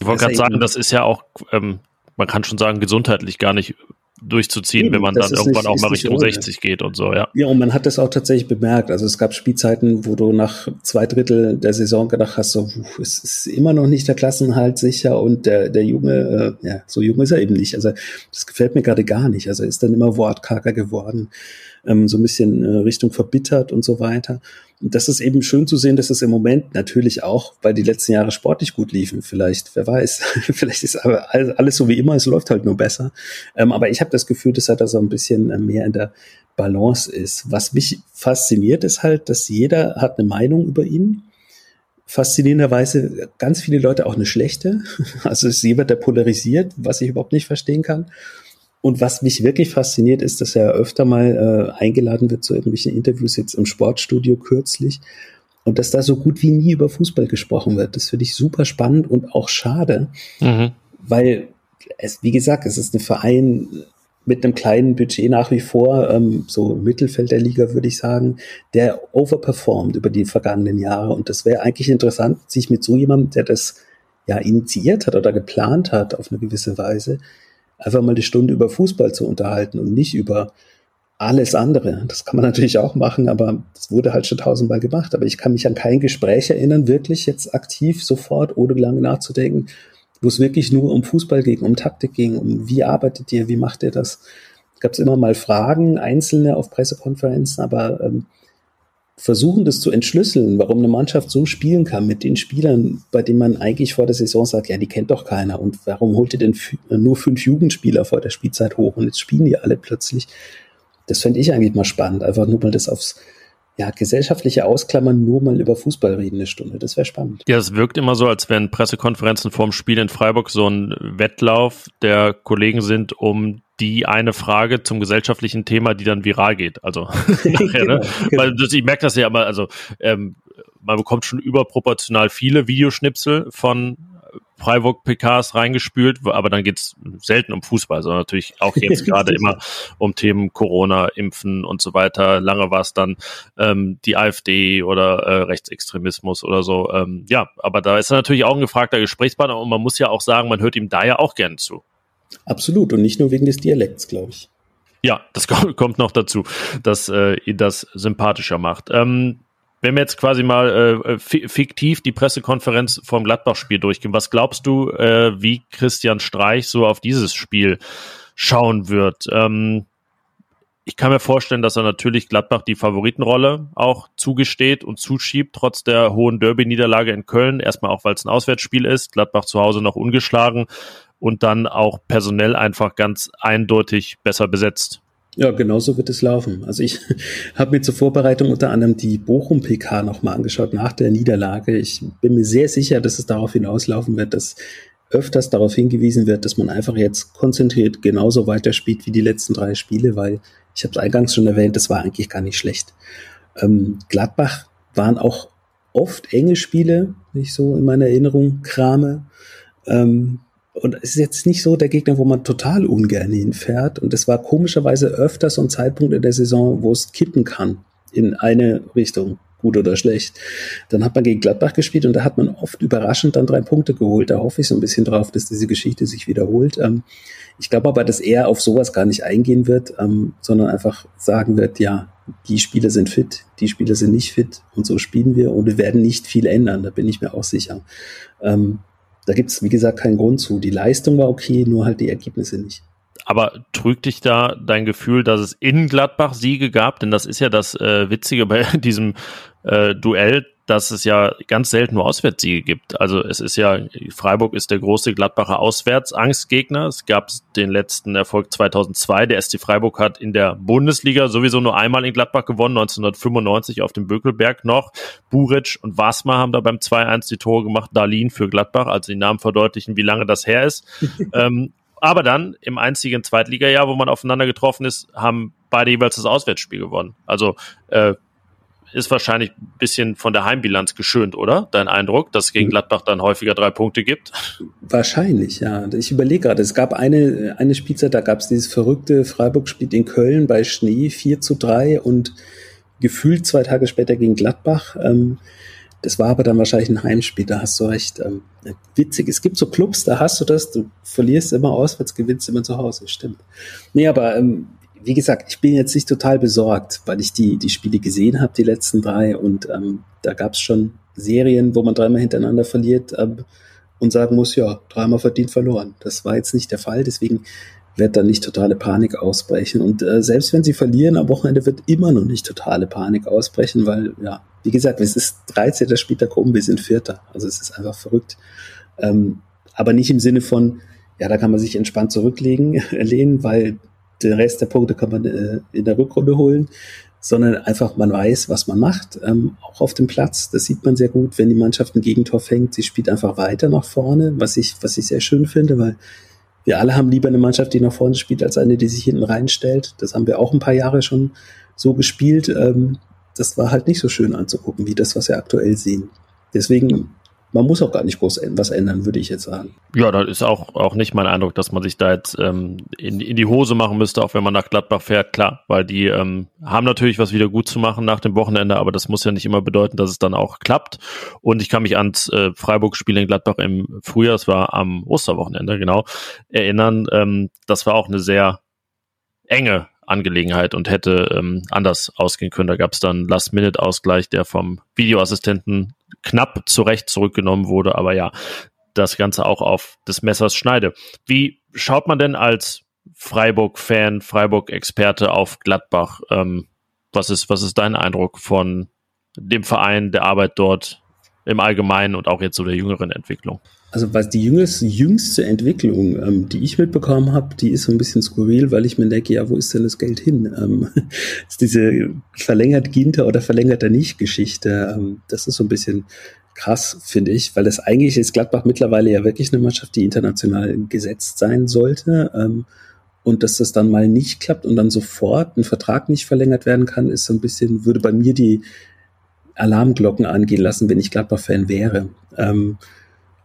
ich wollte gerade sagen, das ist ja auch, ähm, man kann schon sagen, gesundheitlich gar nicht durchzuziehen, Eben, wenn man dann irgendwann nicht, auch mal Richtung ohne. 60 geht und so, ja. Ja, und man hat das auch tatsächlich bemerkt. Also es gab Spielzeiten, wo du nach zwei Drittel der Saison gedacht hast, so, es ist immer noch nicht der Klassenhalt sicher und der, der Junge, äh, ja, so jung ist er eben nicht. Also das gefällt mir gerade gar nicht. Also er ist dann immer wortkarger geworden, ähm, so ein bisschen äh, Richtung verbittert und so weiter. Und das ist eben schön zu sehen, dass es im Moment natürlich auch, weil die letzten Jahre sportlich gut liefen, vielleicht, wer weiß, [LAUGHS] vielleicht ist aber alles so wie immer, es läuft halt nur besser. Ähm, aber ich habe das Gefühl, dass er da so ein bisschen äh, mehr in der Balance ist. Was mich fasziniert, ist halt, dass jeder hat eine Meinung über ihn. Faszinierenderweise ganz viele Leute auch eine schlechte. [LAUGHS] Also es ist jemand, der polarisiert, was ich überhaupt nicht verstehen kann. Und was mich wirklich fasziniert, ist, dass er öfter mal äh, eingeladen wird zu irgendwelchen Interviews jetzt im Sportstudio kürzlich und dass da so gut wie nie über Fußball gesprochen wird. Das finde ich super spannend und auch schade, mhm. weil es, wie gesagt, es ist ein Verein mit einem kleinen Budget nach wie vor, ähm, so Mittelfeld der Liga würde ich sagen, der overperformt über die vergangenen Jahre. Und das wäre eigentlich interessant, sich mit so jemandem, der das ja initiiert hat oder geplant hat auf eine gewisse Weise, einfach mal die Stunde über Fußball zu unterhalten und nicht über alles andere. Das kann man [LAUGHS] natürlich auch machen, aber das wurde halt schon tausendmal gemacht. Aber ich kann mich an kein Gespräch erinnern, wirklich jetzt aktiv sofort, ohne lange nachzudenken, wo es wirklich nur um Fußball ging, um Taktik ging, um wie arbeitet ihr, wie macht ihr das. Gab es immer mal Fragen, einzelne auf Pressekonferenzen, aber ähm, versuchen das zu entschlüsseln, warum eine Mannschaft so spielen kann mit den Spielern, bei denen man eigentlich vor der Saison sagt, ja, die kennt doch keiner und warum holt ihr denn nur fünf Jugendspieler vor der Spielzeit hoch und jetzt spielen die alle plötzlich. Das fände ich eigentlich mal spannend, einfach nur mal das aufs ja, gesellschaftliche Ausklammern, nur mal über Fußball reden eine Stunde. Das wäre spannend. Ja, es wirkt immer so, als wären Pressekonferenzen vorm Spiel in Freiburg so ein Wettlauf der Kollegen sind, um die eine Frage zum gesellschaftlichen Thema, die dann viral geht. Also [LAUGHS] nachher, ne? genau, genau. Weil das, ich merke das ja immer, also ähm, man bekommt schon überproportional viele Videoschnipsel von Freiburg-PKs reingespült, aber dann geht's selten um Fußball, sondern natürlich auch jetzt [LAUGHS] gerade immer um Themen Corona, Impfen und so weiter. Lange war es dann ähm, die AfD oder äh, Rechtsextremismus oder so. Ähm, ja, aber da ist er natürlich auch ein gefragter Gesprächspartner und man muss ja auch sagen, man hört ihm da ja auch gern zu. Absolut und nicht nur wegen des Dialekts, glaube ich. Ja, das [LAUGHS] kommt noch dazu, dass äh, ihn das sympathischer macht. Ähm, wenn wir jetzt quasi mal äh, fiktiv die Pressekonferenz vom Gladbach-Spiel durchgehen, was glaubst du, äh, wie Christian Streich so auf dieses Spiel schauen wird? Ähm, ich kann mir vorstellen, dass er natürlich Gladbach die Favoritenrolle auch zugesteht und zuschiebt, trotz der hohen Derby-Niederlage in Köln. Erstmal auch, weil es ein Auswärtsspiel ist, Gladbach zu Hause noch ungeschlagen und dann auch personell einfach ganz eindeutig besser besetzt. Ja, genau so wird es laufen. Also ich [LAUGHS] habe mir zur Vorbereitung unter anderem die Bochum-PK nochmal angeschaut nach der Niederlage. Ich bin mir sehr sicher, dass es darauf hinauslaufen wird, dass öfters darauf hingewiesen wird, dass man einfach jetzt konzentriert genauso weiterspielt wie die letzten drei Spiele, weil ich habe es eingangs schon erwähnt, das war eigentlich gar nicht schlecht. Ähm, Gladbach waren auch oft enge Spiele, nicht so in meiner Erinnerung krame. Ähm, und es ist jetzt nicht so der Gegner, wo man total ungern hinfährt. Und es war komischerweise öfters so ein Zeitpunkt in der Saison, wo es kippen kann in eine Richtung, gut oder schlecht. Dann hat man gegen Gladbach gespielt und da hat man oft überraschend dann drei Punkte geholt. Da hoffe ich so ein bisschen drauf, dass diese Geschichte sich wiederholt. Ähm, ich glaube aber, dass er auf sowas gar nicht eingehen wird, ähm, sondern einfach sagen wird, ja, die Spieler sind fit, die Spieler sind nicht fit und so spielen wir und wir werden nicht viel ändern, da bin ich mir auch sicher. Ähm, da gibt es, wie gesagt, keinen Grund zu. Die Leistung war okay, nur halt die Ergebnisse nicht. Aber trügt dich da dein Gefühl, dass es in Gladbach Siege gab? Denn das ist ja das äh, Witzige bei [LAUGHS] diesem äh, Duell, dass es ja ganz selten nur Auswärtssiege gibt. Also es ist ja, Freiburg ist der große Gladbacher Auswärtsangstgegner. Es gab den letzten Erfolg 2002. Der SC Freiburg hat in der Bundesliga sowieso nur einmal in Gladbach gewonnen, 1995 auf dem Bökelberg noch. Buric und Wasmer haben da beim 2-1 die Tore gemacht, Darlin für Gladbach, also die Namen verdeutlichen, wie lange das her ist. [LAUGHS] ähm, aber dann im einzigen Zweitligajahr, wo man aufeinander getroffen ist, haben beide jeweils das Auswärtsspiel gewonnen. Also äh, ist wahrscheinlich ein bisschen von der Heimbilanz geschönt, oder? Dein Eindruck, dass es gegen Gladbach dann häufiger drei Punkte gibt? Wahrscheinlich, ja. Ich überlege gerade, es gab eine, eine Spielzeit, da gab es dieses verrückte Freiburg-Spiel in Köln bei Schnee 4 zu 3 und gefühlt zwei Tage später gegen Gladbach. Ähm, das war aber dann wahrscheinlich ein Heimspiel, da hast du recht. Ähm, witzig, es gibt so Clubs, da hast du das, du verlierst immer auswärts, gewinnst immer zu Hause, stimmt. Nee, aber ähm, wie gesagt, ich bin jetzt nicht total besorgt, weil ich die, die Spiele gesehen habe, die letzten drei. Und ähm, da gab es schon Serien, wo man dreimal hintereinander verliert ähm, und sagen muss, ja, dreimal verdient verloren. Das war jetzt nicht der Fall, deswegen wird da nicht totale Panik ausbrechen. Und äh, selbst wenn sie verlieren am Wochenende, wird immer noch nicht totale Panik ausbrechen, weil, ja, wie gesagt, es ist 13. Spieltag um, wir sind Vierter. Also es ist einfach verrückt. Ähm, aber nicht im Sinne von, ja, da kann man sich entspannt zurücklegen, [LAUGHS] lehnen, weil den Rest der Punkte kann man äh, in der Rückrunde holen, sondern einfach man weiß, was man macht, ähm, auch auf dem Platz. Das sieht man sehr gut, wenn die Mannschaft ein Gegentor fängt. Sie spielt einfach weiter nach vorne, was ich, was ich sehr schön finde, weil wir alle haben lieber eine Mannschaft, die nach vorne spielt, als eine, die sich hinten reinstellt. Das haben wir auch ein paar Jahre schon so gespielt. Ähm, das war halt nicht so schön anzugucken, wie das, was wir aktuell sehen. Deswegen man muss auch gar nicht groß was ändern, würde ich jetzt sagen. Ja, das ist auch, auch nicht mein Eindruck, dass man sich da jetzt ähm, in, in die Hose machen müsste, auch wenn man nach Gladbach fährt, klar, weil die ähm, haben natürlich was wieder gut zu machen nach dem Wochenende, aber das muss ja nicht immer bedeuten, dass es dann auch klappt. Und ich kann mich ans äh, Freiburg-Spiel in Gladbach im Frühjahr, das war am Osterwochenende, genau, erinnern. Ähm, das war auch eine sehr enge Angelegenheit und hätte ähm, anders ausgehen können. Da gab es dann Last-Minute-Ausgleich, der vom Videoassistenten knapp zurecht zurückgenommen wurde, aber ja, das Ganze auch auf des Messers Schneide. Wie schaut man denn als Freiburg-Fan, Freiburg-Experte auf Gladbach? Ähm, was ist, was ist dein Eindruck von dem Verein, der Arbeit dort im Allgemeinen und auch jetzt so der jüngeren Entwicklung? Also was die jüngste, jüngste Entwicklung, ähm, die ich mitbekommen habe, die ist so ein bisschen skurril, weil ich mir denke, ja, wo ist denn das Geld hin? Ähm, [LAUGHS] ist diese verlängert Ginter oder verlängert er nicht Geschichte, ähm, das ist so ein bisschen krass, finde ich, weil das eigentlich ist Gladbach mittlerweile ja wirklich eine Mannschaft, die international gesetzt sein sollte. Ähm, und dass das dann mal nicht klappt und dann sofort ein Vertrag nicht verlängert werden kann, ist so ein bisschen, würde bei mir die Alarmglocken angehen lassen, wenn ich Gladbach-Fan wäre. Ähm,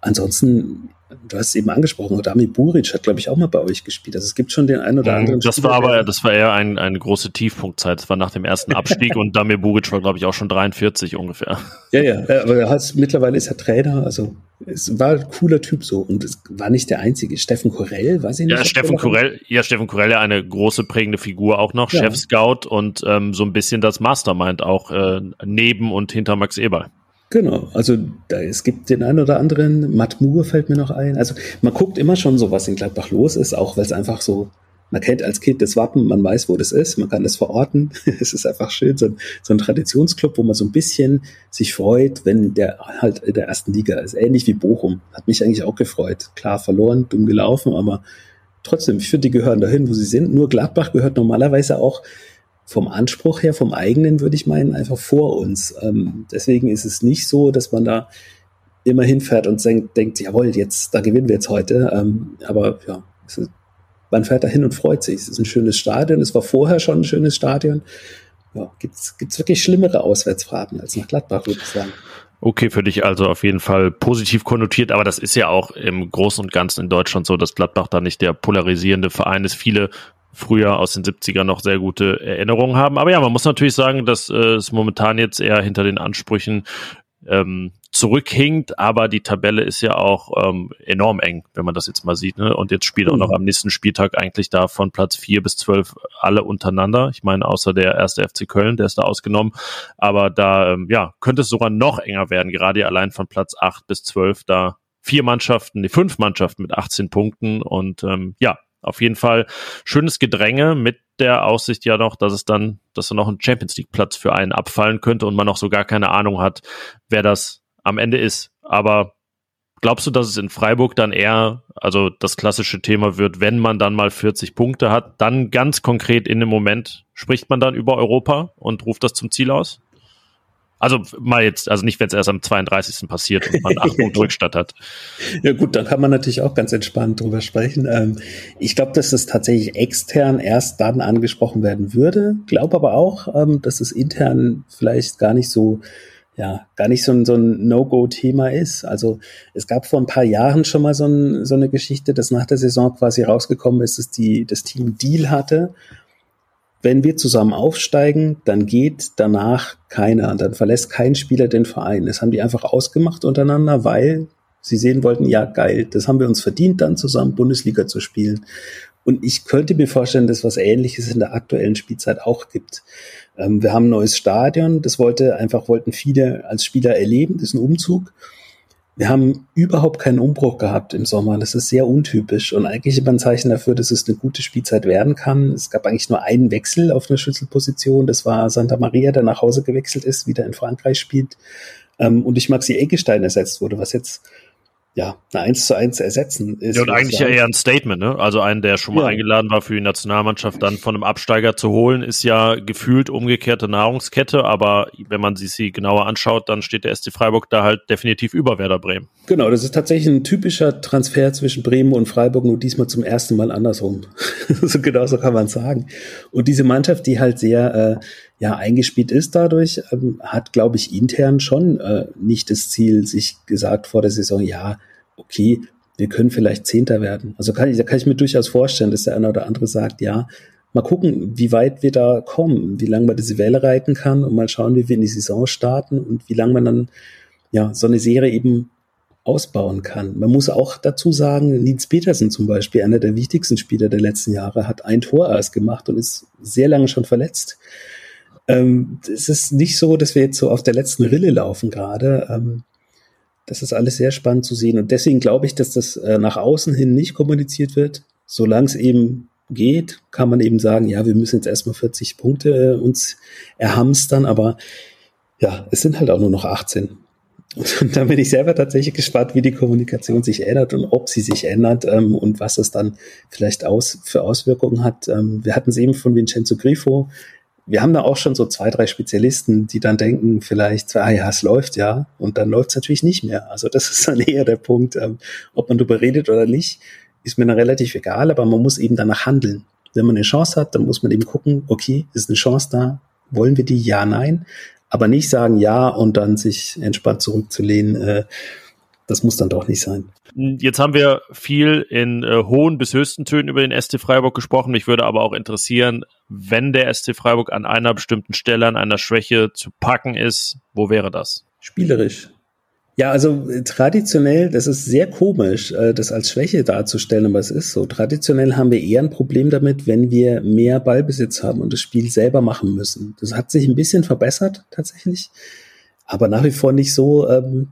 ansonsten, du hast es eben angesprochen, Dami Buric hat, glaube ich, auch mal bei euch gespielt. Also es gibt schon den einen oder mhm, anderen. Das Spieler, war aber, das war eher ein, eine große Tiefpunktzeit. Das war nach dem ersten Abstieg [LAUGHS] und Dami Buric war, glaube ich, auch schon 43 ungefähr. Ja, ja, aber er hat, mittlerweile ist er Trainer, also es war ein cooler Typ so und es war nicht der einzige. Steffen Korell, weiß ich nicht. Ja, Steffen Korell, ja, Steffen Korell ja eine große prägende Figur auch noch, ja. Chef-Scout und ähm, so ein bisschen das Mastermind auch äh, neben und hinter Max Eberl. Genau, also da, es gibt den einen oder anderen, Matt Moore fällt mir noch ein. Also man guckt immer schon so, was in Gladbach los ist, auch weil es einfach so, man kennt als Kind das Wappen, man weiß, wo das ist, man kann das verorten. [LAUGHS] es ist einfach schön, so ein, so ein Traditionsclub, wo man so ein bisschen sich freut, wenn der halt in der ersten Liga ist. Ähnlich wie Bochum. Hat mich eigentlich auch gefreut. Klar verloren, dumm gelaufen, aber trotzdem, ich finde, die gehören dahin, wo sie sind. Nur Gladbach gehört normalerweise auch vom Anspruch her, vom eigenen, würde ich meinen, einfach vor uns. Ähm, deswegen ist es nicht so, dass man da immer hinfährt und denkt, denkt jawohl, jetzt, da gewinnen wir jetzt heute. Ähm, aber ja, ist, man fährt da hin und freut sich. Es ist ein schönes Stadion. Es war vorher schon ein schönes Stadion. Ja, gibt's, gibt's wirklich schlimmere Auswärtsfahrten als nach Gladbach, würde ich sagen. Okay, für dich also auf jeden Fall positiv konnotiert, aber das ist ja auch im Großen und Ganzen in Deutschland so, dass Gladbach da nicht der polarisierende Verein ist. Viele früher aus den 70ern noch sehr gute Erinnerungen haben. Aber ja, man muss natürlich sagen, dass äh, es momentan jetzt eher hinter den Ansprüchen ähm, zurückhinkt, aber die Tabelle ist ja auch ähm, enorm eng, wenn man das jetzt mal sieht. Ne? Und jetzt spielt auch noch mhm. am nächsten Spieltag eigentlich da von Platz vier bis zwölf alle untereinander. Ich meine, außer der erste FC Köln, der ist da ausgenommen. Aber da ähm, ja, könnte es sogar noch enger werden, gerade allein von Platz acht bis zwölf da vier Mannschaften, die fünf Mannschaften mit 18 Punkten und ähm, ja, auf jeden Fall schönes Gedränge mit der Aussicht ja noch, dass es dann, dass da noch ein Champions League Platz für einen abfallen könnte und man noch so gar keine Ahnung hat, wer das am Ende ist. Aber glaubst du, dass es in Freiburg dann eher, also das klassische Thema wird, wenn man dann mal 40 Punkte hat, dann ganz konkret in dem Moment spricht man dann über Europa und ruft das zum Ziel aus? Also mal jetzt, also nicht, wenn es erst am 32. passiert und man acht Punkte [LAUGHS] Rückstand hat. Ja gut, dann kann man natürlich auch ganz entspannt drüber sprechen. Ähm, ich glaube, dass es tatsächlich extern erst dann angesprochen werden würde. Glaube aber auch, ähm, dass es intern vielleicht gar nicht so ja, gar nicht so ein, so ein No-Go-Thema ist. Also es gab vor ein paar Jahren schon mal so, ein, so eine Geschichte, dass nach der Saison quasi rausgekommen ist, dass die, das Team Deal hatte wenn wir zusammen aufsteigen, dann geht danach keiner, dann verlässt kein Spieler den Verein. Das haben die einfach ausgemacht untereinander, weil sie sehen wollten, ja geil, das haben wir uns verdient, dann zusammen Bundesliga zu spielen. Und ich könnte mir vorstellen, dass was Ähnliches in der aktuellen Spielzeit auch gibt. Ähm, wir haben ein neues Stadion, das wollte einfach wollten viele als Spieler erleben, das ist ein Umzug. Wir haben überhaupt keinen Umbruch gehabt im Sommer. Das ist sehr untypisch und eigentlich immer ein Zeichen dafür, dass es eine gute Spielzeit werden kann. Es gab eigentlich nur einen Wechsel auf einer Schlüsselposition. Das war Santa Maria, der nach Hause gewechselt ist, wieder in Frankreich spielt ähm, und durch Maxi Eggestein ersetzt wurde, was jetzt ja, eine 1 zu 1 ersetzen ist. Ja, und eigentlich ja eher ein Statement, ne? Also einen, der schon mal ja. eingeladen war für die Nationalmannschaft, dann von einem Absteiger zu holen, ist ja gefühlt umgekehrte Nahrungskette, aber wenn man sich sie genauer anschaut, dann steht der SC Freiburg da halt definitiv über Werder Bremen. Genau, das ist tatsächlich ein typischer Transfer zwischen Bremen und Freiburg, nur diesmal zum ersten Mal andersrum. [LAUGHS] so genau so kann man sagen. Und diese Mannschaft, die halt sehr, äh, ja eingespielt ist dadurch, ähm, hat, glaube ich, intern schon äh, nicht das Ziel, sich gesagt vor der Saison, ja, okay, wir können vielleicht Zehnter werden. Also kann ich, da kann ich mir durchaus vorstellen, dass der eine oder andere sagt, ja, mal gucken, wie weit wir da kommen, wie lange man diese Welle reiten kann und mal schauen, wie wir in die Saison starten und wie lange man dann ja so eine Serie eben ausbauen kann. Man muss auch dazu sagen, Nils Petersen zum Beispiel, einer der wichtigsten Spieler der letzten Jahre, hat ein Tor erst gemacht und ist sehr lange schon verletzt. Ähm, es ist nicht so, dass wir jetzt so auf der letzten Rille laufen gerade. Ähm, das ist alles sehr spannend zu sehen. Und deswegen glaube ich, dass das äh, nach außen hin nicht kommuniziert wird. Solange es eben geht, kann man eben sagen, ja, wir müssen jetzt erstmal 40 Punkte äh, uns erhamstern, aber ja, es sind halt auch nur noch 18. Und da bin ich selber tatsächlich gespannt, wie die Kommunikation sich ändert und ob sie sich ändert ähm, und was es dann vielleicht aus, für Auswirkungen hat. Ähm, wir hatten es eben von Vincenzo Grifo. Wir haben da auch schon so zwei, drei Spezialisten, die dann denken, vielleicht, ah ja, es läuft ja, und dann läuft es natürlich nicht mehr. Also das [LAUGHS] ist dann eher der Punkt, ähm, ob man darüber redet oder nicht, ist mir dann relativ egal, aber man muss eben danach handeln. Wenn man eine Chance hat, dann muss man eben gucken, okay, ist eine Chance da, wollen wir die? Ja, nein aber nicht sagen ja und dann sich entspannt zurückzulehnen. Äh, das muss dann doch nicht sein. Jetzt haben wir viel in äh, hohen bis höchsten Tönen über den ST Freiburg gesprochen. Mich würde aber auch interessieren, wenn der ST Freiburg an einer bestimmten Stelle, an einer Schwäche zu packen ist, wo wäre das? Spielerisch. Ja, also äh, traditionell, das ist sehr komisch, äh, das als Schwäche darzustellen, aber es ist so. Traditionell haben wir eher ein Problem damit, wenn wir mehr Ballbesitz haben und das Spiel selber machen müssen. Das hat sich ein bisschen verbessert tatsächlich, aber nach wie vor nicht so, ähm,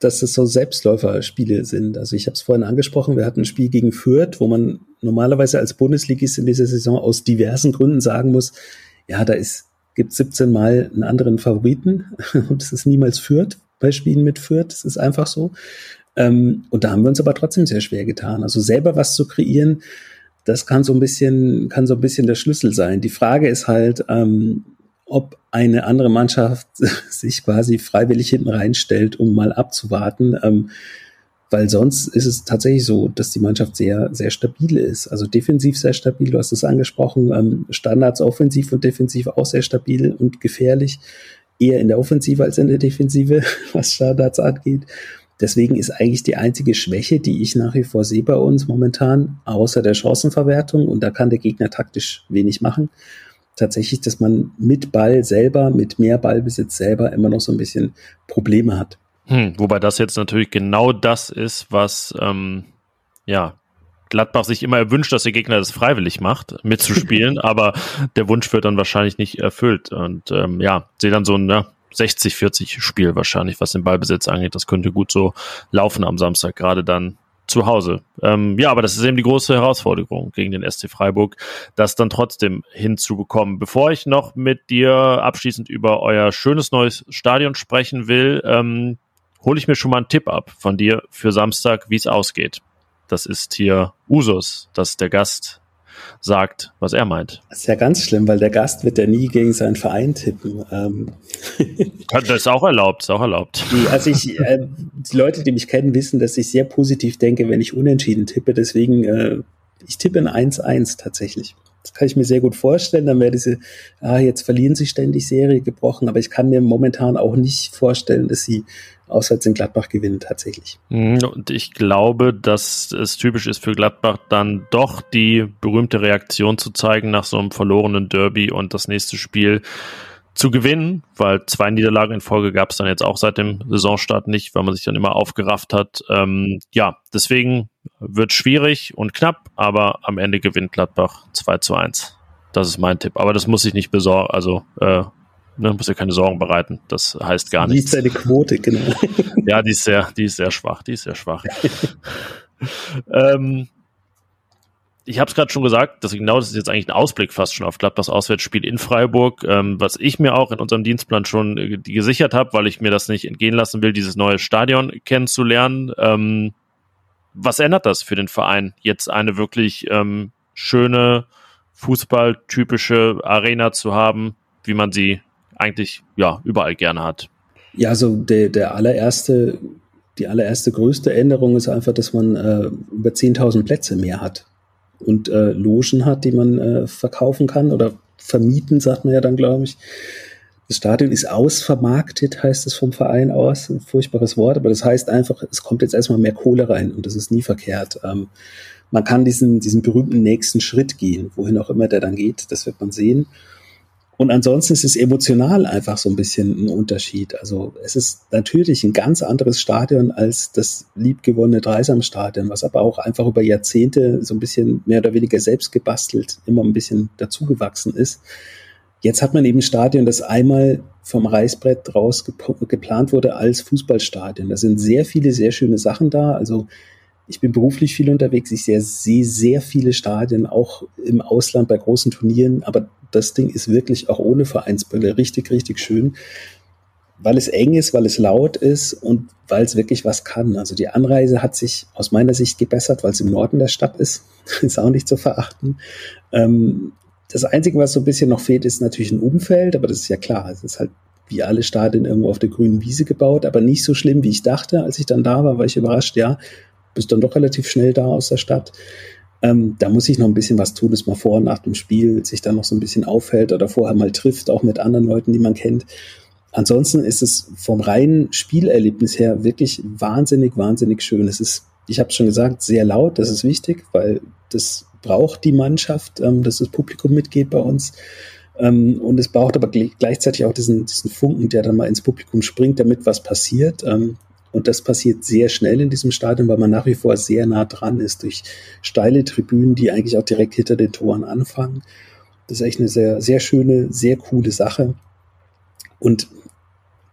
dass es so Selbstläuferspiele sind. Also ich habe es vorhin angesprochen, wir hatten ein Spiel gegen Fürth, wo man normalerweise als Bundesligist in dieser Saison aus diversen Gründen sagen muss, ja, da ist gibt 17 Mal einen anderen Favoriten [LAUGHS] und es ist niemals Fürth, bei Spielen mitführt. Das ist einfach so. Ähm, und da haben wir uns aber trotzdem sehr schwer getan. Also selber was zu kreieren, das kann so ein bisschen, kann so ein bisschen der Schlüssel sein. Die Frage ist halt, ähm, ob eine andere Mannschaft [LAUGHS] sich quasi freiwillig hinten reinstellt, um mal abzuwarten. Ähm, weil sonst ist es tatsächlich so, dass die Mannschaft sehr, sehr stabil ist. Also defensiv sehr stabil, du hast es angesprochen, ähm, Standards offensiv und defensiv auch sehr stabil und gefährlich eher in der Offensive als in der Defensive, [LAUGHS] was Standards angeht. Deswegen ist eigentlich die einzige Schwäche, die ich nach wie vor sehe bei uns momentan, außer der Chancenverwertung, und da kann der Gegner taktisch wenig machen, tatsächlich, dass man mit Ball selber, mit mehr Ballbesitz selber immer noch so ein bisschen Probleme hat. Hm, wobei das jetzt natürlich genau das ist, was ähm, ja Gladbach sich immer erwünscht, dass der Gegner das freiwillig macht, mitzuspielen, [LAUGHS] aber der Wunsch wird dann wahrscheinlich nicht erfüllt. Und ähm, ja, sehe dann so ein ja, 60-40 Spiel wahrscheinlich, was den Ballbesitz angeht. Das könnte gut so laufen am Samstag, gerade dann zu Hause. Ähm, ja, aber das ist eben die große Herausforderung gegen den SC Freiburg, das dann trotzdem hinzubekommen. Bevor ich noch mit dir abschließend über euer schönes neues Stadion sprechen will, ähm, hole ich mir schon mal einen Tipp ab von dir für Samstag, wie es ausgeht. Das ist hier Usus, dass der Gast sagt, was er meint. Das ist ja ganz schlimm, weil der Gast wird ja nie gegen seinen Verein tippen. Ähm. [LAUGHS] Das ist auch erlaubt, ist auch erlaubt. Die, also ich, äh, die Leute, die mich kennen, wissen, dass ich sehr positiv denke, wenn ich unentschieden tippe. Deswegen, äh, ich tippe ein 1-1 tatsächlich. Das kann ich mir sehr gut vorstellen. Dann wäre diese, ah, jetzt verlieren sie ständig Serie gebrochen, aber ich kann mir momentan auch nicht vorstellen, dass sie auswärts in Gladbach gewinnen tatsächlich. Mhm, und ich glaube, dass es typisch ist für Gladbach dann doch die berühmte Reaktion zu zeigen nach so einem verlorenen Derby und das nächste Spiel zu gewinnen, weil zwei Niederlagen in Folge gab es dann jetzt auch seit dem Saisonstart nicht, weil man sich dann immer aufgerafft hat. Ähm, ja, deswegen wird schwierig und knapp, aber am Ende gewinnt Gladbach 2 zu 1. Das ist mein Tipp. Aber das muss ich nicht besorgen, also äh, ne, muss ja keine Sorgen bereiten. Das heißt gar nichts. Wie ist deine Quote, genau. [LAUGHS] ja, die ist sehr, die ist sehr schwach, die ist sehr schwach. [LAUGHS] ähm, ich habe es gerade schon gesagt, dass genau das ist jetzt eigentlich ein Ausblick fast schon auf Gladbachs Auswärtsspiel in Freiburg, ähm, was ich mir auch in unserem Dienstplan schon äh, gesichert habe, weil ich mir das nicht entgehen lassen will, dieses neue Stadion kennenzulernen. Ähm, was ändert das für den Verein, jetzt eine wirklich ähm, schöne Fußballtypische Arena zu haben, wie man sie eigentlich ja überall gerne hat. Ja, also der, der allererste, die allererste größte Änderung ist einfach, dass man äh, über 10.000 Plätze mehr hat und äh, Logen hat, die man äh, verkaufen kann oder vermieten, sagt man ja dann, glaube ich. Das Stadion ist ausvermarktet, heißt es vom Verein aus. Ein furchtbares Wort, aber das heißt einfach, es kommt jetzt erstmal mehr Kohle rein und das ist nie verkehrt. Ähm, man kann diesen, diesen berühmten nächsten Schritt gehen, wohin auch immer der dann geht, das wird man sehen. Und ansonsten ist es emotional einfach so ein bisschen ein Unterschied. Also es ist natürlich ein ganz anderes Stadion als das liebgewonnene Dreisamstadion, was aber auch einfach über Jahrzehnte so ein bisschen mehr oder weniger selbst gebastelt, immer ein bisschen dazugewachsen ist. Jetzt hat man eben ein Stadion, das einmal vom Reißbrett raus geplant wurde als Fußballstadion. Da sind sehr viele, sehr schöne Sachen da. Also ich bin beruflich viel unterwegs. Ich sehe, sehe sehr viele Stadien, auch im Ausland bei großen Turnieren. Aber das Ding ist wirklich auch ohne Vereinsbrille richtig, richtig schön, weil es eng ist, weil es laut ist und weil es wirklich was kann. Also die Anreise hat sich aus meiner Sicht gebessert, weil es im Norden der Stadt ist. [LAUGHS] ist auch nicht zu verachten. Ähm, das Einzige, was so ein bisschen noch fehlt, ist natürlich ein Umfeld, aber das ist ja klar. Es ist halt wie alle Stadien irgendwo auf der grünen Wiese gebaut, aber nicht so schlimm, wie ich dachte. Als ich dann da war, war ich überrascht, ja, bist dann doch relativ schnell da aus der Stadt. Ähm, da muss ich noch ein bisschen was tun, dass man vor und nach dem Spiel sich dann noch so ein bisschen aufhält oder vorher mal trifft, auch mit anderen Leuten, die man kennt. Ansonsten ist es vom reinen Spielerlebnis her wirklich wahnsinnig, wahnsinnig schön. Es ist, ich habe schon gesagt, sehr laut, das ist wichtig, weil das braucht die Mannschaft, ähm, dass das Publikum mitgeht bei uns. Ähm, und es braucht aber gleichzeitig auch diesen, diesen Funken, der dann mal ins Publikum springt, damit was passiert. Ähm, und das passiert sehr schnell in diesem Stadion, weil man nach wie vor sehr nah dran ist durch steile Tribünen, die eigentlich auch direkt hinter den Toren anfangen. Das ist echt eine sehr, sehr schöne, sehr coole Sache. Und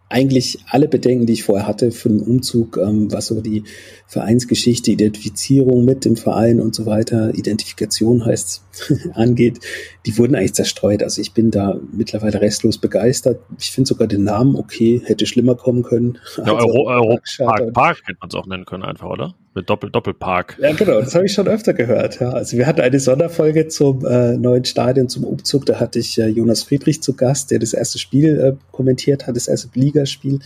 eigentlich alle Bedenken, die ich vorher hatte für den Umzug, ähm, was so die Vereinsgeschichte, Identifizierung mit dem Verein und so weiter, Identifikation heißt [LAUGHS] angeht, die wurden eigentlich zerstreut. Also ich bin da mittlerweile restlos begeistert. Ich finde sogar den Namen okay, hätte schlimmer kommen können. Ja, [LAUGHS] also Euro, Euro Park, Park hätte man es auch nennen können einfach, oder? Mit Doppel Doppelpark. Ja, genau, das habe ich schon öfter gehört. Ja. Also wir hatten eine Sonderfolge zum äh, neuen Stadion, zum Umzug. Da hatte ich äh, Jonas Friedrich zu Gast, der das erste Spiel äh, kommentiert hat, das erste Ligaspiel.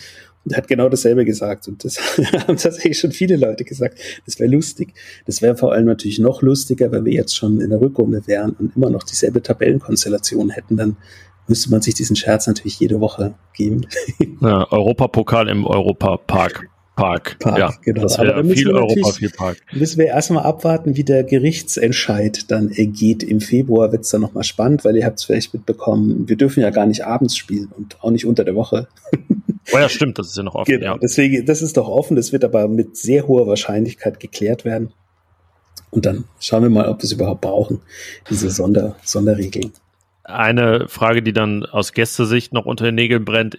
Und hat genau dasselbe gesagt. Und das [LAUGHS] haben tatsächlich schon viele Leute gesagt. Das wäre lustig. Das wäre vor allem natürlich noch lustiger, wenn wir jetzt schon in der Rückrunde wären und immer noch dieselbe Tabellenkonstellation hätten. Dann müsste man sich diesen Scherz natürlich jede Woche geben. Ja, Europapokal im Europapark. Park. Park, ja, genau. Das wäre viel Europa, viel Park. Müssen wir erstmal abwarten, wie der Gerichtsentscheid dann ergeht. Im Februar wird es dann nochmal spannend, weil ihr habt es vielleicht mitbekommen, wir dürfen ja gar nicht abends spielen und auch nicht unter der Woche. Oh ja, stimmt, das ist ja noch offen. Genau, ja. deswegen, das ist doch offen, das wird aber mit sehr hoher Wahrscheinlichkeit geklärt werden. Und dann schauen wir mal, ob wir es überhaupt brauchen, diese Sonder, Sonderregeln. Eine Frage, die dann aus Gästesicht noch unter den Nägeln brennt,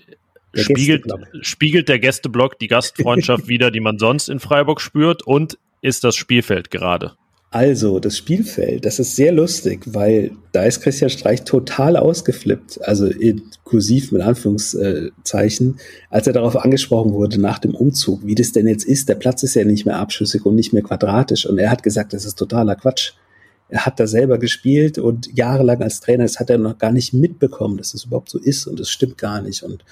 spiegelt, spiegelt der Gästeblock die Gastfreundschaft [LAUGHS] wieder, die man sonst in Freiburg spürt und ist das Spielfeld gerade? Also, das Spielfeld, das ist sehr lustig, weil da ist Christian Streich total ausgeflippt, also inklusiv mit Anführungszeichen, als er darauf angesprochen wurde nach dem Umzug, wie das denn jetzt ist. Der Platz ist ja nicht mehr abschüssig und nicht mehr quadratisch und er hat gesagt, das ist totaler Quatsch. Er hat da selber gespielt und jahrelang als Trainer, das hat er noch gar nicht mitbekommen, dass das überhaupt so ist und das stimmt gar nicht und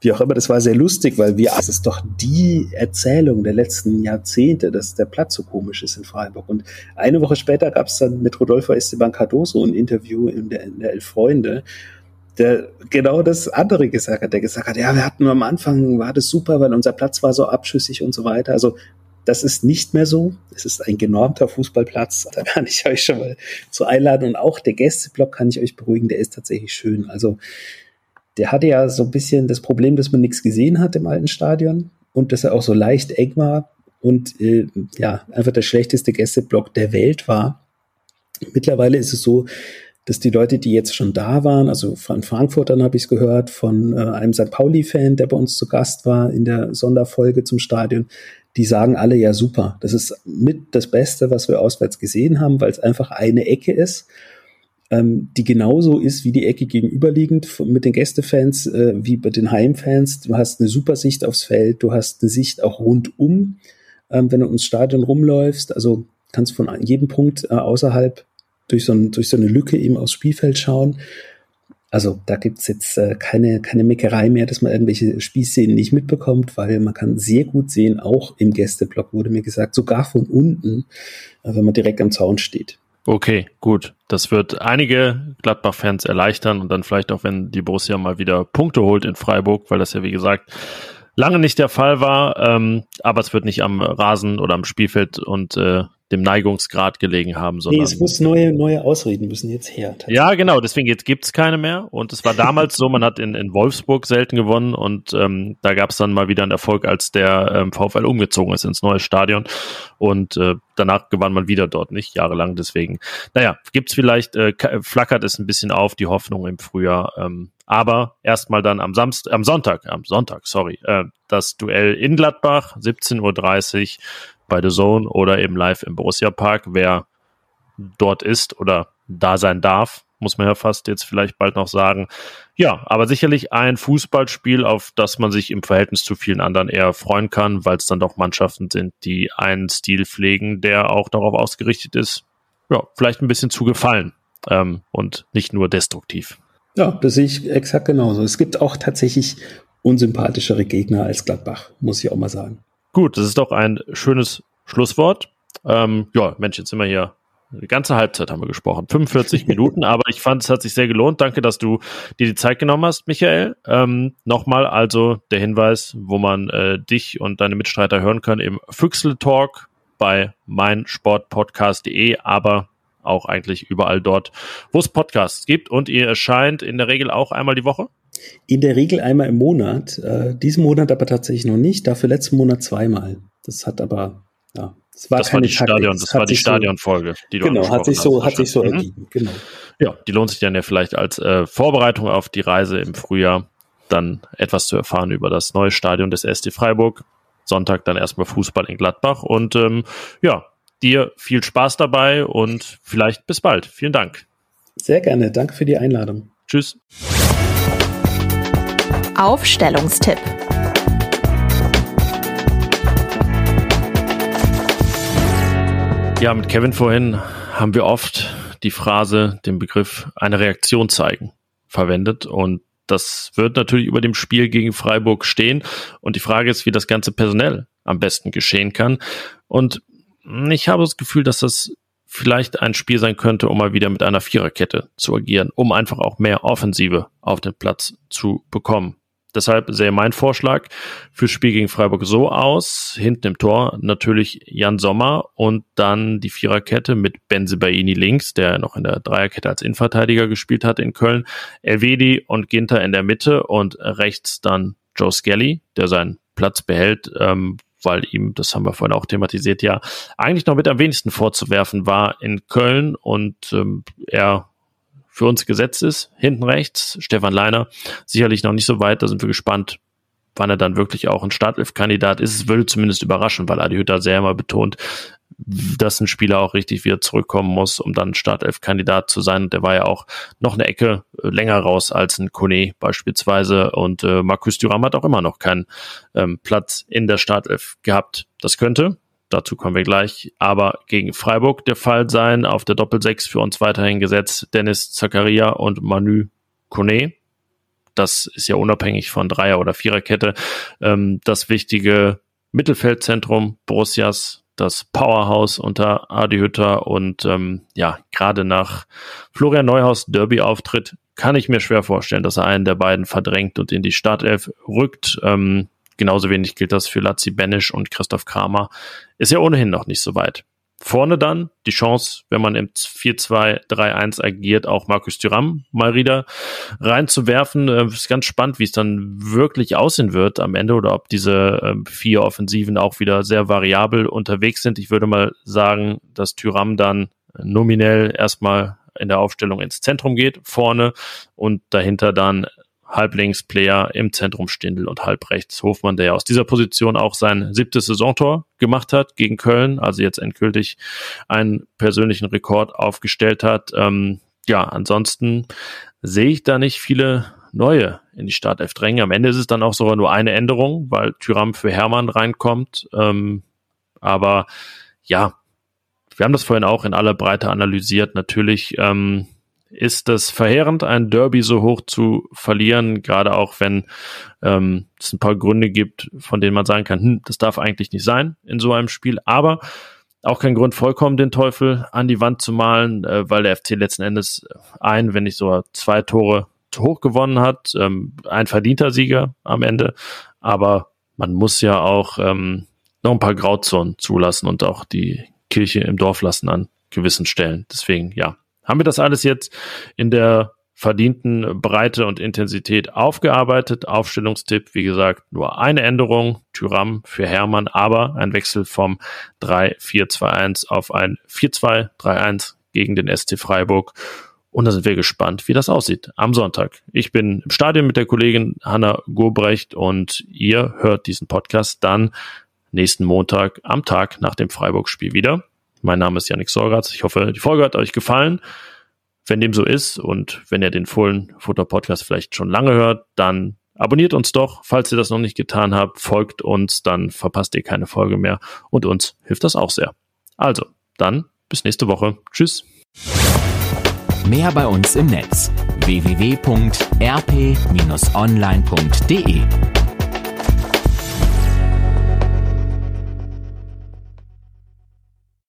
wie auch immer, das war sehr lustig, weil wir, es ist doch die Erzählung der letzten Jahrzehnte, dass der Platz so komisch ist in Freiburg. Und eine Woche später gab es dann mit Rodolfo Esteban Cardoso ein Interview in der, in der Elf Freunde, der genau das andere gesagt hat, der gesagt hat, ja, wir hatten am Anfang, war das super, weil unser Platz war so abschüssig und so weiter. Also das ist nicht mehr so. Es ist ein genormter Fußballplatz. Da kann ich euch schon mal zu einladen. Und auch der Gästeblock kann ich euch beruhigen, der ist tatsächlich schön. Also der hatte ja so ein bisschen das Problem, dass man nichts gesehen hat im alten Stadion und dass er auch so leicht eng war und äh, ja, einfach der schlechteste Gästeblock der Welt war. Mittlerweile ist es so, dass die Leute, die jetzt schon da waren, also von Frankfurtern habe ich es gehört, von äh, einem St. Pauli-Fan, der bei uns zu Gast war in der Sonderfolge zum Stadion, die sagen alle ja super. Das ist mit das Beste, was wir auswärts gesehen haben, weil es einfach eine Ecke ist ähm, die genauso ist wie die Ecke gegenüberliegend mit den Gästefans, äh, wie bei den Heimfans. Du hast eine super Sicht aufs Feld, du hast eine Sicht auch rundum, ähm, wenn du ins Stadion rumläufst. Also kannst von jedem Punkt äh, außerhalb durch so, ein, durch so eine Lücke eben aufs Spielfeld schauen. Also da gibt's jetzt äh, keine, keine Meckerei mehr, dass man irgendwelche Spielszenen nicht mitbekommt, weil man kann sehr gut sehen, auch im Gästeblock wurde mir gesagt, sogar von unten, äh, wenn man direkt am Zaun steht. Okay, gut. Das wird einige Gladbach-Fans erleichtern und dann vielleicht auch, wenn die Borussia mal wieder Punkte holt in Freiburg, weil das ja wie gesagt lange nicht der Fall war. Ähm, aber es wird nicht am Rasen oder am Spielfeld und äh, dem Neigungsgrad gelegen haben. Sondern nee, es muss neue, neue Ausreden müssen jetzt her. Ja, genau, deswegen jetzt gibt's keine mehr. Und es war damals so, man hat in, in Wolfsburg selten gewonnen und ähm, da gab's dann mal wieder einen Erfolg, als der ähm, VfL umgezogen ist ins neue Stadion. Und äh, danach gewann man wieder dort, nicht jahrelang. Deswegen, naja, gibt's vielleicht, äh, flackert es ein bisschen auf, die Hoffnung im Frühjahr. Ähm, aber erstmal dann am Samstag, am Sonntag, am Sonntag, sorry, äh, das Duell in Gladbach, 17.30 Uhr bei The Zone oder eben live im Borussia Park. Wer dort ist oder da sein darf, muss man ja fast jetzt vielleicht bald noch sagen. Ja, aber sicherlich ein Fußballspiel, auf das man sich im Verhältnis zu vielen anderen eher freuen kann, weil es dann doch Mannschaften sind, die einen Stil pflegen, der auch darauf ausgerichtet ist, ja, vielleicht ein bisschen zu gefallen ähm, und nicht nur destruktiv. Ja, das sehe ich exakt genauso. Es gibt auch tatsächlich unsympathischere Gegner als Gladbach, muss ich auch mal sagen. Gut, das ist doch ein schönes Schlusswort. Ähm, ja, Mensch, jetzt sind wir hier. Die ganze Halbzeit haben wir gesprochen. 45 [LAUGHS] Minuten, aber ich fand, es hat sich sehr gelohnt. Danke, dass du dir die Zeit genommen hast, Michael. Ähm, Nochmal also der Hinweis, wo man äh, dich und deine Mitstreiter hören kann im Füchsle Talk bei meinsportpodcast.de, aber auch eigentlich überall dort, wo es Podcasts gibt. Und ihr erscheint in der Regel auch einmal die Woche? In der Regel einmal im Monat. Äh, diesen Monat aber tatsächlich noch nicht. Dafür letzten Monat zweimal. Das hat aber, ja, das war, das war die Stadion, das, das war die Stadionfolge, die du Genau, hat sich so, hat sich so mhm. ergeben. Genau. Ja, die lohnt sich dann ja vielleicht als äh, Vorbereitung auf die Reise im Frühjahr, dann etwas zu erfahren über das neue Stadion des SC Freiburg. Sonntag dann erstmal Fußball in Gladbach und ähm, ja, dir viel Spaß dabei und vielleicht bis bald. Vielen Dank. Sehr gerne. Danke für die Einladung. Tschüss. Aufstellungstipp. Ja, mit Kevin vorhin haben wir oft die Phrase, den Begriff eine Reaktion zeigen verwendet und das wird natürlich über dem Spiel gegen Freiburg stehen und die Frage ist, wie das ganze personell am besten geschehen kann und ich habe das Gefühl, dass das vielleicht ein Spiel sein könnte, um mal wieder mit einer Viererkette zu agieren, um einfach auch mehr Offensive auf den Platz zu bekommen. Deshalb sähe mein Vorschlag fürs Spiel gegen Freiburg so aus. Hinten im Tor natürlich Jan Sommer und dann die Viererkette mit Benzebaini links, der noch in der Dreierkette als Innenverteidiger gespielt hat in Köln. Elvedi und Ginter in der Mitte und rechts dann Joe Skelly, der seinen Platz behält, ähm, weil ihm, das haben wir vorhin auch thematisiert, ja eigentlich noch mit am wenigsten vorzuwerfen war in Köln und ähm, er für uns gesetzt ist. Hinten rechts, Stefan Leiner, sicherlich noch nicht so weit, da sind wir gespannt, wann er dann wirklich auch ein Startelf-Kandidat ist. Es würde zumindest überraschen, weil Adi Hütter sehr immer betont, dass ein Spieler auch richtig wieder zurückkommen muss, um dann Startelf-Kandidat zu sein. Und der war ja auch noch eine Ecke äh, länger raus als ein Kone beispielsweise. Und äh, Markus Thuram hat auch immer noch keinen ähm, Platz in der Startelf gehabt. Das könnte, dazu kommen wir gleich, aber gegen Freiburg der Fall sein. Auf der Doppelsechs für uns weiterhin gesetzt Dennis Zakaria und Manu Kone. Das ist ja unabhängig von Dreier- oder Viererkette ähm, das wichtige Mittelfeldzentrum Borussias das Powerhouse unter Adi Hütter und ähm, ja, gerade nach Florian Neuhaus Derby-Auftritt kann ich mir schwer vorstellen, dass er einen der beiden verdrängt und in die Startelf rückt. Ähm, genauso wenig gilt das für Lazzi Benisch und Christoph Kramer. Ist ja ohnehin noch nicht so weit. Vorne dann die Chance, wenn man im 4-2-3-1 agiert, auch Markus Thuram mal wieder reinzuwerfen. Äh, ist ganz spannend, wie es dann wirklich aussehen wird am Ende oder ob diese äh, vier Offensiven auch wieder sehr variabel unterwegs sind. Ich würde mal sagen, dass Thuram dann nominell erstmal in der Aufstellung ins Zentrum geht, vorne und dahinter dann Halblinks-Player im Zentrum Stindl und halbrechts Hofmann, der ja aus dieser Position auch sein siebtes Saisontor gemacht hat gegen Köln, also jetzt endgültig einen persönlichen Rekord aufgestellt hat. Ähm, ja, ansonsten sehe ich da nicht viele neue in die Startelf drängen. Am Ende ist es dann auch sogar nur eine Änderung, weil Tyram für Hermann reinkommt. Ähm, aber ja, wir haben das vorhin auch in aller Breite analysiert. Natürlich ähm, ist das verheerend, ein Derby so hoch zu verlieren, gerade auch wenn ähm, es ein paar Gründe gibt, von denen man sagen kann, hm, das darf eigentlich nicht sein in so einem Spiel. Aber auch kein Grund, vollkommen den Teufel an die Wand zu malen, äh, weil der FC letzten Endes ein, wenn nicht sogar zwei Tore zu hoch gewonnen hat. Ähm, ein verdienter Sieger am Ende. Aber man muss ja auch ähm, noch ein paar Grauzonen zulassen und auch die Kirche im Dorf lassen an gewissen Stellen. Deswegen, ja, haben wir das alles jetzt in der verdienten Breite und Intensität aufgearbeitet. Aufstellungstipp, wie gesagt, nur eine Änderung. Tyram für Hermann, aber ein Wechsel vom 3-4-2-1 auf ein 4-2-3-1 gegen den ST Freiburg. Und da sind wir gespannt, wie das aussieht am Sonntag. Ich bin im Stadion mit der Kollegin Hanna Gobrecht und ihr hört diesen Podcast dann nächsten Montag am Tag nach dem Freiburg-Spiel wieder. Mein Name ist Yannick Sorgatz. Ich hoffe, die Folge hat euch gefallen. Wenn dem so ist und wenn ihr den Fohlen Futter Podcast vielleicht schon lange hört, dann abonniert uns doch. Falls ihr das noch nicht getan habt, folgt uns, dann verpasst ihr keine Folge mehr und uns hilft das auch sehr. Also, dann bis nächste Woche. Tschüss. Mehr bei uns im Netz www.rp-online.de